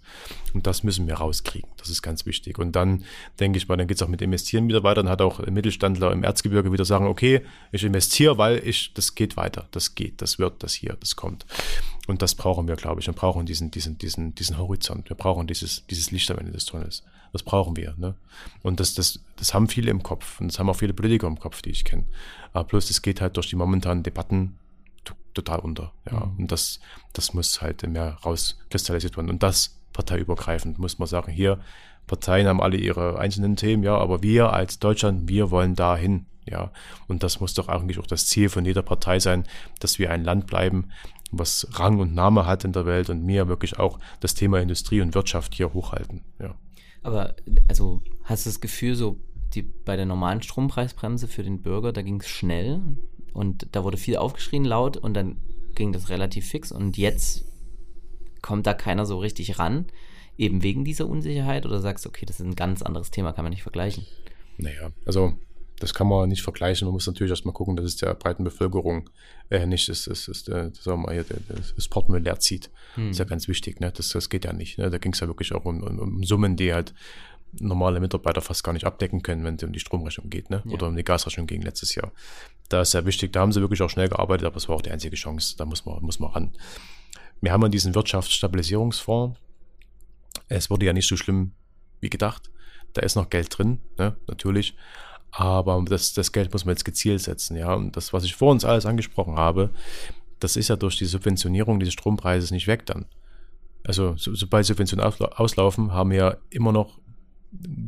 Und das müssen wir rauskriegen, das ist ganz wichtig. Und dann denke ich mal, dann geht es auch mit Investieren wieder weiter, dann hat auch Mittelstandler im Erzgebirge wieder sagen, okay, ich investiere, weil ich, das geht weiter, das geht, das wird, das hier, das kommt. Und das brauchen wir, glaube ich, und brauchen diesen, diesen, diesen, diesen Horizont, wir brauchen dieses, dieses Licht am Ende des Tunnels. Das brauchen wir. Ne? Und das, das, das haben viele im Kopf und das haben auch viele Politiker im Kopf, die ich kenne. Aber bloß, es geht halt durch die momentanen Debatten total unter. Ja. Mhm. Und das, das muss halt mehr rauskristallisiert werden. Und das parteiübergreifend, muss man sagen. Hier, Parteien haben alle ihre einzelnen Themen, ja, aber wir als Deutschland, wir wollen dahin. Ja, und das muss doch eigentlich auch das Ziel von jeder Partei sein, dass wir ein Land bleiben, was Rang und Name hat in der Welt und mir wirklich auch das Thema Industrie und Wirtschaft hier hochhalten. Ja. Aber also hast du das Gefühl, so die, bei der normalen Strompreisbremse für den Bürger, da ging es schnell und da wurde viel aufgeschrien laut und dann ging das relativ fix und jetzt kommt da keiner so richtig ran, eben wegen dieser Unsicherheit oder sagst du, okay, das ist ein ganz anderes Thema, kann man nicht vergleichen? Naja, also das kann man nicht vergleichen. Man muss natürlich erstmal gucken, dass es der breiten Bevölkerung äh, nicht ist, ist, ist, äh, sagen wir mal, das Portemonnaie leer zieht. Hm. ist ja ganz wichtig. Ne? Das, das geht ja nicht. Ne? Da ging es ja wirklich auch um, um, um, Summen, die halt normale Mitarbeiter fast gar nicht abdecken können, wenn es um die Stromrechnung geht ne? Ja. oder um die Gasrechnung gegen letztes Jahr. Da ist ja wichtig, da haben sie wirklich auch schnell gearbeitet, aber es war auch die einzige Chance. Da muss man, muss man ran. Wir haben ja diesen Wirtschaftsstabilisierungsfonds. Es wurde ja nicht so schlimm wie gedacht. Da ist noch Geld drin, ne? natürlich. Aber das, das Geld muss man jetzt gezielt setzen, ja. Und das, was ich vor uns alles angesprochen habe, das ist ja durch die Subventionierung dieses Strompreises nicht weg dann. Also so, sobald Subventionen auslaufen, haben wir immer noch,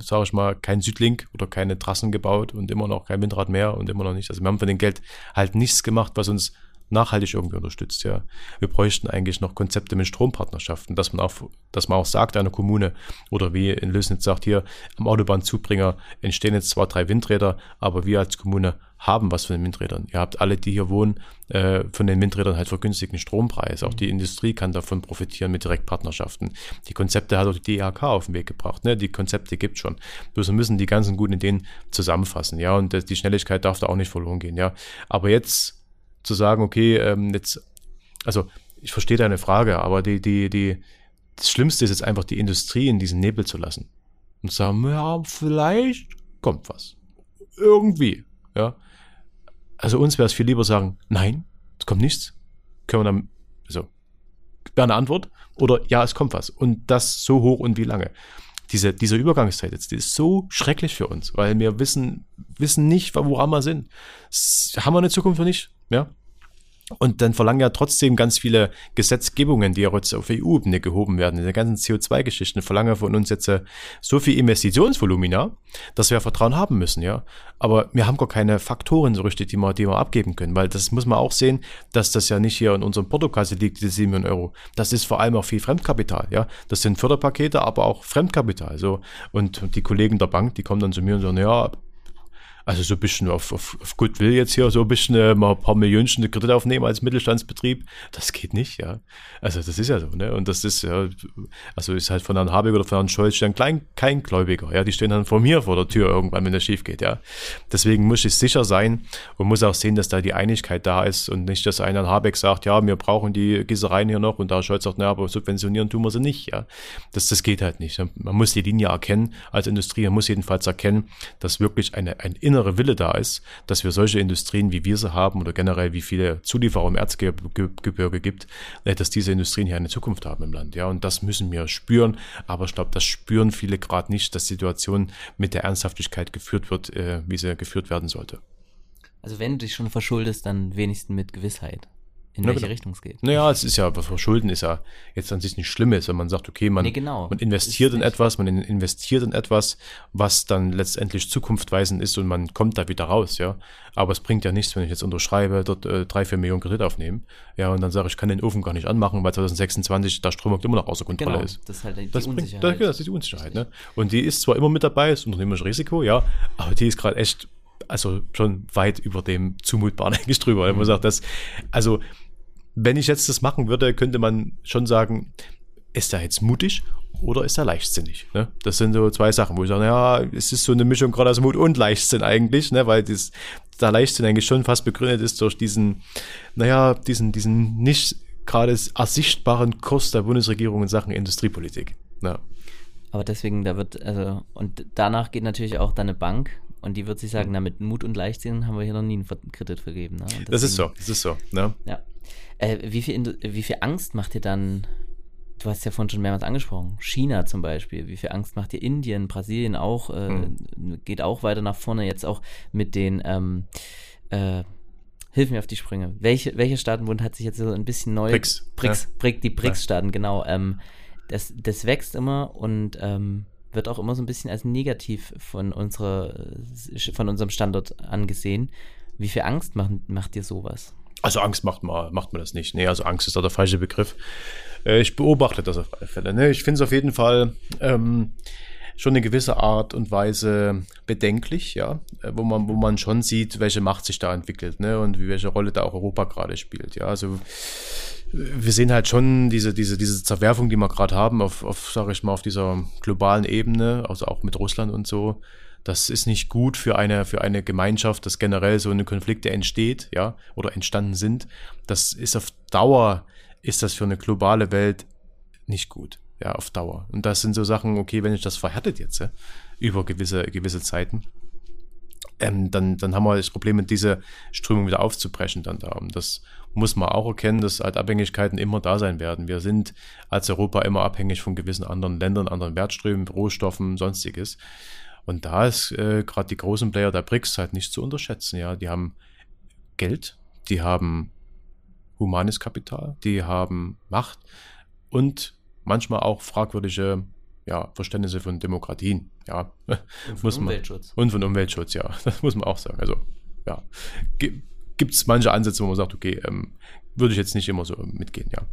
sage ich mal, kein Südlink oder keine Trassen gebaut und immer noch kein Windrad mehr und immer noch nicht. Also wir haben von dem Geld halt nichts gemacht, was uns nachhaltig irgendwie unterstützt. Ja. Wir bräuchten eigentlich noch Konzepte mit Strompartnerschaften, dass man auch, dass man auch sagt, eine Kommune oder wie in Lösnitz sagt, hier am Autobahnzubringer entstehen jetzt zwar drei Windräder, aber wir als Kommune haben was von den Windrädern. Ihr habt alle, die hier wohnen, äh, von den Windrädern halt vergünstigten Strompreis. Auch die Industrie kann davon profitieren mit Direktpartnerschaften. Die Konzepte hat auch die DRK auf den Weg gebracht. Ne? Die Konzepte gibt schon. Bloß wir müssen die ganzen guten Ideen zusammenfassen. Ja, und die Schnelligkeit darf da auch nicht verloren gehen. Ja, aber jetzt zu sagen, okay, ähm, jetzt, also ich verstehe deine Frage, aber die, die, die, das Schlimmste ist jetzt einfach die Industrie in diesen Nebel zu lassen. Und zu sagen, ja, vielleicht kommt was. Irgendwie, ja. Also uns wäre es viel lieber sagen, nein, es kommt nichts. Können wir dann, also, wäre eine Antwort. Oder ja, es kommt was. Und das so hoch und wie lange. Diese, diese Übergangszeit jetzt, die ist so schrecklich für uns, weil wir wissen, wissen nicht, woran wir sind. Haben wir eine Zukunft oder nicht? Ja. Und dann verlangen ja trotzdem ganz viele Gesetzgebungen, die ja jetzt auf EU-Ebene gehoben werden, diese ganzen CO2-Geschichten, verlangen von uns jetzt äh, so viel Investitionsvolumina, dass wir Vertrauen haben müssen, ja. Aber wir haben gar keine Faktoren so richtig, die wir, die wir abgeben können, weil das muss man auch sehen, dass das ja nicht hier in unserem Portokasse liegt, diese 7 Millionen Euro. Das ist vor allem auch viel Fremdkapital, ja. Das sind Förderpakete, aber auch Fremdkapital, so. Und die Kollegen der Bank, die kommen dann zu mir und sagen, ja, also so ein bisschen auf, auf, auf Goodwill jetzt hier, so ein bisschen äh, mal ein paar Millionen Kredit aufnehmen als Mittelstandsbetrieb, das geht nicht, ja. Also das ist ja so, ne? Und das ist ja, also ist halt von Herrn Habeck oder von Herrn Scholz dann klein, kein Gläubiger, ja. Die stehen dann vor mir vor der Tür irgendwann, wenn das schief geht, ja. Deswegen muss ich sicher sein und muss auch sehen, dass da die Einigkeit da ist und nicht, dass einer Habeck sagt, ja, wir brauchen die Gießereien hier noch und der Scholz sagt, naja, aber subventionieren tun wir sie nicht, ja. Das, das geht halt nicht. Man muss die Linie erkennen als Industrie, man muss jedenfalls erkennen, dass wirklich eine, ein innerer innere Wille da ist, dass wir solche Industrien, wie wir sie haben oder generell wie viele Zulieferer im Erzgebirge gibt, äh, dass diese Industrien hier eine Zukunft haben im Land. Ja, und das müssen wir spüren. Aber ich glaube, das spüren viele gerade nicht, dass die Situation mit der Ernsthaftigkeit geführt wird, äh, wie sie geführt werden sollte. Also wenn du dich schon verschuldest, dann wenigstens mit Gewissheit in Na, welche genau. Richtung es geht. Naja, es ist ja, was Verschulden ist ja jetzt an sich nicht Schlimmes, wenn man sagt, okay, man, nee, genau. man investiert in etwas, man investiert in etwas, was dann letztendlich zukunftweisend ist und man kommt da wieder raus, ja. Aber es bringt ja nichts, wenn ich jetzt unterschreibe, dort äh, drei, vier Millionen Kredit aufnehmen, ja, und dann sage ich, kann den Ofen gar nicht anmachen, weil 2026 der Strommarkt immer noch außer Kontrolle genau, ist. Das ist halt die das Unsicherheit. Bringt, das, das ist die Unsicherheit, ne? Und die ist zwar immer mit dabei, ist unternehmerisches Risiko, ja, aber die ist gerade echt also schon weit über dem zumutbaren eigentlich drüber. Mhm. Man sagt, das, also wenn ich jetzt das machen würde, könnte man schon sagen, ist er jetzt mutig oder ist er leichtsinnig? Ne? Das sind so zwei Sachen, wo ich sage, ja, es ist so eine Mischung gerade aus Mut und Leichtsinn eigentlich, ne? weil das, der Leichtsinn eigentlich schon fast begründet ist durch diesen, naja, diesen, diesen nicht gerade ersichtbaren Kurs der Bundesregierung in Sachen Industriepolitik. Ja. Aber deswegen, da wird, also, und danach geht natürlich auch deine Bank und die wird sich sagen, na, mit Mut und Leichtsinn haben wir hier noch nie einen Kredit vergeben. Ne? Deswegen, das ist so, das ist so. Ne? Ja. Äh, wie, viel, wie viel Angst macht dir dann, du hast ja vorhin schon mehrmals angesprochen, China zum Beispiel, wie viel Angst macht dir Indien, Brasilien auch, äh, hm. geht auch weiter nach vorne, jetzt auch mit den, ähm, äh, hilf mir auf die Sprünge. Welche, welche Staatenbund hat sich jetzt so ein bisschen neu. BRICS. BRICS, ja. die BRICS-Staaten, genau. Ähm, das, das wächst immer und ähm, wird auch immer so ein bisschen als negativ von, unserer, von unserem Standort angesehen. Wie viel Angst macht, macht dir sowas? Also Angst macht man, macht man das nicht. Nee, also Angst ist da der falsche Begriff. Äh, ich beobachte das auf alle Fälle. Ne? Ich finde es auf jeden Fall ähm, schon eine gewisse Art und Weise bedenklich, ja, äh, wo man, wo man schon sieht, welche Macht sich da entwickelt, ne, und wie welche Rolle da auch Europa gerade spielt, ja. Also wir sehen halt schon diese, diese, diese Zerwerfung, die wir gerade haben, auf, auf, sag ich mal, auf dieser globalen Ebene, also auch mit Russland und so. Das ist nicht gut für eine, für eine Gemeinschaft, dass generell so eine Konflikte entsteht, ja, oder entstanden sind. Das ist auf Dauer, ist das für eine globale Welt nicht gut, ja, auf Dauer. Und das sind so Sachen, okay, wenn ich das verhärtet jetzt, ja, über gewisse, gewisse Zeiten, ähm, dann, dann haben wir das Problem, diese Strömung wieder aufzubrechen dann da. Und das muss man auch erkennen, dass halt Abhängigkeiten immer da sein werden. Wir sind als Europa immer abhängig von gewissen anderen Ländern, anderen Wertströmen, Rohstoffen, sonstiges. Und da ist äh, gerade die großen Player der BRICS halt nicht zu unterschätzen. Ja, die haben Geld, die haben humanes Kapital, die haben Macht und manchmal auch fragwürdige ja, Verständnisse von Demokratien. Ja, und von muss Umweltschutz. Und von Umweltschutz, ja, das muss man auch sagen. Also, ja, gibt es manche Ansätze, wo man sagt, okay, ähm, würde ich jetzt nicht immer so mitgehen, ja.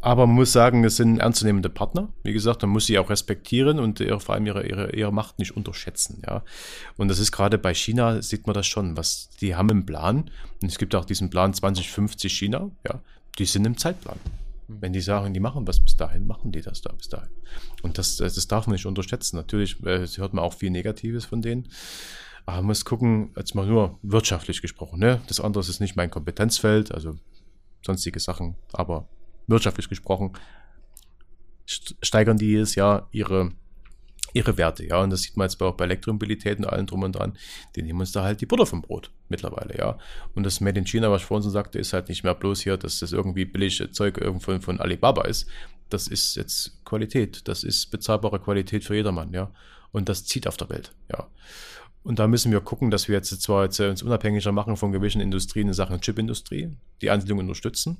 Aber man muss sagen, es sind ernstzunehmende Partner. Wie gesagt, man muss sie auch respektieren und ihre, vor allem ihre, ihre, ihre Macht nicht unterschätzen, ja. Und das ist gerade bei China, sieht man das schon, was die haben im Plan. Und es gibt auch diesen Plan 2050 China, ja. Die sind im Zeitplan. Hm. Wenn die sagen, die machen was bis dahin, machen die das da bis dahin. Und das, das darf man nicht unterschätzen. Natürlich äh, hört man auch viel Negatives von denen. Aber man muss gucken, jetzt mal nur wirtschaftlich gesprochen. Ne? Das andere ist nicht mein Kompetenzfeld, also sonstige Sachen. Aber wirtschaftlich gesprochen steigern die jedes Jahr ihre ihre Werte, ja. Und das sieht man jetzt auch bei Elektromobilität und allem drum und dran. Die nehmen uns da halt die Butter vom Brot mittlerweile, ja. Und das Made in China, was ich vorhin so sagte, ist halt nicht mehr bloß hier, dass das irgendwie billige Zeug irgendwo von Alibaba ist. Das ist jetzt Qualität. Das ist bezahlbare Qualität für jedermann, ja. Und das zieht auf der Welt, ja. Und da müssen wir gucken, dass wir jetzt zwar jetzt uns unabhängiger machen von gewissen Industrien in Sachen Chipindustrie, die Ansiedlung unterstützen.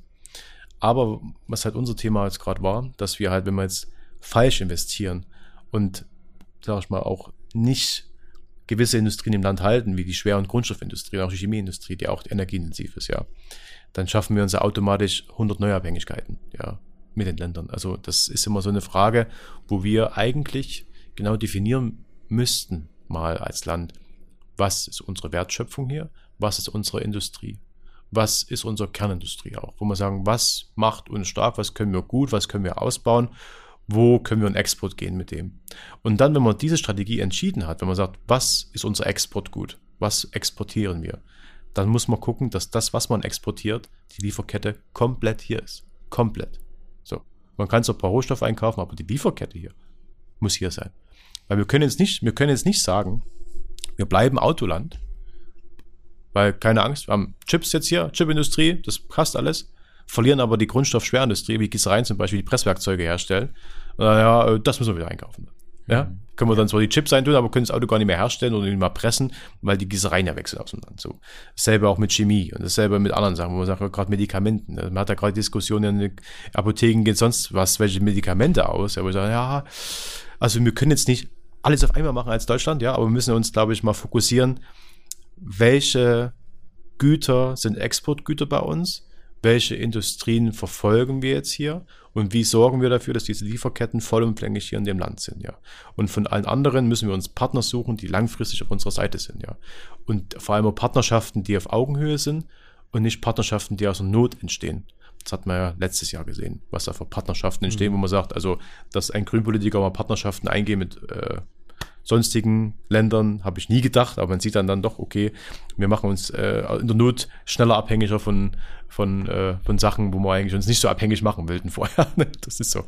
Aber was halt unser Thema jetzt gerade war, dass wir halt, wenn wir jetzt falsch investieren und sag ich mal, auch nicht gewisse Industrien im Land halten, wie die Schwer- und Grundstoffindustrie, auch die Chemieindustrie, die auch energieintensiv ist, ja, dann schaffen wir uns ja automatisch 100 Neuabhängigkeiten, ja, mit den Ländern. Also das ist immer so eine Frage, wo wir eigentlich genau definieren müssten, mal als Land, was ist unsere Wertschöpfung hier, was ist unsere Industrie, was ist unsere Kernindustrie auch, wo wir sagen, was macht uns stark, was können wir gut, was können wir ausbauen wo können wir in Export gehen mit dem. Und dann, wenn man diese Strategie entschieden hat, wenn man sagt, was ist unser Export gut, was exportieren wir, dann muss man gucken, dass das, was man exportiert, die Lieferkette komplett hier ist. Komplett. So. Man kann zwar ein paar Rohstoffe einkaufen, aber die Lieferkette hier muss hier sein. Weil wir können jetzt nicht, wir können jetzt nicht sagen, wir bleiben Autoland, weil keine Angst, wir haben Chips jetzt hier, Chipindustrie, das passt alles verlieren aber die Grundstoffschwerindustrie, wie Gießereien zum Beispiel, die Presswerkzeuge herstellen. Ja, äh, das müssen wir wieder einkaufen. Ja, mhm. können wir dann zwar die Chips eintun, aber können das Auto gar nicht mehr herstellen oder nicht mehr pressen, weil die Gießereien ja wechseln aus dem Land. So. Dasselbe auch mit Chemie und dasselbe mit anderen Sachen, wo man sagt, gerade Medikamenten. Man hat ja gerade Diskussionen in den Apotheken geht sonst was, welche Medikamente aus. Ja, wo ich sage, ja, also wir können jetzt nicht alles auf einmal machen als Deutschland, ja, aber wir müssen uns, glaube ich, mal fokussieren, welche Güter sind Exportgüter bei uns welche Industrien verfolgen wir jetzt hier und wie sorgen wir dafür, dass diese Lieferketten vollumfänglich hier in dem Land sind, ja. Und von allen anderen müssen wir uns Partner suchen, die langfristig auf unserer Seite sind, ja. Und vor allem auch Partnerschaften, die auf Augenhöhe sind und nicht Partnerschaften, die aus der Not entstehen. Das hat man ja letztes Jahr gesehen, was da für Partnerschaften entstehen, mhm. wo man sagt, also, dass ein Grünpolitiker mal Partnerschaften eingeht mit äh, sonstigen Ländern habe ich nie gedacht, aber man sieht dann dann doch, okay, wir machen uns äh, in der Not schneller abhängiger von, von, äh, von Sachen, wo wir eigentlich uns nicht so abhängig machen wollten vorher. das ist so.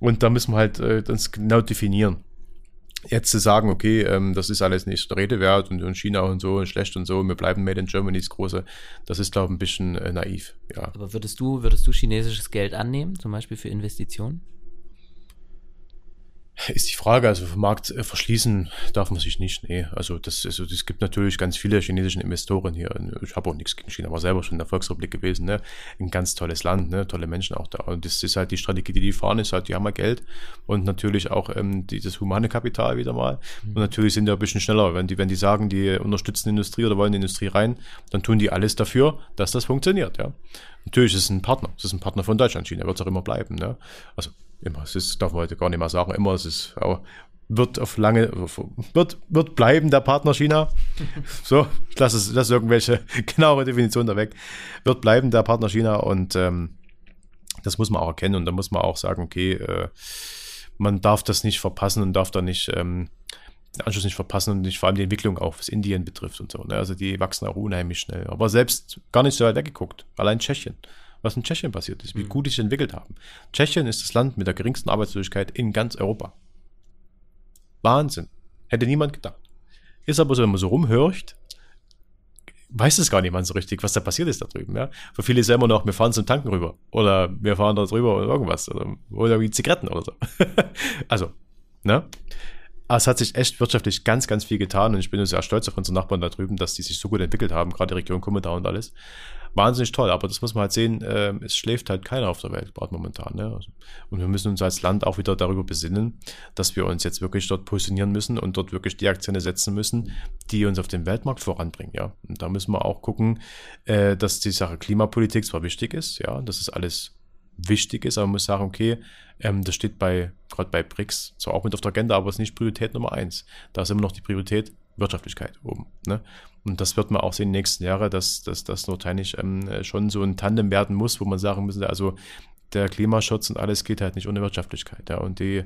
Und da müssen wir halt äh, das genau definieren. Jetzt zu sagen, okay, ähm, das ist alles nicht Rede wert und, und China und so und schlecht und so, wir bleiben Made in Germany das große, das ist, glaube ich, ein bisschen äh, naiv. Ja. Aber würdest du, würdest du chinesisches Geld annehmen, zum Beispiel für Investitionen? Ist die Frage, also vom Markt äh, verschließen darf man sich nicht. Nee, also das, also es gibt natürlich ganz viele chinesische Investoren hier. Ich habe auch nichts gegen China, war selber schon in der Volksrepublik gewesen. Ne? Ein ganz tolles Land, ne? tolle Menschen auch da. Und das ist halt die Strategie, die die fahren, ist halt, die haben mal Geld und natürlich auch ähm, dieses humane Kapital wieder mal. Mhm. Und natürlich sind die ein bisschen schneller. Wenn die, wenn die sagen, die unterstützen die Industrie oder wollen die Industrie rein, dann tun die alles dafür, dass das funktioniert. Ja? Natürlich ist es ein Partner. Es ist ein Partner von Deutschland. China wird es auch immer bleiben. Ne? Also immer, es ist, darf man heute gar nicht mehr sagen, immer, es ist auch, wird auf lange, wird, wird bleiben der Partner China. So, ich lasse es, lasse irgendwelche genauere Definition da weg. Wird bleiben der Partner China und ähm, das muss man auch erkennen und da muss man auch sagen, okay, äh, man darf das nicht verpassen und darf da nicht ähm, den Anschluss nicht verpassen und nicht vor allem die Entwicklung auch, was Indien betrifft und so. Ne? Also die wachsen auch unheimlich schnell. Aber selbst gar nicht so weit weggeguckt. Allein Tschechien was in Tschechien passiert ist, wie mhm. gut die sich entwickelt haben. Tschechien ist das Land mit der geringsten Arbeitslosigkeit in ganz Europa. Wahnsinn. Hätte niemand gedacht. Ist aber so, wenn man so rumhört, weiß es gar niemand so richtig, was da passiert ist da drüben. Ja? Für viele ist ja immer noch, wir fahren zum Tanken rüber. Oder wir fahren da drüber oder irgendwas. Oder, oder wie Zigaretten oder so. also, ne? Aber es hat sich echt wirtschaftlich ganz, ganz viel getan und ich bin sehr stolz auf unsere Nachbarn da drüben, dass die sich so gut entwickelt haben, gerade die Region Kommentar und alles wahnsinnig toll. Aber das muss man halt sehen, äh, es schläft halt keiner auf der Welt gerade momentan. Ne? Und wir müssen uns als Land auch wieder darüber besinnen, dass wir uns jetzt wirklich dort positionieren müssen und dort wirklich die Akzente setzen müssen, die uns auf dem Weltmarkt voranbringen. Ja? Und da müssen wir auch gucken, äh, dass die Sache Klimapolitik zwar wichtig ist, ja, das ist alles wichtig ist, aber man muss sagen, okay, ähm, das steht bei, gerade bei BRICS zwar auch mit auf der Agenda, aber es ist nicht Priorität Nummer eins. Da ist immer noch die Priorität Wirtschaftlichkeit oben. Ne? Und das wird man auch sehen in den nächsten Jahren, dass, das notwendig ähm, schon so ein Tandem werden muss, wo man sagen muss, also der Klimaschutz und alles geht halt nicht ohne Wirtschaftlichkeit. Ja. Und die,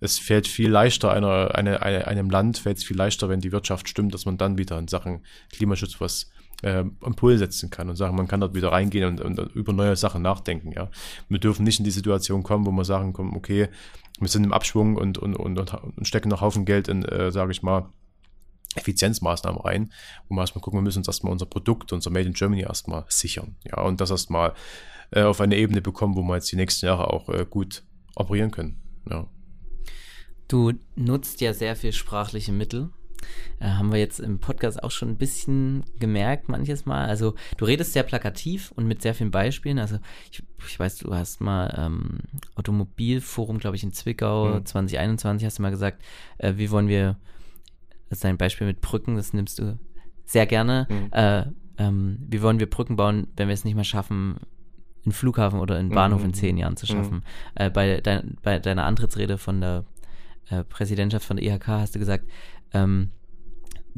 es fällt viel leichter, einer, eine, eine, einem Land fällt es viel leichter, wenn die Wirtschaft stimmt, dass man dann wieder in Sachen Klimaschutz was äh, Impuls setzen kann und sagen, man kann dort wieder reingehen und, und, über neue Sachen nachdenken. Ja. Wir dürfen nicht in die Situation kommen, wo wir sagen, okay, wir sind im Abschwung und, und, und, und stecken noch Haufen Geld in, äh, sage ich mal, Effizienzmaßnahmen rein, wo wir erstmal gucken, wir müssen uns erstmal unser Produkt, unser Made in Germany erstmal sichern. Ja, und das erstmal äh, auf eine Ebene bekommen, wo wir jetzt die nächsten Jahre auch äh, gut operieren können. Ja. Du nutzt ja sehr viel sprachliche Mittel. Äh, haben wir jetzt im Podcast auch schon ein bisschen gemerkt, manches Mal. Also, du redest sehr plakativ und mit sehr vielen Beispielen. Also, ich, ich weiß, du hast mal ähm, Automobilforum, glaube ich, in Zwickau mhm. 2021 hast du mal gesagt, äh, wie wollen wir das ist ein Beispiel mit Brücken, das nimmst du sehr gerne. Mhm. Äh, ähm, wie wollen wir Brücken bauen, wenn wir es nicht mehr schaffen, einen Flughafen oder einen Bahnhof mhm. in zehn Jahren zu schaffen? Mhm. Äh, bei, dein, bei, deiner Antrittsrede von der äh, Präsidentschaft von der IHK hast du gesagt, ähm,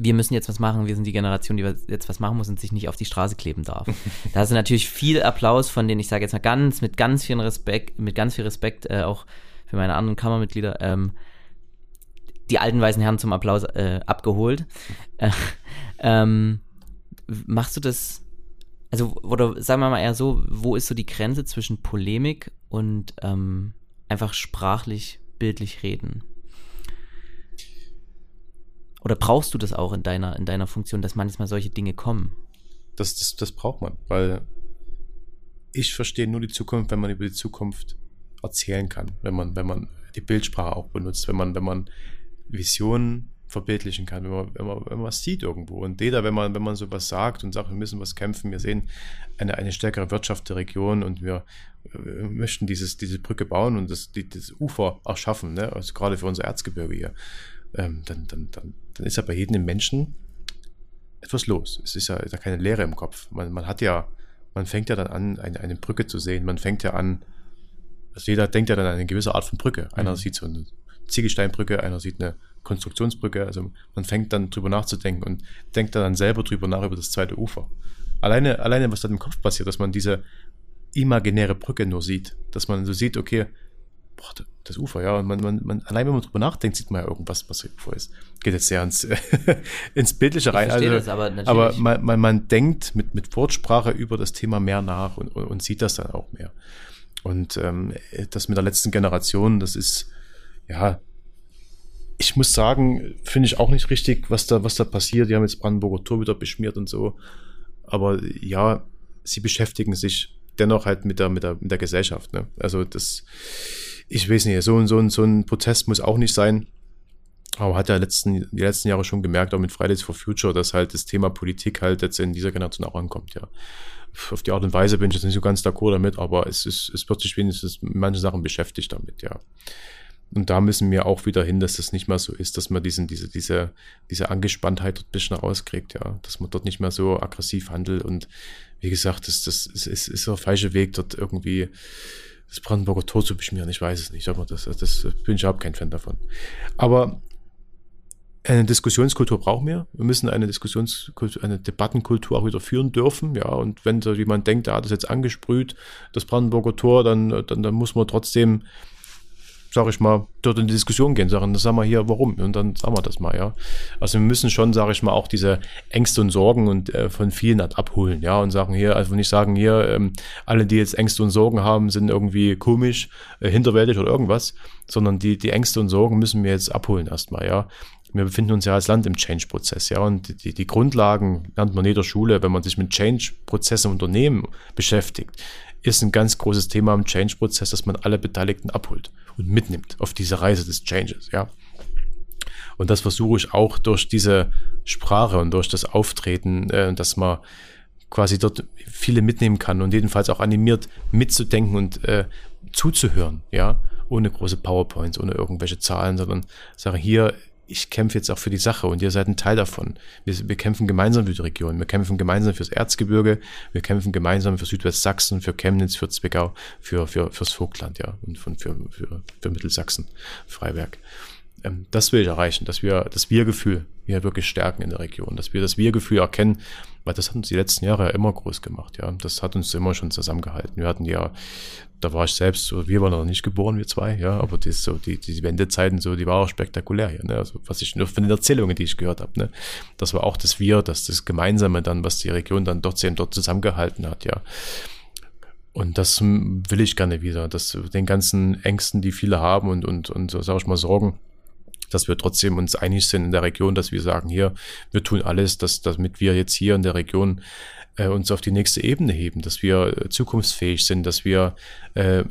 wir müssen jetzt was machen, wir sind die Generation, die jetzt was machen muss und sich nicht auf die Straße kleben darf. da hast du natürlich viel Applaus von denen, ich sage jetzt mal ganz, mit ganz viel Respekt, mit ganz viel Respekt äh, auch für meine anderen Kammermitglieder, ähm, die alten weißen Herren zum Applaus äh, abgeholt. Äh, ähm, machst du das, also, oder sagen wir mal eher so, wo ist so die Grenze zwischen Polemik und ähm, einfach sprachlich, bildlich reden? Oder brauchst du das auch in deiner, in deiner Funktion, dass manchmal solche Dinge kommen? Das, das, das braucht man, weil ich verstehe nur die Zukunft, wenn man über die Zukunft erzählen kann, wenn man, wenn man die Bildsprache auch benutzt, wenn man, wenn man Visionen verbildlichen kann, wenn man, wenn man, wenn man was sieht irgendwo. Und jeder, wenn man, wenn man sowas sagt und sagt, wir müssen was kämpfen, wir sehen eine, eine stärkere Wirtschaft der Region und wir, wir möchten dieses, diese Brücke bauen und das, die, das Ufer auch schaffen, ne? also gerade für unser Erzgebirge hier, ähm, dann, dann, dann, dann ist ja bei jedem Menschen etwas los. Es ist ja da keine Leere im Kopf. Man, man hat ja, man fängt ja dann an, eine, eine Brücke zu sehen. Man fängt ja an, also jeder denkt ja dann an eine gewisse Art von Brücke. Einer mhm. sieht so eine Ziegelsteinbrücke, einer sieht eine Konstruktionsbrücke. Also man fängt dann drüber nachzudenken und denkt dann selber drüber nach über das zweite Ufer. Alleine, alleine, was dann im Kopf passiert, dass man diese imaginäre Brücke nur sieht, dass man so sieht, okay, boah, das Ufer, ja, und man, man, man, allein wenn man drüber nachdenkt, sieht man ja irgendwas, was das Ufer ist. Geht jetzt sehr ins, ins Bildliche rein. Also, das, aber, aber man, man, man denkt mit, mit Wortsprache über das Thema mehr nach und, und, und sieht das dann auch mehr. Und ähm, das mit der letzten Generation, das ist, ja, ich muss sagen, finde ich auch nicht richtig, was da, was da passiert. Die haben jetzt Brandenburger Tor wieder beschmiert und so. Aber ja, sie beschäftigen sich dennoch halt mit der, mit der, mit der Gesellschaft. Ne? Also das ich weiß nicht, so, so, so ein Protest muss auch nicht sein. Aber hat ja letzten, die letzten Jahre schon gemerkt, auch mit Fridays for Future, dass halt das Thema Politik halt jetzt in dieser Generation auch ankommt, ja. Auf die Art und Weise bin ich jetzt nicht so ganz d'accord damit, aber es ist, es wird sich wenigstens manche Sachen beschäftigt damit, ja. Und da müssen wir auch wieder hin, dass das nicht mehr so ist, dass man diesen, diese, diese, diese Angespanntheit dort ein bisschen rauskriegt, ja. Dass man dort nicht mehr so aggressiv handelt. Und wie gesagt, das, das ist, ist, ist der falsche Weg, dort irgendwie das Brandenburger Tor zu beschmieren. Ich weiß es nicht, aber das, das bin ich überhaupt kein Fan davon. Aber eine Diskussionskultur brauchen wir. Wir müssen eine Diskussionskultur, eine Debattenkultur auch wieder führen dürfen. Ja, und wenn so jemand denkt, er hat das jetzt angesprüht, das Brandenburger Tor, dann, dann, dann muss man trotzdem sag ich mal, dort in die Diskussion gehen, sagen, das sagen wir hier, warum? Und dann sagen wir das mal, ja. Also wir müssen schon, sage ich mal, auch diese Ängste und Sorgen und äh, von vielen abholen, ja, und sagen hier, also nicht sagen hier, ähm, alle, die jetzt Ängste und Sorgen haben, sind irgendwie komisch, äh, hinterwältig oder irgendwas, sondern die, die Ängste und Sorgen müssen wir jetzt abholen erstmal, ja. Wir befinden uns ja als Land im Change-Prozess, ja, und die, die Grundlagen lernt man in jeder Schule, wenn man sich mit Change-Prozessen im Unternehmen beschäftigt ist ein ganz großes Thema im Change-Prozess, dass man alle Beteiligten abholt und mitnimmt auf diese Reise des Changes, ja. Und das versuche ich auch durch diese Sprache und durch das Auftreten, äh, dass man quasi dort viele mitnehmen kann und jedenfalls auch animiert mitzudenken und äh, zuzuhören, ja, ohne große PowerPoints, ohne irgendwelche Zahlen, sondern sagen, hier ich kämpfe jetzt auch für die Sache und ihr seid ein Teil davon. Wir, wir, kämpfen gemeinsam für die Region. Wir kämpfen gemeinsam fürs Erzgebirge. Wir kämpfen gemeinsam für Südwestsachsen, für Chemnitz, für Zwickau, für, für, fürs Vogtland, ja, und von, für, für, für Mittelsachsen, Freiberg. Ähm, das will ich erreichen, dass wir das Wir-Gefühl hier wirklich stärken in der Region, dass wir das Wir-Gefühl erkennen, weil das hat uns die letzten Jahre immer groß gemacht, ja. Das hat uns immer schon zusammengehalten. Wir hatten ja da war ich selbst, wir waren noch nicht geboren, wir zwei, ja, aber das, so, die, die Wendezeiten, so, die war auch spektakulär hier, ne? Also, was ich nur von den Erzählungen, die ich gehört habe, ne? Das war auch das Wir, das, das Gemeinsame dann, was die Region dann dort, dort zusammengehalten hat, ja. Und das will ich gerne wieder, dass den ganzen Ängsten, die viele haben und, und, und sag ich mal, Sorgen, dass wir trotzdem uns einig sind in der Region, dass wir sagen, hier, wir tun alles, dass, damit wir jetzt hier in der Region äh, uns auf die nächste Ebene heben, dass wir äh, zukunftsfähig sind, dass wir äh,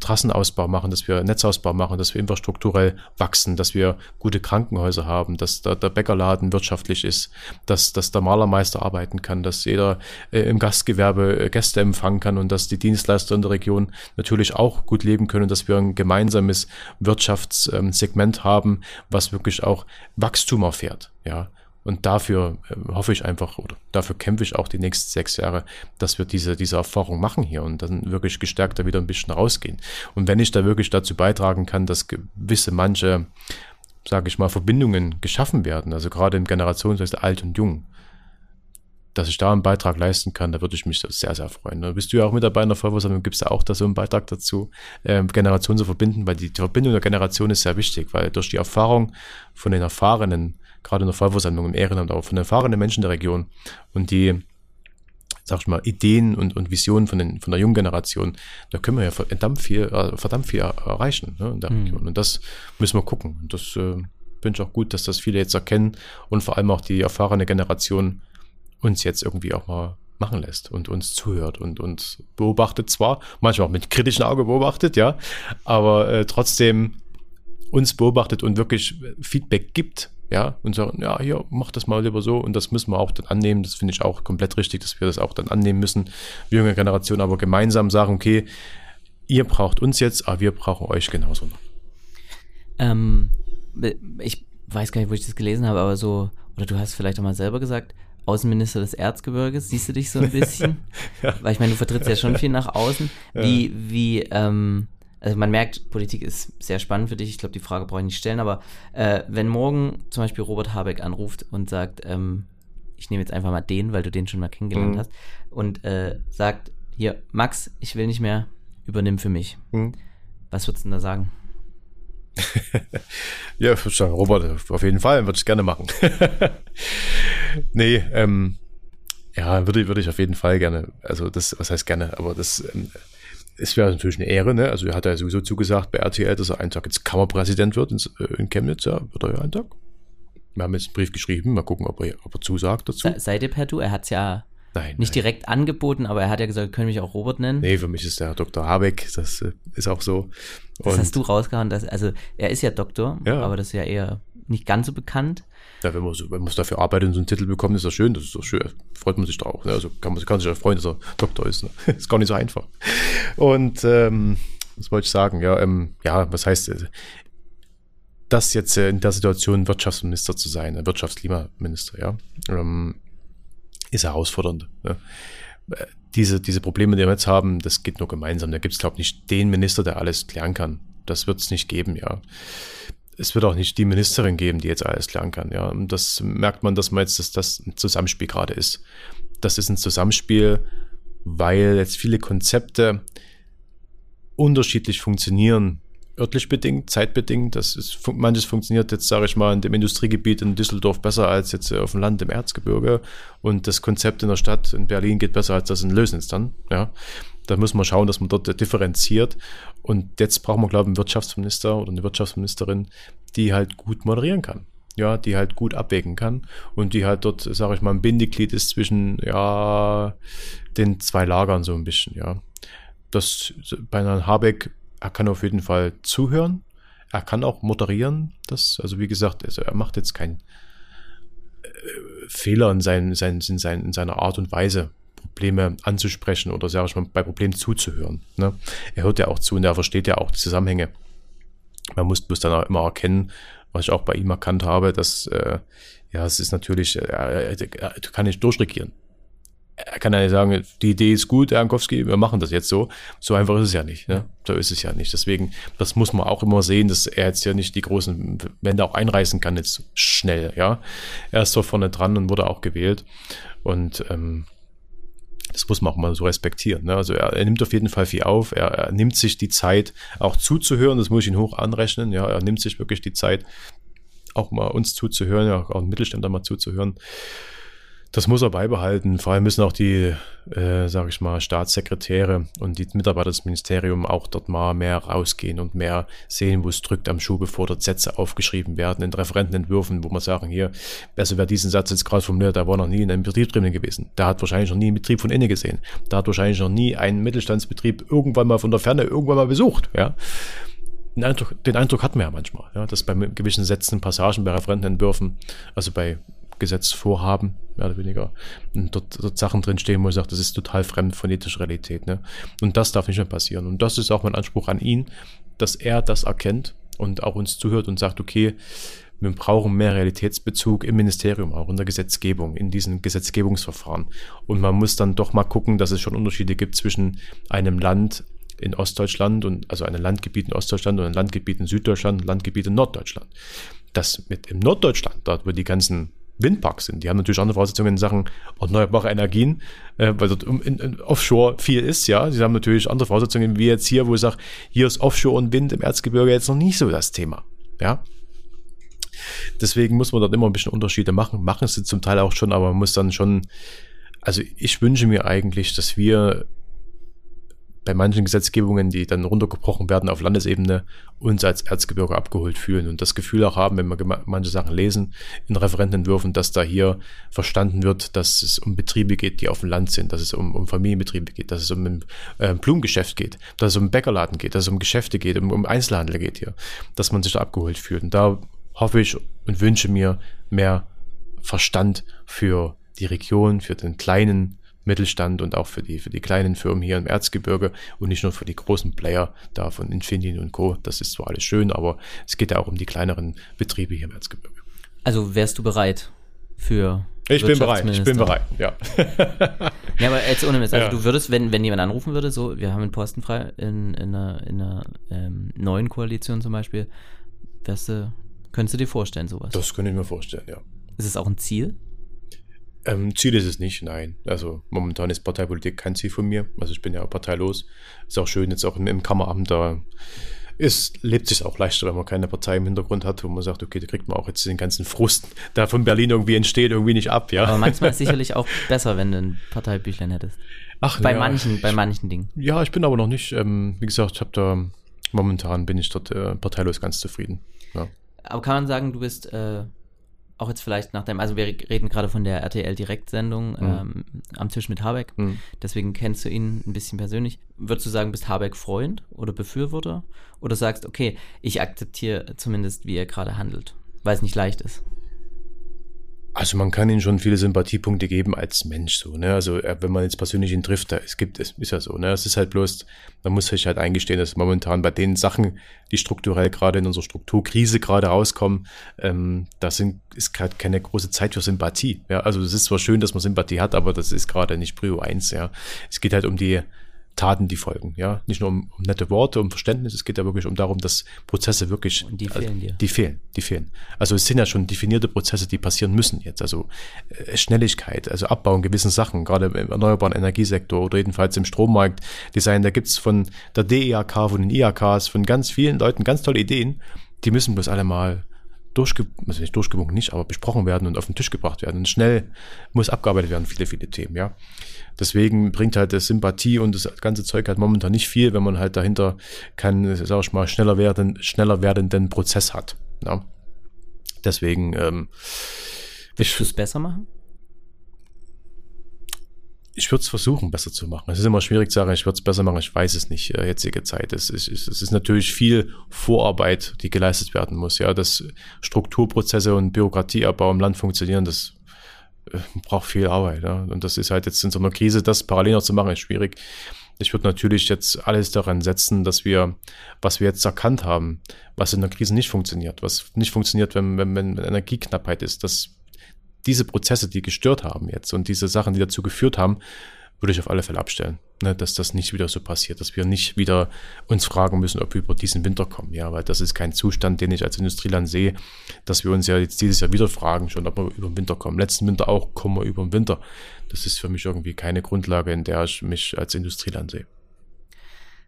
Trassenausbau machen, dass wir Netzausbau machen, dass wir infrastrukturell wachsen, dass wir gute Krankenhäuser haben, dass da der Bäckerladen wirtschaftlich ist, dass, dass der Malermeister arbeiten kann, dass jeder äh, im Gastgewerbe äh, Gäste empfangen kann und dass die Dienstleister in der Region natürlich auch gut leben können, dass wir ein gemeinsames Wirtschaftssegment haben, was wirklich auch Wachstum erfährt. Ja, und dafür äh, hoffe ich einfach, oder dafür kämpfe ich auch die nächsten sechs Jahre, dass wir diese, diese Erfahrung machen hier und dann wirklich gestärkter wieder ein bisschen rausgehen. Und wenn ich da wirklich dazu beitragen kann, dass gewisse manche, sage ich mal, Verbindungen geschaffen werden, also gerade im Generationswechsel alt und jung, dass ich da einen Beitrag leisten kann, da würde ich mich sehr, sehr freuen. Da bist du ja auch mit dabei in der Vollversammlung, gibt es ja auch da so einen Beitrag dazu, äh, Generationen zu verbinden, weil die, die Verbindung der Generation ist sehr wichtig, weil durch die Erfahrung von den Erfahrenen gerade in der Vollversammlung im Ehrenamt, auch von erfahrenen Menschen der Region und die, sag ich mal, Ideen und, und Visionen von, den, von der jungen Generation, da können wir ja verdammt viel, äh, verdammt viel erreichen ne, in der mhm. Region. Und das müssen wir gucken. Und das äh, finde ich auch gut, dass das viele jetzt erkennen und vor allem auch die erfahrene Generation uns jetzt irgendwie auch mal machen lässt und uns zuhört und uns beobachtet zwar, manchmal auch mit kritischem Auge beobachtet, ja, aber äh, trotzdem uns beobachtet und wirklich Feedback gibt ja, und sagen, ja, hier, mach das mal lieber so und das müssen wir auch dann annehmen. Das finde ich auch komplett richtig, dass wir das auch dann annehmen müssen. Die junge Generation aber gemeinsam sagen, okay, ihr braucht uns jetzt, aber wir brauchen euch genauso noch. Ähm, ich weiß gar nicht, wo ich das gelesen habe, aber so, oder du hast vielleicht auch mal selber gesagt, Außenminister des Erzgebirges, siehst du dich so ein bisschen? ja. Weil ich meine, du vertrittst ja schon viel nach außen. Wie, ja. wie, ähm, also man merkt, Politik ist sehr spannend für dich. Ich glaube, die Frage brauche ich nicht stellen, aber äh, wenn morgen zum Beispiel Robert Habeck anruft und sagt, ähm, ich nehme jetzt einfach mal den, weil du den schon mal kennengelernt mhm. hast, und äh, sagt, hier, Max, ich will nicht mehr, übernimm für mich. Mhm. Was würdest du denn da sagen? ja, ich würde sagen, Robert, auf jeden Fall, würde ich gerne machen. nee, ähm, ja, würde, würde ich auf jeden Fall gerne. Also das, was heißt gerne, aber das ähm, es wäre natürlich eine Ehre, ne? Also er hat ja sowieso zugesagt bei RTL, dass er einen Tag jetzt Kammerpräsident wird in, äh, in Chemnitz, ja, wird er ja einen Tag. Wir haben jetzt einen Brief geschrieben, mal gucken, ob er, ob er zusagt dazu. Se, seid ihr per Du? Er hat es ja Nein. Nicht nein. direkt angeboten, aber er hat ja gesagt, können mich auch Robert nennen. Nee, für mich ist der Dr. Habeck, das äh, ist auch so. Das Und- hast du rausgehauen, dass, also er ist ja Doktor, Ja. aber das ist ja eher nicht ganz so bekannt. Ja, wenn man, so, wenn man dafür arbeitet und so einen Titel bekommt, ist das schön, das ist doch schön, freut man sich da auch. Ne? Also kann man kann sich ja freuen, dass er Doktor ist. Ne? ist gar nicht so einfach. Und ähm, was wollte ich sagen? Ja, ähm, ja, was heißt äh, das jetzt äh, in der Situation Wirtschaftsminister zu sein, äh, Wirtschaftsklimaminister, ja, ähm, ist herausfordernd. Ne? Diese, diese Probleme, die wir jetzt haben, das geht nur gemeinsam. Da gibt es, glaube ich, nicht den Minister, der alles klären kann. Das wird es nicht geben, ja es wird auch nicht die Ministerin geben, die jetzt alles klären kann. Ja, und das merkt man, dass man jetzt, dass das ein Zusammenspiel gerade ist. Das ist ein Zusammenspiel, weil jetzt viele Konzepte unterschiedlich funktionieren. Örtlich bedingt, zeitbedingt. Das ist, manches funktioniert jetzt, sage ich mal, in dem Industriegebiet in Düsseldorf besser als jetzt äh, auf dem Land im Erzgebirge. Und das Konzept in der Stadt in Berlin geht besser als das in Lösnitz dann. Ja, da muss man schauen, dass man dort differenziert. Und jetzt braucht man, glaube ich, einen Wirtschaftsminister oder eine Wirtschaftsministerin, die halt gut moderieren kann. Ja, die halt gut abwägen kann und die halt dort, sage ich mal, ein Bindeglied ist zwischen, ja, den zwei Lagern so ein bisschen, ja. Das bei Herrn Habeck, er kann auf jeden Fall zuhören, er kann auch moderieren, das, also wie gesagt, also er macht jetzt keinen äh, Fehler in, sein, sein, in, sein, in seiner Art und Weise, Probleme anzusprechen oder sage ich mal, bei Problemen zuzuhören. Ne? Er hört ja auch zu und er versteht ja auch die Zusammenhänge. Man muss bloß dann auch immer erkennen, was ich auch bei ihm erkannt habe, dass äh, ja, es ist natürlich, äh, er, er kann nicht durchregieren. Er kann ja nicht sagen, die Idee ist gut, Herr Jankowski, wir machen das jetzt so. So einfach ist es ja nicht. Ne? So ist es ja nicht. Deswegen, das muss man auch immer sehen, dass er jetzt ja nicht die großen Wände auch einreißen kann, jetzt schnell. Ja, Er ist so vorne dran und wurde auch gewählt. Und ähm, das muss man auch mal so respektieren. Ne? Also er, er nimmt auf jeden Fall viel auf. Er, er nimmt sich die Zeit, auch zuzuhören. Das muss ich ihn hoch anrechnen. Ja, er nimmt sich wirklich die Zeit, auch mal uns zuzuhören, ja, auch Mittelständler mal zuzuhören. Das muss er beibehalten. Vor allem müssen auch die, äh, sage ich mal, Staatssekretäre und die Mitarbeiter des Ministeriums auch dort mal mehr rausgehen und mehr sehen, wo es drückt am Schuh, bevor dort Sätze aufgeschrieben werden in Referentenentwürfen, wo man sagen, hier, besser wer diesen Satz jetzt gerade formuliert, der war noch nie in einem Betrieb drin gewesen. Der hat wahrscheinlich noch nie einen Betrieb von innen gesehen. Der hat wahrscheinlich noch nie einen Mittelstandsbetrieb irgendwann mal von der Ferne irgendwann mal besucht. Ja, den Eindruck, den Eindruck hat man ja manchmal, ja, dass bei gewissen Sätzen, Passagen, bei Referentenentwürfen, also bei Gesetzvorhaben, mehr oder weniger, und dort, dort Sachen drinstehen, wo ich sage, das ist total fremd von ethischer Realität. Ne? Und das darf nicht mehr passieren. Und das ist auch mein Anspruch an ihn, dass er das erkennt und auch uns zuhört und sagt, okay, wir brauchen mehr Realitätsbezug im Ministerium, auch in der Gesetzgebung, in diesen Gesetzgebungsverfahren. Und man muss dann doch mal gucken, dass es schon Unterschiede gibt zwischen einem Land in Ostdeutschland und also einem Landgebiet in Ostdeutschland und einem Landgebiet in Süddeutschland, Landgebiet in Norddeutschland. Das mit im Norddeutschland, dort wo die ganzen Windparks sind, die haben natürlich andere Voraussetzungen in Sachen erneuerbare Energien, äh, weil dort in, in Offshore viel ist, ja. Die haben natürlich andere Voraussetzungen wie jetzt hier, wo ich sage, hier ist Offshore und Wind im Erzgebirge jetzt noch nicht so das Thema, ja. Deswegen muss man dort immer ein bisschen Unterschiede machen. Machen sie zum Teil auch schon, aber man muss dann schon, also ich wünsche mir eigentlich, dass wir bei manchen Gesetzgebungen, die dann runtergebrochen werden auf Landesebene, uns als Erzgebirge abgeholt fühlen und das Gefühl auch haben, wenn wir manche Sachen lesen in Referentenentwürfen, dass da hier verstanden wird, dass es um Betriebe geht, die auf dem Land sind, dass es um, um Familienbetriebe geht, dass es um ein äh, Blumengeschäft geht, dass es um Bäckerladen geht, dass es um Geschäfte geht, um, um Einzelhandel geht hier, dass man sich da abgeholt fühlt. Und da hoffe ich und wünsche mir mehr Verstand für die Region, für den kleinen Mittelstand und auch für die, für die kleinen Firmen hier im Erzgebirge und nicht nur für die großen Player da von Infineon und Co. Das ist zwar alles schön, aber es geht ja auch um die kleineren Betriebe hier im Erzgebirge. Also wärst du bereit für. Ich bin bereit, ich bin bereit, ja. Ja, aber jetzt ohne Mist. Also Ja. du würdest, wenn, wenn jemand anrufen würde, so, wir haben einen Posten frei in, in einer, in einer ähm, neuen Koalition zum Beispiel, wärst du, könntest du dir vorstellen, sowas? Das könnte ich mir vorstellen, ja. Ist es auch ein Ziel? Ähm, Ziel ist es nicht, nein. Also momentan ist Parteipolitik kein Ziel von mir. Also ich bin ja parteilos. Ist auch schön, jetzt auch im, im Kammeramt, da ist, lebt sich auch leichter, wenn man keine Partei im Hintergrund hat, wo man sagt, okay, da kriegt man auch jetzt den ganzen Frust, der von Berlin irgendwie entsteht, irgendwie nicht ab, ja. Aber manchmal ist es sicherlich auch besser, wenn du ein Parteibüchlein hättest. Ach, Bei ja. manchen, bei manchen Dingen. Ja, ich bin aber noch nicht, ähm, wie gesagt, ich habe da, momentan bin ich dort äh, parteilos ganz zufrieden. Ja. Aber kann man sagen, du bist äh, auch jetzt vielleicht nach dem, also wir reden gerade von der RTL-Direktsendung mhm. ähm, am Tisch mit Habeck, mhm. deswegen kennst du ihn ein bisschen persönlich. Würdest du sagen, bist Habeck Freund oder Befürworter? Oder sagst, okay, ich akzeptiere zumindest, wie er gerade handelt, weil es nicht leicht ist? Also man kann ihm schon viele Sympathiepunkte geben als Mensch so, ne? Also äh, wenn man jetzt persönlich ihn trifft, da, es gibt, es ist ja so, ne? Es ist halt bloß, man muss sich halt eingestehen, dass momentan bei den Sachen, die strukturell gerade in unserer Strukturkrise gerade rauskommen, ähm, da sind, ist gerade keine große Zeit für Sympathie. Ja, also es ist zwar schön, dass man Sympathie hat, aber das ist gerade nicht Prio 1, ja. Es geht halt um die Taten, die folgen. Ja, nicht nur um, um, nette Worte, um Verständnis, es geht ja wirklich um darum, dass Prozesse wirklich. Und die fehlen also, dir. Die fehlen, die fehlen. Also es sind ja schon definierte Prozesse, die passieren müssen jetzt. Also äh, Schnelligkeit, also Abbau in gewissen Sachen, gerade im erneuerbaren Energiesektor oder jedenfalls im Strommarktdesign. Da gibt's von der DIAK, von den IAKs, von ganz vielen Leuten ganz tolle Ideen. Die müssen bloß alle mal durchge also nicht durchgewunken nicht, aber besprochen werden und auf den Tisch gebracht werden. Und schnell muss abgearbeitet werden, viele, viele Themen, ja. Deswegen bringt halt das Sympathie und das ganze Zeug halt momentan nicht viel, wenn man halt dahinter keinen, sag ich mal, schneller werden, schneller werdenden Prozess hat. Ja. Deswegen, ähm, Willst du es besser machen? Ich würde es versuchen, besser zu machen. Es ist immer schwierig zu sagen, ich würde es besser machen, ich weiß es nicht, äh, jetzige Zeit. Es ist, es ist natürlich viel Vorarbeit, die geleistet werden muss. Ja, dass Strukturprozesse und Bürokratieabbau im Land funktionieren, das äh, braucht viel Arbeit. Ja. Und das ist halt jetzt in so einer Krise, das parallel noch zu machen, ist schwierig. Ich würde natürlich jetzt alles daran setzen, dass wir, was wir jetzt erkannt haben, was in der Krise nicht funktioniert, was nicht funktioniert, wenn, wenn, wenn Energieknappheit ist, dass diese Prozesse, die gestört haben jetzt und diese Sachen, die dazu geführt haben, würde ich auf alle Fälle abstellen, ne, dass das nicht wieder so passiert, dass wir nicht wieder uns fragen müssen, ob wir über diesen Winter kommen, ja, weil das ist kein Zustand, den ich als Industrieland sehe, dass wir uns ja jetzt dieses Jahr wieder fragen, schon, ob wir über den Winter kommen. Letzten Winter auch, kommen wir über den Winter. Das ist für mich irgendwie keine Grundlage, in der ich mich als Industrieland sehe.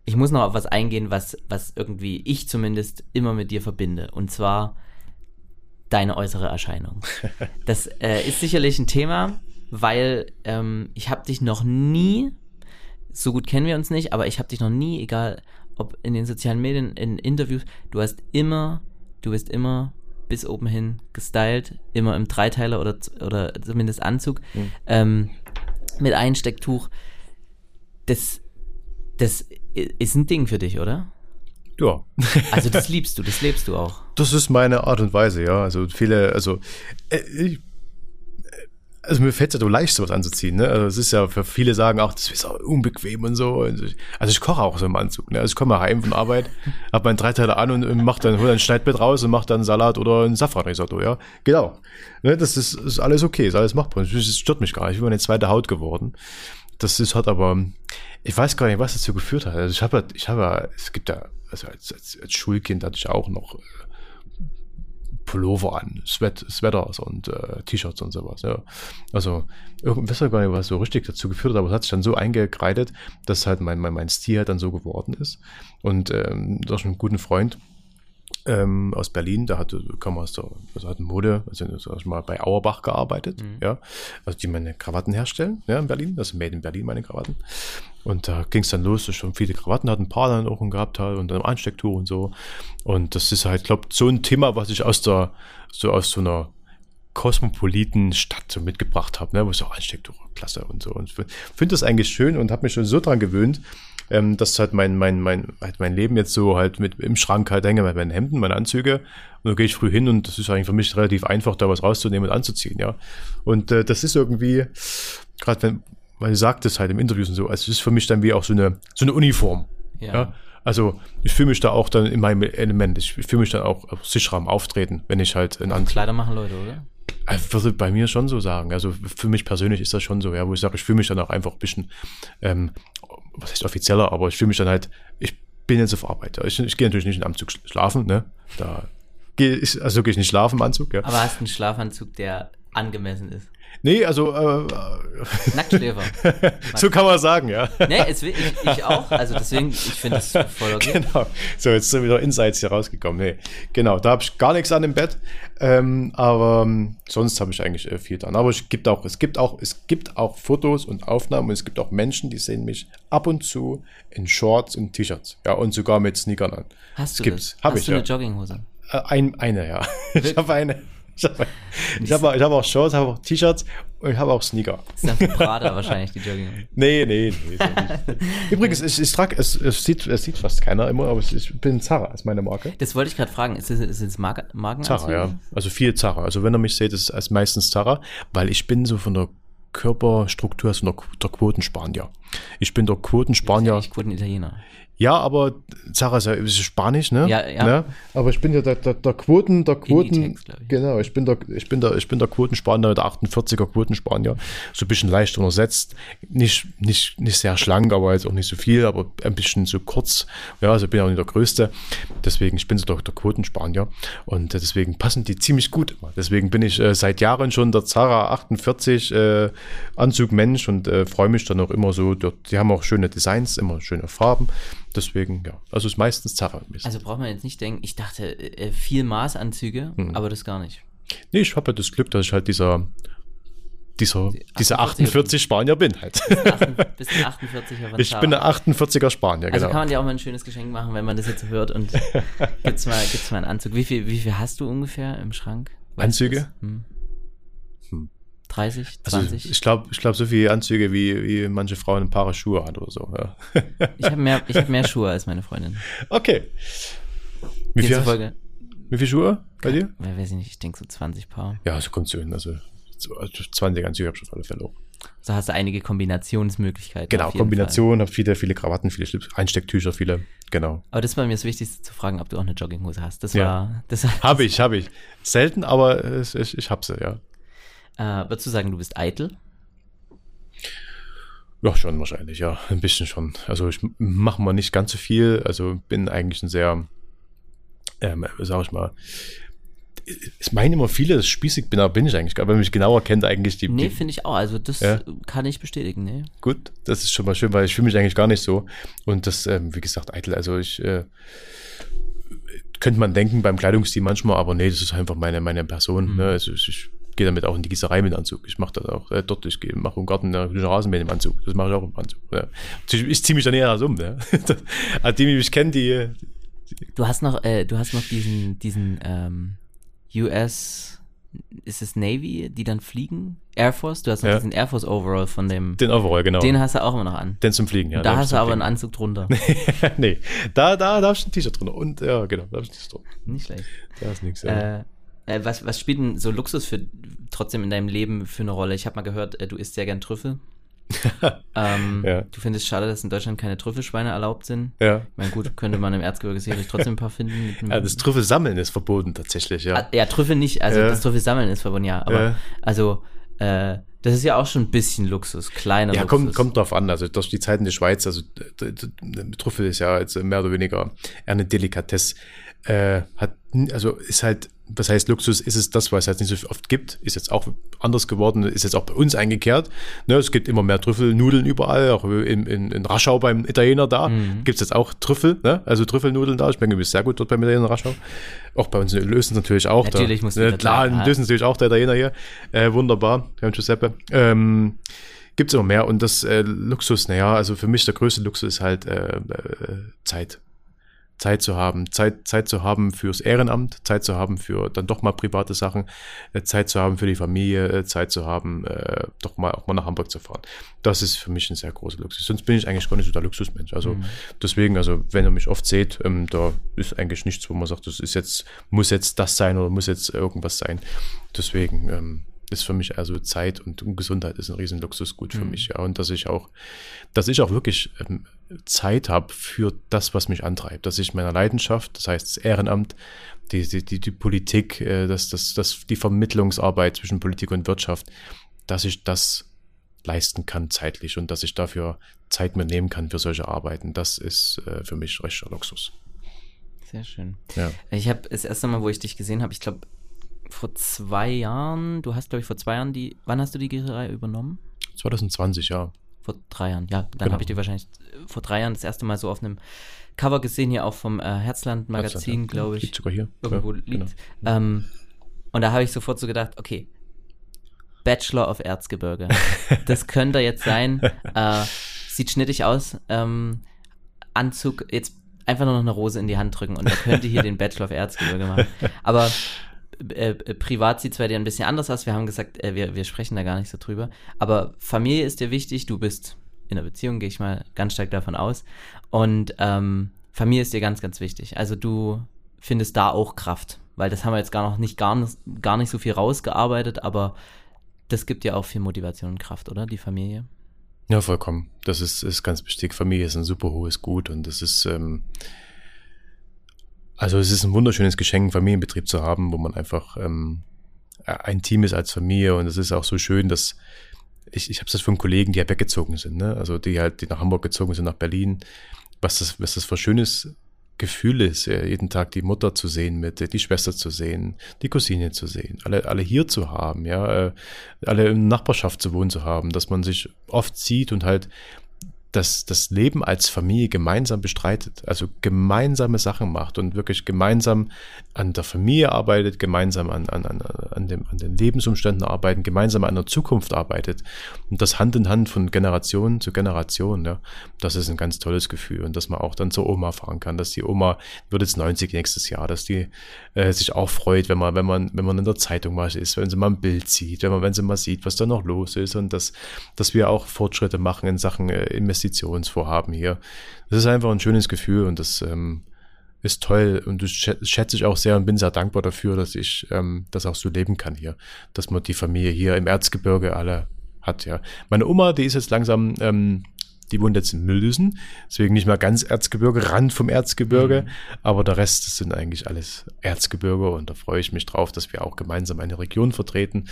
Ich muss noch auf was eingehen, was, was irgendwie ich zumindest immer mit dir verbinde. Und zwar deine äußere Erscheinung. Das äh, ist sicherlich ein Thema, weil ähm, ich habe dich noch nie, so gut kennen wir uns nicht, aber ich habe dich noch nie, egal ob in den sozialen Medien, in Interviews, du hast immer, du bist immer bis oben hin gestylt, immer im Dreiteiler oder, oder zumindest Anzug, mhm. ähm, mit Einstecktuch. Das, das ist ein Ding für dich, oder? Ja. Also das liebst du, das lebst du auch. Das ist meine Art und Weise, ja. Also viele, also äh, ich, also mir fällt es ja so leicht, sowas anzuziehen. Ne? Also es ist ja für viele sagen auch, das ist auch unbequem und so. Also ich koche auch so im Anzug. Ne? Also ich komme heim von Arbeit, habe meinen Dreiteiler an und mach dann, hol ein Schneidbett raus und mach dann Salat oder ein Safranrisotto, ja. Genau. Ne? Das ist, ist alles okay, ist alles machbar. Das stört mich gar nicht. Ich bin eine zweite Haut geworden. Das ist hat aber, ich weiß gar nicht, was dazu geführt hat. Also ich habe, ich habe, es gibt ja also als, als, als Schulkind hatte ich auch noch äh, Pullover an, Sweat, Sweaters und äh, T-Shirts und sowas. Ja. Also, ich weiß gar nicht, was so richtig dazu geführt hat, aber es hat sich dann so eingekreidet, dass halt mein, mein, mein Stil halt dann so geworden ist. Und ähm, durch einen guten Freund, ähm, aus Berlin, der hatte, kam aus der, also hat Mode, also mal, bei Auerbach gearbeitet, mhm. ja, also die meine Krawatten herstellen, ja, in Berlin, also made in Berlin meine Krawatten. Und da ging es dann los, dass ich schon viele Krawatten hatte, ein paar dann auch gehabt hat und dann Anstecktuch und so. Und das ist halt, glaube so ein Thema, was ich aus der, so aus so einer kosmopoliten Stadt so mitgebracht habe, ne, wo ich so Anstecktuch, klasse und so. Und finde das eigentlich schön und habe mich schon so dran gewöhnt, ähm, dass halt mein, mein, mein, halt mein Leben jetzt so halt mit im Schrank halt hänge, mit meinen Hemden, meine Anzüge. Und dann gehe ich früh hin und das ist eigentlich für mich relativ einfach, da was rauszunehmen und anzuziehen, ja. Und äh, das ist irgendwie, gerade wenn, weil du sagtest halt im Interview und so, also es ist für mich dann wie auch so eine, so eine Uniform. ja? ja? Also ich fühle mich da auch dann in meinem Element. Ich fühle mich dann auch sicherer am Auftreten, wenn ich halt in Anzug. Kleider machen Leute, oder? Ich würde bei mir schon so sagen. Also für mich persönlich ist das schon so, ja, wo ich sage, ich fühle mich dann auch einfach ein bisschen ähm, was heißt offizieller, aber ich fühle mich dann halt, ich bin jetzt auf Arbeit. Ich, ich gehe natürlich nicht in Anzug schlafen, ne? Da gehe ich, also gehe ich nicht schlafen im Anzug, ja. Aber hast du einen Schlafanzug, der angemessen ist? Nee, also äh, Nacktschläfer. so kann man sagen, ja. Nee, es, ich, ich auch. Also deswegen, ich finde das voll okay. Genau. So, jetzt sind wieder Insights hier rausgekommen. Nee, genau, da habe ich gar nichts an dem Bett. Ähm, aber ähm, sonst habe ich eigentlich äh, viel dran. Aber es gibt auch, es gibt auch, es gibt auch Fotos und Aufnahmen und es gibt auch Menschen, die sehen mich ab und zu in Shorts und T-Shirts. Ja, und sogar mit Sneakern an. Hast du das? Gibt's. Hab Hast ich, du eine ja. Jogginghose? Äh, ein, eine, ja. ich habe eine. Ich habe ich hab, ich hab auch Shorts, habe auch T-Shirts und ich habe auch Sneaker. Das ist dann Prada wahrscheinlich, die Jogging. Nee, nee, nee. ja. Übrigens, ich, ich trage, es, es, sieht, es sieht fast keiner immer, aber ich bin Zara, ist meine Marke. Das wollte ich gerade fragen. Ist es, ist es Marken? Zara, ja. Also viel Zara. Also wenn ihr mich seht, ist es meistens Zara, weil ich bin so von der Körperstruktur, also der, der Quotenspanier. Ich bin der Quotenspanier. Ich wurde ein Italiener. Ja, aber Zara ist ja Spanisch, ne? Ja, ja. Ne? Aber ich bin ja der, der, der Quoten, der Quoten, ich. genau, ich bin der, ich bin der, ich bin der Quotenspanier, der 48er Quotenspanier, so ein bisschen leicht untersetzt, nicht, nicht, nicht sehr schlank, aber jetzt auch nicht so viel, aber ein bisschen so kurz, ja, also ich bin ja auch nicht der Größte, deswegen, ich bin so der, der Quotenspanier und äh, deswegen passen die ziemlich gut immer. Deswegen bin ich äh, seit Jahren schon der Zara 48 äh, Anzugmensch und äh, freue mich dann auch immer so, dort, die haben auch schöne Designs, immer schöne Farben, deswegen, ja, also ist meistens Zara. Also braucht man jetzt nicht denken, ich dachte, äh, viel Maßanzüge, Hm. aber das gar nicht. Nee, ich habe ja das Glück, dass ich halt dieser, dieser, dieser 48 48 Spanier bin halt. Bis ein 48er von Ich bin der 48er Spanier, Also genau. kann man dir auch mal ein schönes Geschenk machen, wenn man das jetzt hört und gibt's mal, gibt's mal einen Anzug. Wie viel, wie viel hast du ungefähr im Schrank? Weißt Anzüge? Hm. Hm. 30, Also 20? ich glaube, ich glaub, so viele Anzüge, wie, wie manche Frauen ein paar Schuhe hat oder so. Ja. Ich habe mehr, ich hab mehr Schuhe als meine Freundin. Okay. Wie viel, hast, wie viel Schuhe bei dir? weil, weiß ich nicht, ich denke so 20 Paar. Ja, so kommt es hin. Also 20 Anzüge habe ich auf alle Fälle auch. So hast du einige Kombinationsmöglichkeiten. Genau, auf jeden Kombination, habe viele, viele Krawatten, viele Schlips, Einstecktücher, viele. Genau. Aber das war mir das Wichtigste zu fragen, ob du auch eine Jogginghose hast. Das Ja. war, das Habe ich, habe ich. Selten, aber ich, ich habe sie, ja. Äh, würdest du sagen, du bist eitel? Ja, schon wahrscheinlich, ja. Ein bisschen schon. Also ich mache mal nicht ganz so viel. Also bin eigentlich ein sehr, ähm, sag ich mal, es meinen immer viele, dass ich spießig bin, aber bin ich eigentlich gar nicht. Wenn man mich genauer kennt, eigentlich die, Nee, finde ich auch. Also das Ja. kann ich bestätigen, nee. gut, das ist schon mal schön, weil ich fühle mich eigentlich gar nicht so. Und das, ähm, wie gesagt, eitel. Also ich äh, könnte man denken beim Kleidungsstil manchmal, aber nee, das ist einfach meine, meine Person. Mhm. Ne? Also ich, ich gehe damit auch in die Gießerei mit Anzug. Ich mache das auch äh, dort, ich mache im Garten äh, den Rasenmähen im Anzug. Das mache ich auch im Anzug. Ja. Ich, ziehe mich dann eher um. Ne? Also die, die mich kennen, die, Du hast noch, äh, du hast noch diesen, diesen ähm, US, ist es Navy, die dann fliegen? Air Force? Du hast noch Ja. diesen Air Force Overall von dem. den Overall, genau. Den hast du auch immer noch an. Den zum Fliegen, ja. da hast du aber einen Fliegen. Anzug drunter. nee, da, da, da habe ich ein T-Shirt drunter. Und ja, genau, da habe ich ein T-Shirt drunter. Nicht schlecht. Da ist nichts. Ja. Äh, äh, was, was spielt denn so Luxus für trotzdem in deinem Leben für eine Rolle? Ich habe mal gehört, äh, du isst sehr gern Trüffel. ähm, Ja. Du findest es schade, dass in Deutschland keine Trüffelschweine erlaubt sind. ja. Ich meine, gut, könnte man im Erzgebirge sicherlich trotzdem ein paar finden. Ja, das Trüffelsammeln ist verboten tatsächlich, ja. Ah, ja, Trüffel nicht, also Ja. das Trüffel sammeln ist verbunden, ja. Aber Ja. also, äh, das ist ja auch schon ein bisschen Luxus, kleiner Ja, Luxus. kommt, kommt drauf an. Also durch die Zeiten der Schweiz, also Trüffel ist ja jetzt mehr oder weniger eher eine Delikatesse. Äh, hat, also ist halt, was heißt Luxus, ist es das, was es halt nicht so oft gibt, ist jetzt auch anders geworden, ist jetzt auch bei uns eingekehrt. Ne, es gibt immer mehr Trüffelnudeln überall, auch in, in, in Raschau beim Italiener da Mhm. gibt es jetzt auch Trüffel, ne? also Trüffelnudeln da. Ich denke, sehr gut dort beim Italiener Raschau. Auch bei uns in Lösen natürlich auch. Natürlich da, muss ne, Klar, in. Lösen natürlich auch der Italiener hier. Äh, wunderbar, Herr Giuseppe. Ähm, Gibt es immer mehr und das äh, Luxus, naja, also für mich der größte Luxus ist halt äh, äh, Zeit. Zeit zu haben, Zeit, Zeit zu haben fürs Ehrenamt, Zeit zu haben für dann doch mal private Sachen, äh, Zeit zu haben für die Familie, äh, Zeit zu haben, äh, doch mal auch mal nach Hamburg zu fahren. Das ist für mich ein sehr großer Luxus. Sonst bin ich eigentlich gar nicht so der Luxusmensch. Also Mhm. deswegen, also wenn ihr mich oft seht, ähm, da ist eigentlich nichts, wo man sagt, das ist jetzt, muss jetzt das sein oder muss jetzt irgendwas sein. Deswegen ähm, ist für mich also Zeit und Gesundheit ist ein riesen Luxusgut für Mhm. mich, ja. Und dass ich auch, dass ich auch wirklich ähm, Zeit habe für das, was mich antreibt, dass ich meiner Leidenschaft, das heißt das Ehrenamt, die, die, die, die Politik, äh, das, das, das, die Vermittlungsarbeit zwischen Politik und Wirtschaft, dass ich das leisten kann zeitlich und dass ich dafür Zeit mir nehmen kann für solche Arbeiten. Das ist äh, für mich richtiger Luxus. Sehr schön. Ja. Ich habe das erste Mal, wo ich dich gesehen habe, ich glaube, vor zwei Jahren, du hast, glaube ich, vor zwei Jahren die, wann hast du die Gießerei übernommen? 2020, ja. Vor drei Jahren, ja. Dann Genau. habe ich die wahrscheinlich äh, vor drei Jahren das erste Mal so auf einem Cover gesehen, hier auch vom äh, Herzland-Magazin, ja. glaube ich. Liegt sogar hier. irgendwo ja, liegt. genau. Ähm, und da habe ich sofort so gedacht, okay, Bachelor of Erzgebirge. das könnte jetzt sein. Äh, sieht schnittig aus. Ähm, Anzug, jetzt einfach nur noch eine Rose in die Hand drücken und er könnte hier den Bachelor of Erzgebirge machen. Aber äh, äh, privat sieht es bei dir ein bisschen anders aus. Wir haben gesagt, äh, wir, wir sprechen da gar nicht so drüber. Aber Familie ist dir wichtig. Du bist in einer Beziehung, gehe ich mal ganz stark davon aus. Und ähm, Familie ist dir ganz, ganz wichtig. Also du findest da auch Kraft. Weil das haben wir jetzt gar noch nicht, gar, gar nicht so viel rausgearbeitet, aber das gibt ja auch viel Motivation und Kraft, oder? Die Familie. Ja, vollkommen. Das ist, ist ganz wichtig. Familie ist ein super hohes Gut und das ist, ähm, also es ist ein wunderschönes Geschenk, einen Familienbetrieb zu haben, wo man einfach ähm, ein Team ist als Familie und es ist auch so schön, dass ich, ich habe das von Kollegen, die ja weggezogen sind, ne? also die halt, die nach Hamburg gezogen sind, nach Berlin, was das, was das für schönes Gefühl ist, jeden Tag die Mutter zu sehen mit, die Schwester zu sehen, die Cousine zu sehen, alle, alle hier zu haben, ja, äh, alle in Nachbarschaft zu wohnen zu haben, dass man sich oft sieht und halt das, das Leben als Familie gemeinsam bestreitet, also gemeinsame Sachen macht und wirklich gemeinsam an der Familie arbeitet, gemeinsam an, an, an, an, dem, an den Lebensumständen arbeiten, gemeinsam an der Zukunft arbeitet. Und das Hand in Hand von Generation zu Generation, ja, das ist ein ganz tolles Gefühl und dass man auch dann zur Oma fahren kann, dass die Oma wird jetzt 90 nächstes Jahr, dass die äh, sich auch freut, wenn man, wenn man, wenn man in der Zeitung mal ist, wenn sie mal ein Bild sieht, wenn man, wenn sie mal sieht, was da noch los ist und dass, dass wir auch Fortschritte machen in Sachen äh, Investitionsvorhaben hier. Das ist einfach ein schönes Gefühl und das ähm, ist toll und das schätze ich auch sehr und bin sehr dankbar dafür, dass ich ähm, das auch so leben kann hier, dass man die Familie hier im Erzgebirge alle hat, ja. Meine Oma, die ist jetzt langsam, ähm, die wohnt jetzt in Müllüsen, deswegen nicht mal ganz Erzgebirge, Rand vom Erzgebirge, mhm. aber der Rest das sind eigentlich alles Erzgebirge und da freue ich mich drauf, dass wir auch gemeinsam eine Region vertreten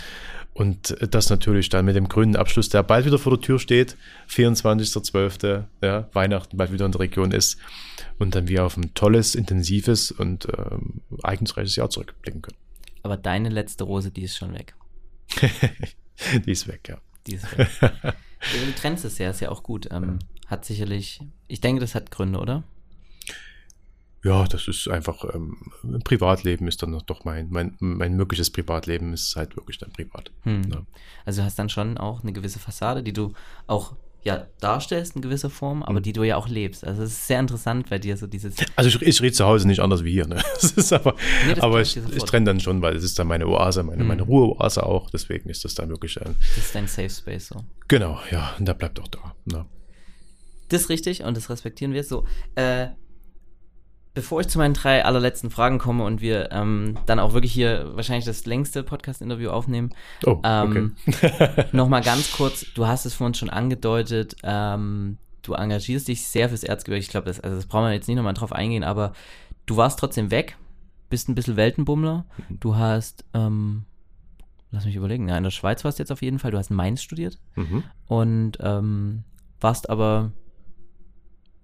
und das natürlich dann mit dem grünen Abschluss, der bald wieder vor der Tür steht, 24.12., ja, Weihnachten bald wieder in der Region ist und dann wir auf ein tolles, intensives und ähm, eigensreiches Jahr zurückblicken können. Aber deine letzte Rose, die ist schon weg. die ist weg, ja. Die ist weg. du trennst es ja, ist ja auch gut. Ähm, hat sicherlich, ich denke, das hat Gründe, oder? Ja, das ist einfach, ähm, Privatleben ist dann doch mein, mein, mein mögliches Privatleben ist halt wirklich dann privat. Hm. Ja. Also du hast dann schon auch eine gewisse Fassade, die du auch ja darstellst in gewisser Form, aber mhm. die du ja auch lebst. Also es ist sehr interessant bei dir so dieses. Also ich, ich rede zu Hause nicht anders wie hier, ne? Das ist aber, nee, aber ich, ich trenne dann schon, weil es ist dann meine Oase, meine, mhm. meine Ruheoase auch. Deswegen ist das dann wirklich ein. Das ist dein Safe Space so. Genau, ja, und der bleibt auch da. Ne? Das ist richtig und das respektieren wir so. Äh, bevor ich zu meinen drei allerletzten Fragen komme und wir ähm, dann auch wirklich hier wahrscheinlich das längste Podcast-Interview aufnehmen, oh, ähm, okay. nochmal ganz kurz, du hast es vorhin schon angedeutet, ähm, du engagierst dich sehr fürs Erzgebirge. Ich glaube, das, also das brauchen wir jetzt nicht nochmal drauf eingehen, aber du warst trotzdem weg, bist ein bisschen Weltenbummler. Du hast, ähm, lass mich überlegen, ja, in der Schweiz warst du jetzt auf jeden Fall, du hast in Mainz studiert mhm. und ähm, warst aber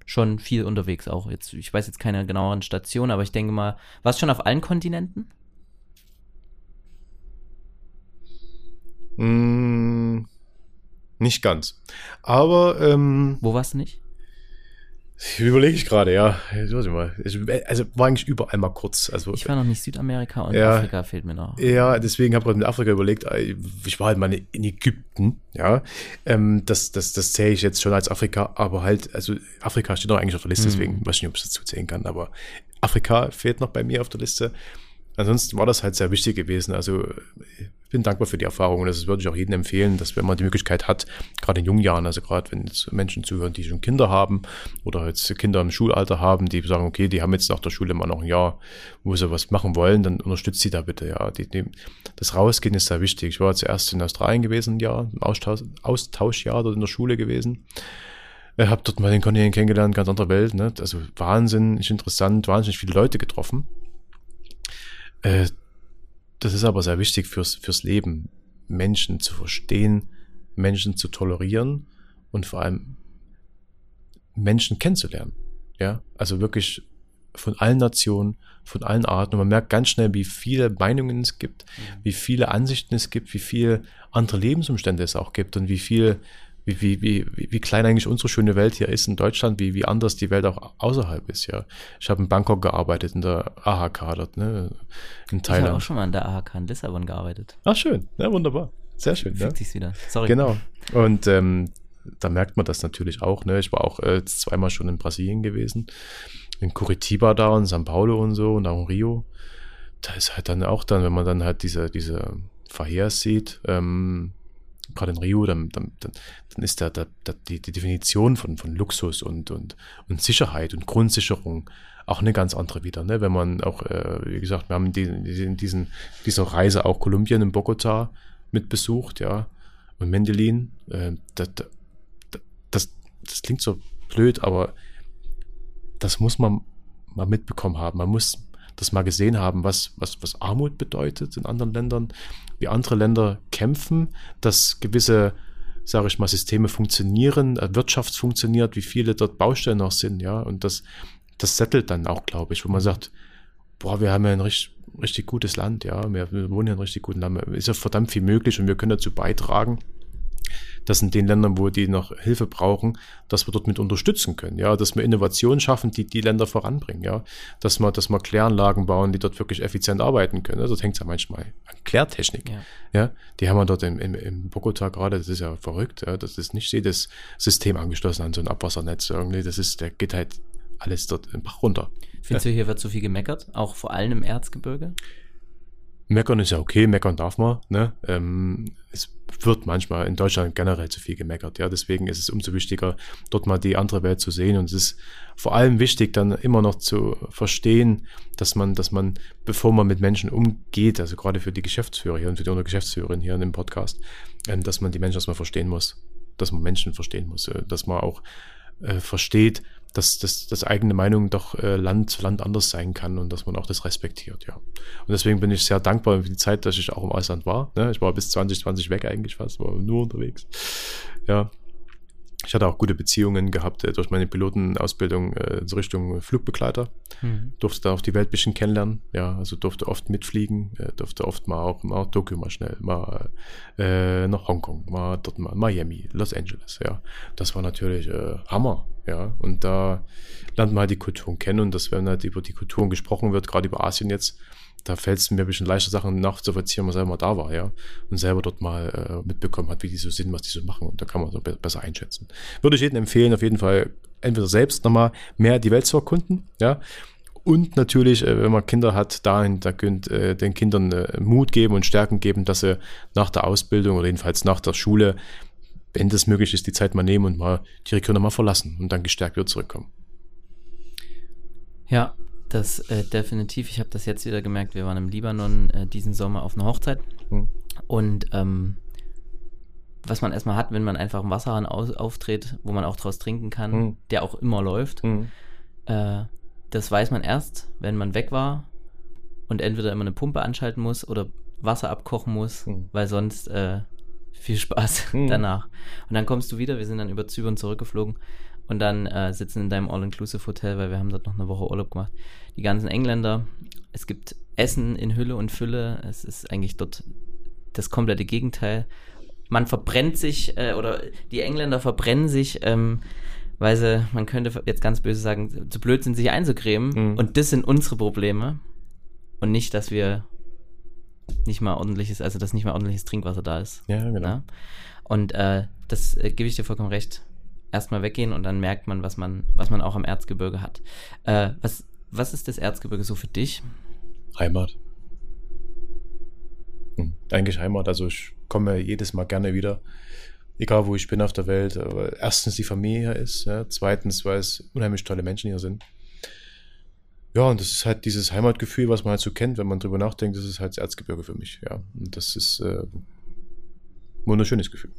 schon viel unterwegs auch. Jetzt, ich weiß jetzt keine genaueren Stationen, aber ich denke mal, warst du schon auf allen Kontinenten? Mm, nicht ganz. Aber ähm, wo warst du nicht? Überlege ich gerade, ja. Also war eigentlich überall mal kurz. Also, ich war noch nicht Südamerika und ja, Afrika fehlt mir noch. Ja, deswegen habe ich mit Afrika überlegt, äh, ich war halt mal in Ägypten, ja. Ähm, das, das, das zähle ich jetzt schon als Afrika, aber halt, also Afrika steht noch eigentlich auf der Liste, deswegen mhm. weiß ich nicht, ob ich das dazu zählen kann, aber Afrika fehlt noch bei mir auf der Liste ansonsten war das halt sehr wichtig gewesen. Also ich bin dankbar für die Erfahrung und das würde ich auch jedem empfehlen, dass wenn man die Möglichkeit hat, gerade in jungen Jahren, also gerade wenn jetzt Menschen zuhören, die schon Kinder haben oder jetzt Kinder im Schulalter haben, die sagen, okay, die haben jetzt nach der Schule immer noch ein Jahr, wo sie was machen wollen, dann unterstützt sie da bitte. Ja, die, die, das Rausgehen ist sehr wichtig. Ich war zuerst in Australien gewesen, ja, im Austausch, Austauschjahr dort in der Schule gewesen. Ich habe dort mal den Kontinent kennengelernt, ganz andere Welt. Ne? Also wahnsinnig interessant, wahnsinnig viele Leute getroffen. Äh, das ist aber sehr wichtig fürs, fürs Leben, Menschen zu verstehen, Menschen zu tolerieren und vor allem Menschen kennenzulernen. Ja, also wirklich von allen Nationen, von allen Arten. Und man merkt ganz schnell, wie viele Meinungen es gibt, mhm. wie viele Ansichten es gibt, wie viele andere Lebensumstände es auch gibt und wie viel wie, wie, wie, wie klein eigentlich unsere schöne Welt hier ist in Deutschland, wie, wie anders die Welt auch außerhalb ist, ja. Ich habe in Bangkok gearbeitet, in der AHK dort, ne, in Thailand. Ich habe auch schon mal in der AHK in Lissabon gearbeitet. Ach, schön. Ja, wunderbar. Sehr schön. Fügt ja. sich's wieder. Sorry. Genau. Und ähm, da merkt man das natürlich auch, ne. Ich war auch äh, zweimal schon in Brasilien gewesen, in Curitiba da und São Paulo und so und auch in Rio da ist halt dann auch dann, wenn man dann halt diese, diese Verheers sieht, ähm, gerade in Rio, dann, dann, dann ist da, da, da die, die, Definition von, von Luxus und, und, und Sicherheit und Grundsicherung auch eine ganz andere wieder. Ne? Wenn man auch, äh, wie gesagt, wir haben in diesen, dieser Reise auch Kolumbien in Bogota mit besucht, ja, und Mendelin. Äh, das, das, das klingt so blöd, aber das muss man mal mitbekommen haben. Man muss das mal gesehen haben, was, was, was Armut bedeutet in anderen Ländern, wie andere Länder kämpfen, dass gewisse, sage ich mal, Systeme funktionieren, äh, Wirtschaft funktioniert, wie viele dort Baustellen noch sind, ja, und das, das settelt dann auch, glaube ich, wo man sagt, boah, wir haben ja ein richtig, richtig gutes Land, ja, wir, wohnen ja in einem richtig guten Land, ist ja verdammt viel möglich und wir können dazu beitragen, dass in den Ländern, wo die noch Hilfe brauchen, dass wir dort mit unterstützen können, ja, dass wir Innovationen schaffen, die die Länder voranbringen, ja, dass wir, dass wir Kläranlagen bauen, die dort wirklich effizient arbeiten können. Also, das hängt ja manchmal an Klärtechnik, ja. ja die haben wir dort im, im, im Bogota gerade, das ist ja verrückt, ja, das ist nicht jedes System angeschlossen an so ein Abwassernetz irgendwie, das ist, der geht halt alles dort im Bach runter. Findest ja. du, hier wird zu viel gemeckert, auch vor allem im Erzgebirge? Meckern ist ja okay, meckern darf man. Ne? Ähm, es wird manchmal in Deutschland generell zu viel gemeckert. Ja, deswegen ist es umso wichtiger, dort mal die andere Welt zu sehen. Und es ist vor allem wichtig, dann immer noch zu verstehen, dass man, dass man, bevor man mit Menschen umgeht, also gerade für die Geschäftsführer hier und für die Geschäftsführerin hier in dem Podcast, ähm, dass man die Menschen erstmal verstehen muss, dass man Menschen verstehen muss, äh, dass man auch äh, versteht, dass, dass, dass eigene Meinung doch äh, Land zu Land anders sein kann und dass man auch das respektiert, ja. Und deswegen bin ich sehr dankbar für die Zeit, dass ich auch im Ausland war. Ne? Ich war bis 2020 weg eigentlich fast, war nur unterwegs. Ja, ich hatte auch gute Beziehungen gehabt äh, durch meine Pilotenausbildung äh, in Richtung Flugbegleiter. Mhm. Durfte da auch die Welt ein bisschen kennenlernen. Ja, also durfte oft mitfliegen, äh, durfte oft mal auch mal Tokio mal schnell, mal äh, nach Hongkong, mal dort mal Miami, Los Angeles. Ja, das war natürlich äh, Hammer. Ja, und da lernt man halt die Kulturen kennen und dass wenn halt über die Kulturen gesprochen wird, gerade über Asien jetzt, da fällt es mir ein bisschen leichter, Sachen nachzuvollziehen, wenn man selber da war, ja. Und selber dort mal äh, mitbekommen hat, wie die so sind, was die so machen. Und da kann man so be besser einschätzen. Würde ich jedem empfehlen, auf jeden Fall entweder selbst nochmal mehr die Welt zu erkunden, ja. Und natürlich, äh, wenn man Kinder hat, dahin, da könnt äh, den Kindern äh, Mut geben und Stärken geben, dass sie nach der Ausbildung oder jedenfalls nach der Schule, wenn das möglich ist, die Zeit mal nehmen und mal die Region mal verlassen und dann gestärkt wieder zurückkommen. Ja, das äh, definitiv. Ich habe das jetzt wieder gemerkt. Wir waren im Libanon äh, diesen Sommer auf einer Hochzeit. Mhm. Und ähm, was man erstmal hat, wenn man einfach einen Wasserhahn aus, auftritt, wo man auch draus trinken kann, mhm. der auch immer läuft, mhm. äh, das weiß man erst, wenn man weg war und entweder immer eine Pumpe anschalten muss oder Wasser abkochen muss, mhm. weil sonst äh, viel Spaß mhm. danach. Und dann kommst du wieder, wir sind dann über Zypern zurückgeflogen und dann äh, sitzen in deinem All-Inclusive-Hotel, weil wir haben dort noch eine Woche Urlaub gemacht. Die ganzen Engländer, es gibt Essen in Hülle und Fülle, es ist eigentlich dort das komplette Gegenteil. Man verbrennt sich, äh, oder die Engländer verbrennen sich, ähm, weil sie, man könnte jetzt ganz böse sagen, zu blöd sind, sich einzucremen. Mhm. Und das sind unsere Probleme. Und nicht, dass wir nicht mal ordentliches, also dass nicht mal ordentliches Trinkwasser da ist. Ja, genau. Ja? Und äh, das äh, gebe ich dir vollkommen recht erstmal weggehen und dann merkt man, was man, was man auch am Erzgebirge hat. Äh, was, was ist das Erzgebirge so für dich? Heimat. Hm, eigentlich Heimat. Also ich komme jedes Mal gerne wieder, egal wo ich bin auf der Welt. Aber erstens die Familie hier ist, ja. zweitens, weil es unheimlich tolle Menschen hier sind. Ja, und das ist halt dieses Heimatgefühl, was man halt so kennt, wenn man drüber nachdenkt, das ist halt das Erzgebirge für mich, ja. Und das ist äh, ein wunderschönes Gefühl.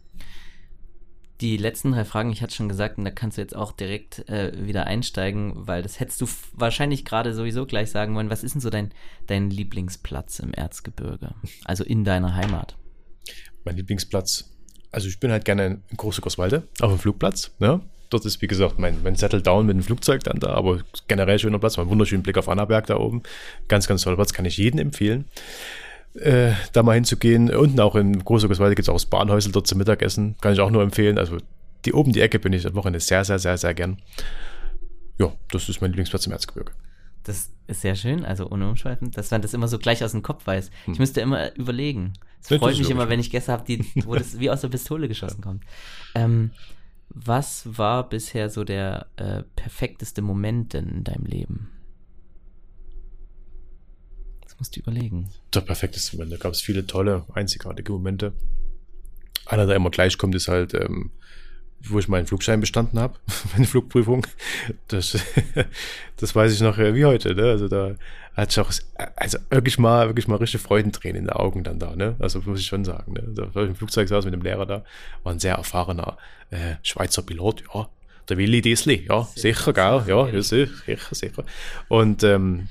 Die letzten drei Fragen, ich hatte schon gesagt, und da kannst du jetzt auch direkt äh, wieder einsteigen, weil das hättest du wahrscheinlich gerade sowieso gleich sagen wollen. Was ist denn so dein, dein Lieblingsplatz im Erzgebirge? Also in deiner Heimat? Mein Lieblingsplatz, also ich bin halt gerne in Große Großwalde, auf dem Flugplatz. Ne? Dort ist, wie gesagt, mein, mein Settle Down mit dem Flugzeug dann da, aber generell schöner Platz, mein wunderschönen Blick auf Annaberg da oben. Ganz, ganz toller Platz, kann ich jedem empfehlen äh, da mal hinzugehen. Unten auch in Großogerswalde gibt es auch das Bahnhäusel dort zum Mittagessen. Kann ich auch nur empfehlen. Also die oben die Ecke bin ich am Wochenende sehr, sehr, sehr, sehr gern. Ja, das ist mein Lieblingsplatz im Erzgebirge. Das ist sehr schön, also ohne Umschweifen, dass man das immer so gleich aus dem Kopf weiß. Hm. Ich müsste immer überlegen. Es freut mich immer, wenn ich Gäste habe, wo das wie aus der Pistole geschossen kommt. Ähm, was war bisher so der äh, perfekteste Moment denn in deinem Leben? Musst du überlegen. Der perfekteste Moment. Da gab es viele tolle, einzigartige Momente. Einer, der immer gleich kommt, ist halt, ähm, wo ich meinen Flugschein bestanden habe, meine Flugprüfung. Das, das weiß ich noch äh, wie heute. Ne? Also da hatte ich auch also wirklich mal, wirklich mal richtige Freudentränen in den Augen dann da. Ne? Also muss ich schon sagen. Ne? Da war ich im Flugzeug saß mit dem Lehrer da, war ein sehr erfahrener äh, Schweizer Pilot, ja. Der Willi Diesli, ja, sicher, gell, ja, ja, sicher, sicher, sicher. Und ähm,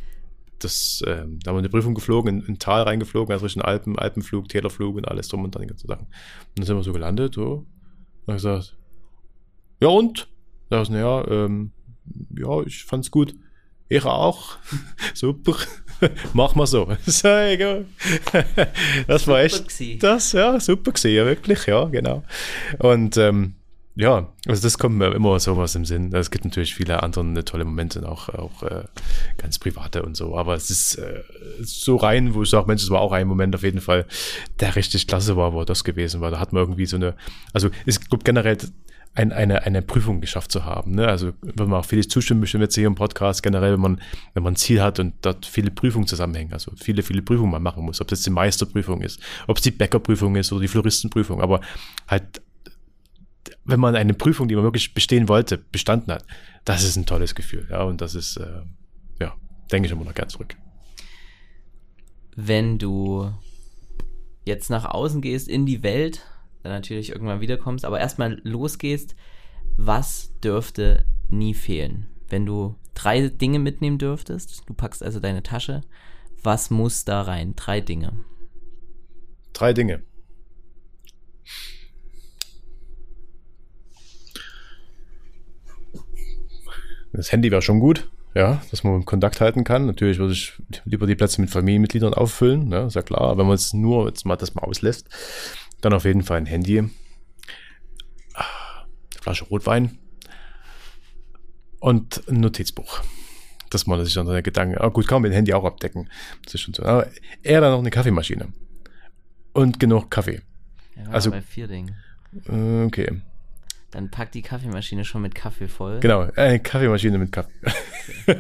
das, ähm, da haben wir eine Prüfung geflogen, in, in Tal reingeflogen, also zwischen Alpen, Alpenflug, Tälerflug und alles drum und dran, die ganzen Sachen. Und dann sind wir so gelandet, so. Und ich gesagt, ja und? Da ist, ja, ähm, ja, ich fand's gut. Ich auch. Super. Mach mal so. das war echt. Das, ja, super gewesen, ja, wirklich, ja, genau. Und ähm, ja, also das kommt mir immer sowas im Sinn. Es gibt natürlich viele andere tolle Momente, auch, auch äh, ganz private und so. Aber es ist äh, so rein, wo ich sage, Mensch, es war auch ein Moment auf jeden Fall, der richtig klasse war, wo das gewesen war. Da hat man irgendwie so eine, also es gibt generell ein, eine, eine Prüfung geschafft zu haben. Ne? Also wenn man auch vieles zustimmen möchte, jetzt hier im Podcast generell, wenn man, wenn man ein Ziel hat und dort viele Prüfungen zusammenhängen, also viele, viele Prüfungen man machen muss, ob es jetzt die Meisterprüfung ist, ob es die Bäckerprüfung ist oder die Floristenprüfung, aber halt wenn man eine Prüfung, die man wirklich bestehen wollte, bestanden hat, das ist ein tolles Gefühl. Ja, und das ist, äh, ja, denke ich immer noch ganz zurück. Wenn du jetzt nach außen gehst in die Welt, dann natürlich irgendwann wiederkommst, aber erstmal losgehst, was dürfte nie fehlen? Wenn du drei Dinge mitnehmen dürftest, du packst also deine Tasche, was muss da rein? Drei Dinge. Drei Dinge. Das Handy wäre schon gut, ja, dass man Kontakt halten kann. Natürlich würde ich lieber die Plätze mit Familienmitgliedern auffüllen, ne, ist ja klar. wenn man es nur jetzt mal das mal auslässt, dann auf jeden Fall ein Handy, eine Flasche Rotwein und ein Notizbuch. Dass man sich dann seine Gedanken, ah gut, kann man mit dem Handy auch abdecken. Das ist schon so. Aber eher dann noch eine Kaffeemaschine. Und genug Kaffee. Ja, also bei vier Dingen. Okay. Dann pack die Kaffeemaschine schon mit Kaffee voll. Genau, eine Kaffeemaschine mit Kaffee. Okay.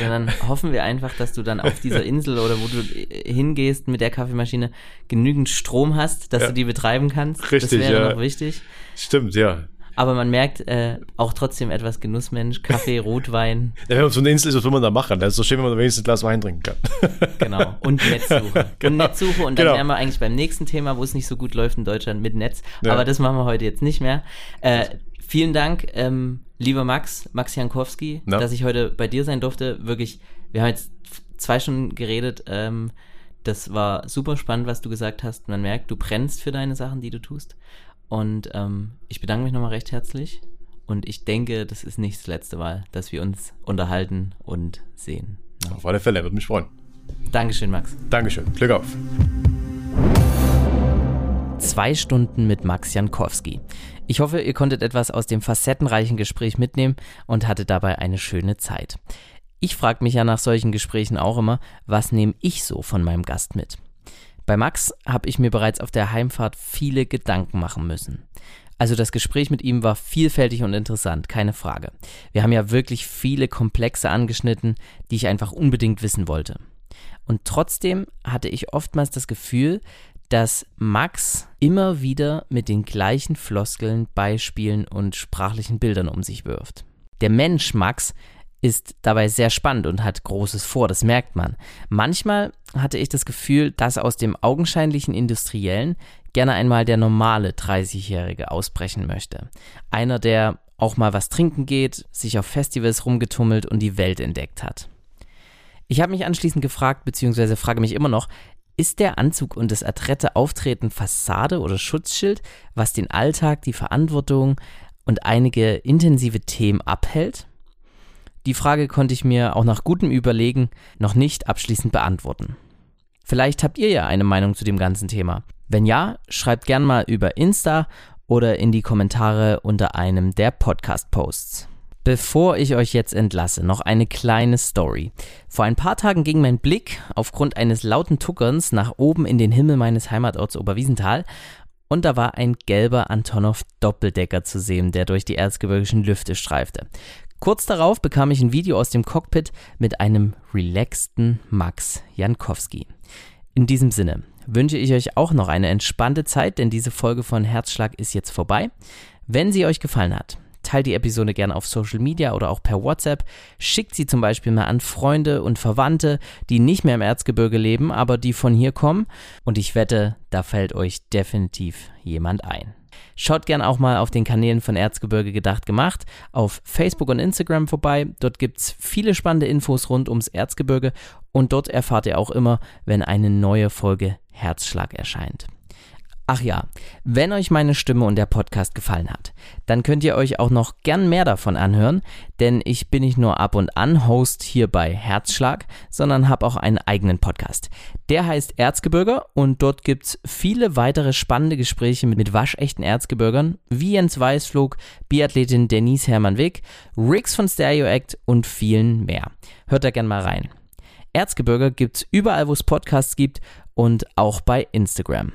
dann hoffen wir einfach, dass du dann auf dieser Insel oder wo du hingehst mit der Kaffeemaschine genügend Strom hast, dass ja. du die betreiben kannst. Richtig, das wäre ja. noch wichtig. Stimmt, ja. Aber man merkt äh, auch trotzdem etwas Genussmensch, Kaffee, Rotwein. Ja, wenn man so eine Insel ist, was will man da machen? Das ist so schön, wenn man wenigstens ein Glas Wein trinken kann. Genau. Und Netzsuche. genau. Und Netzsuche. Und dann genau. wären wir eigentlich beim nächsten Thema, wo es nicht so gut läuft in Deutschland mit Netz. Ja. Aber das machen wir heute jetzt nicht mehr. Äh, vielen Dank, ähm, lieber Max, Max Jankowski, no. dass ich heute bei dir sein durfte. Wirklich, wir haben jetzt zwei Stunden geredet. Ähm, das war super spannend, was du gesagt hast. Man merkt, du brennst für deine Sachen, die du tust. Und ähm, ich bedanke mich nochmal recht herzlich. Und ich denke, das ist nicht das letzte Mal, dass wir uns unterhalten und sehen. Ja. Auf alle Fälle, würde mich freuen. Dankeschön, Max. Dankeschön. Glück auf. Zwei Stunden mit Max Jankowski. Ich hoffe, ihr konntet etwas aus dem facettenreichen Gespräch mitnehmen und hattet dabei eine schöne Zeit. Ich frage mich ja nach solchen Gesprächen auch immer, was nehme ich so von meinem Gast mit? Bei Max habe ich mir bereits auf der Heimfahrt viele Gedanken machen müssen. Also das Gespräch mit ihm war vielfältig und interessant, keine Frage. Wir haben ja wirklich viele Komplexe angeschnitten, die ich einfach unbedingt wissen wollte. Und trotzdem hatte ich oftmals das Gefühl, dass Max immer wieder mit den gleichen Floskeln, Beispielen und sprachlichen Bildern um sich wirft. Der Mensch Max ist dabei sehr spannend und hat Großes vor, das merkt man. Manchmal hatte ich das Gefühl, dass aus dem augenscheinlichen Industriellen gerne einmal der normale 30-Jährige ausbrechen möchte. Einer, der auch mal was trinken geht, sich auf Festivals rumgetummelt und die Welt entdeckt hat. Ich habe mich anschließend gefragt, beziehungsweise frage mich immer noch, ist der Anzug und das adrette Auftreten Fassade oder Schutzschild, was den Alltag, die Verantwortung und einige intensive Themen abhält? Die Frage konnte ich mir auch nach gutem Überlegen noch nicht abschließend beantworten. Vielleicht habt ihr ja eine Meinung zu dem ganzen Thema. Wenn ja, schreibt gern mal über Insta oder in die Kommentare unter einem der Podcast-Posts. Bevor ich euch jetzt entlasse, noch eine kleine Story. Vor ein paar Tagen ging mein Blick aufgrund eines lauten Tuckerns nach oben in den Himmel meines Heimatorts Oberwiesenthal und da war ein gelber Antonov Doppeldecker zu sehen, der durch die erzgebirgischen Lüfte streifte. Kurz darauf bekam ich ein Video aus dem Cockpit mit einem relaxten Max Jankowski. In diesem Sinne wünsche ich euch auch noch eine entspannte Zeit, denn diese Folge von Herzschlag ist jetzt vorbei. Wenn sie euch gefallen hat, teilt die Episode gerne auf Social Media oder auch per WhatsApp. Schickt sie zum Beispiel mal an Freunde und Verwandte, die nicht mehr im Erzgebirge leben, aber die von hier kommen. Und ich wette, da fällt euch definitiv jemand ein. Schaut gern auch mal auf den Kanälen von Erzgebirge gedacht gemacht auf Facebook und Instagram vorbei. Dort gibt es viele spannende Infos rund ums Erzgebirge und dort erfahrt ihr auch immer, wenn eine neue Folge Herzschlag erscheint. Ach ja, wenn euch meine Stimme und der Podcast gefallen hat, dann könnt ihr euch auch noch gern mehr davon anhören, denn ich bin nicht nur ab und an Host hier bei Herzschlag, sondern habe auch einen eigenen Podcast. Der heißt Erzgebirger und dort gibt es viele weitere spannende Gespräche mit, waschechten Erzgebirgern, wie Jens Weißflug, Biathletin Denise Hermann-Wick, Rix von Stereo Act und vielen mehr. Hört da gern mal rein. Erzgebirger gibt's überall, wo es Podcasts gibt und auch bei Instagram.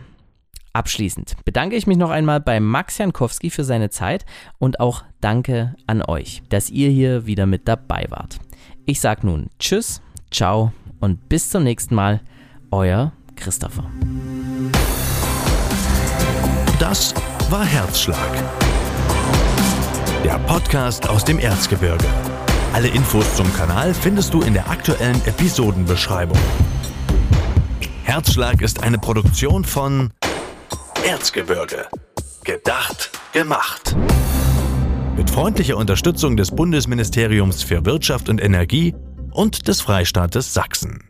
Abschließend bedanke ich mich noch einmal bei Max Jankowski für seine Zeit und auch danke an euch, dass ihr hier wieder mit dabei wart. Ich sage nun Tschüss, ciao und bis zum nächsten Mal, euer Christopher. Das war Herzschlag. Der Podcast aus dem Erzgebirge. Alle Infos zum Kanal findest du in der aktuellen Episodenbeschreibung. Herzschlag ist eine Produktion von Erzgebirge. Gedacht, gemacht. Mit freundlicher Unterstützung des Bundesministeriums für Wirtschaft und Energie und des Freistaates Sachsen.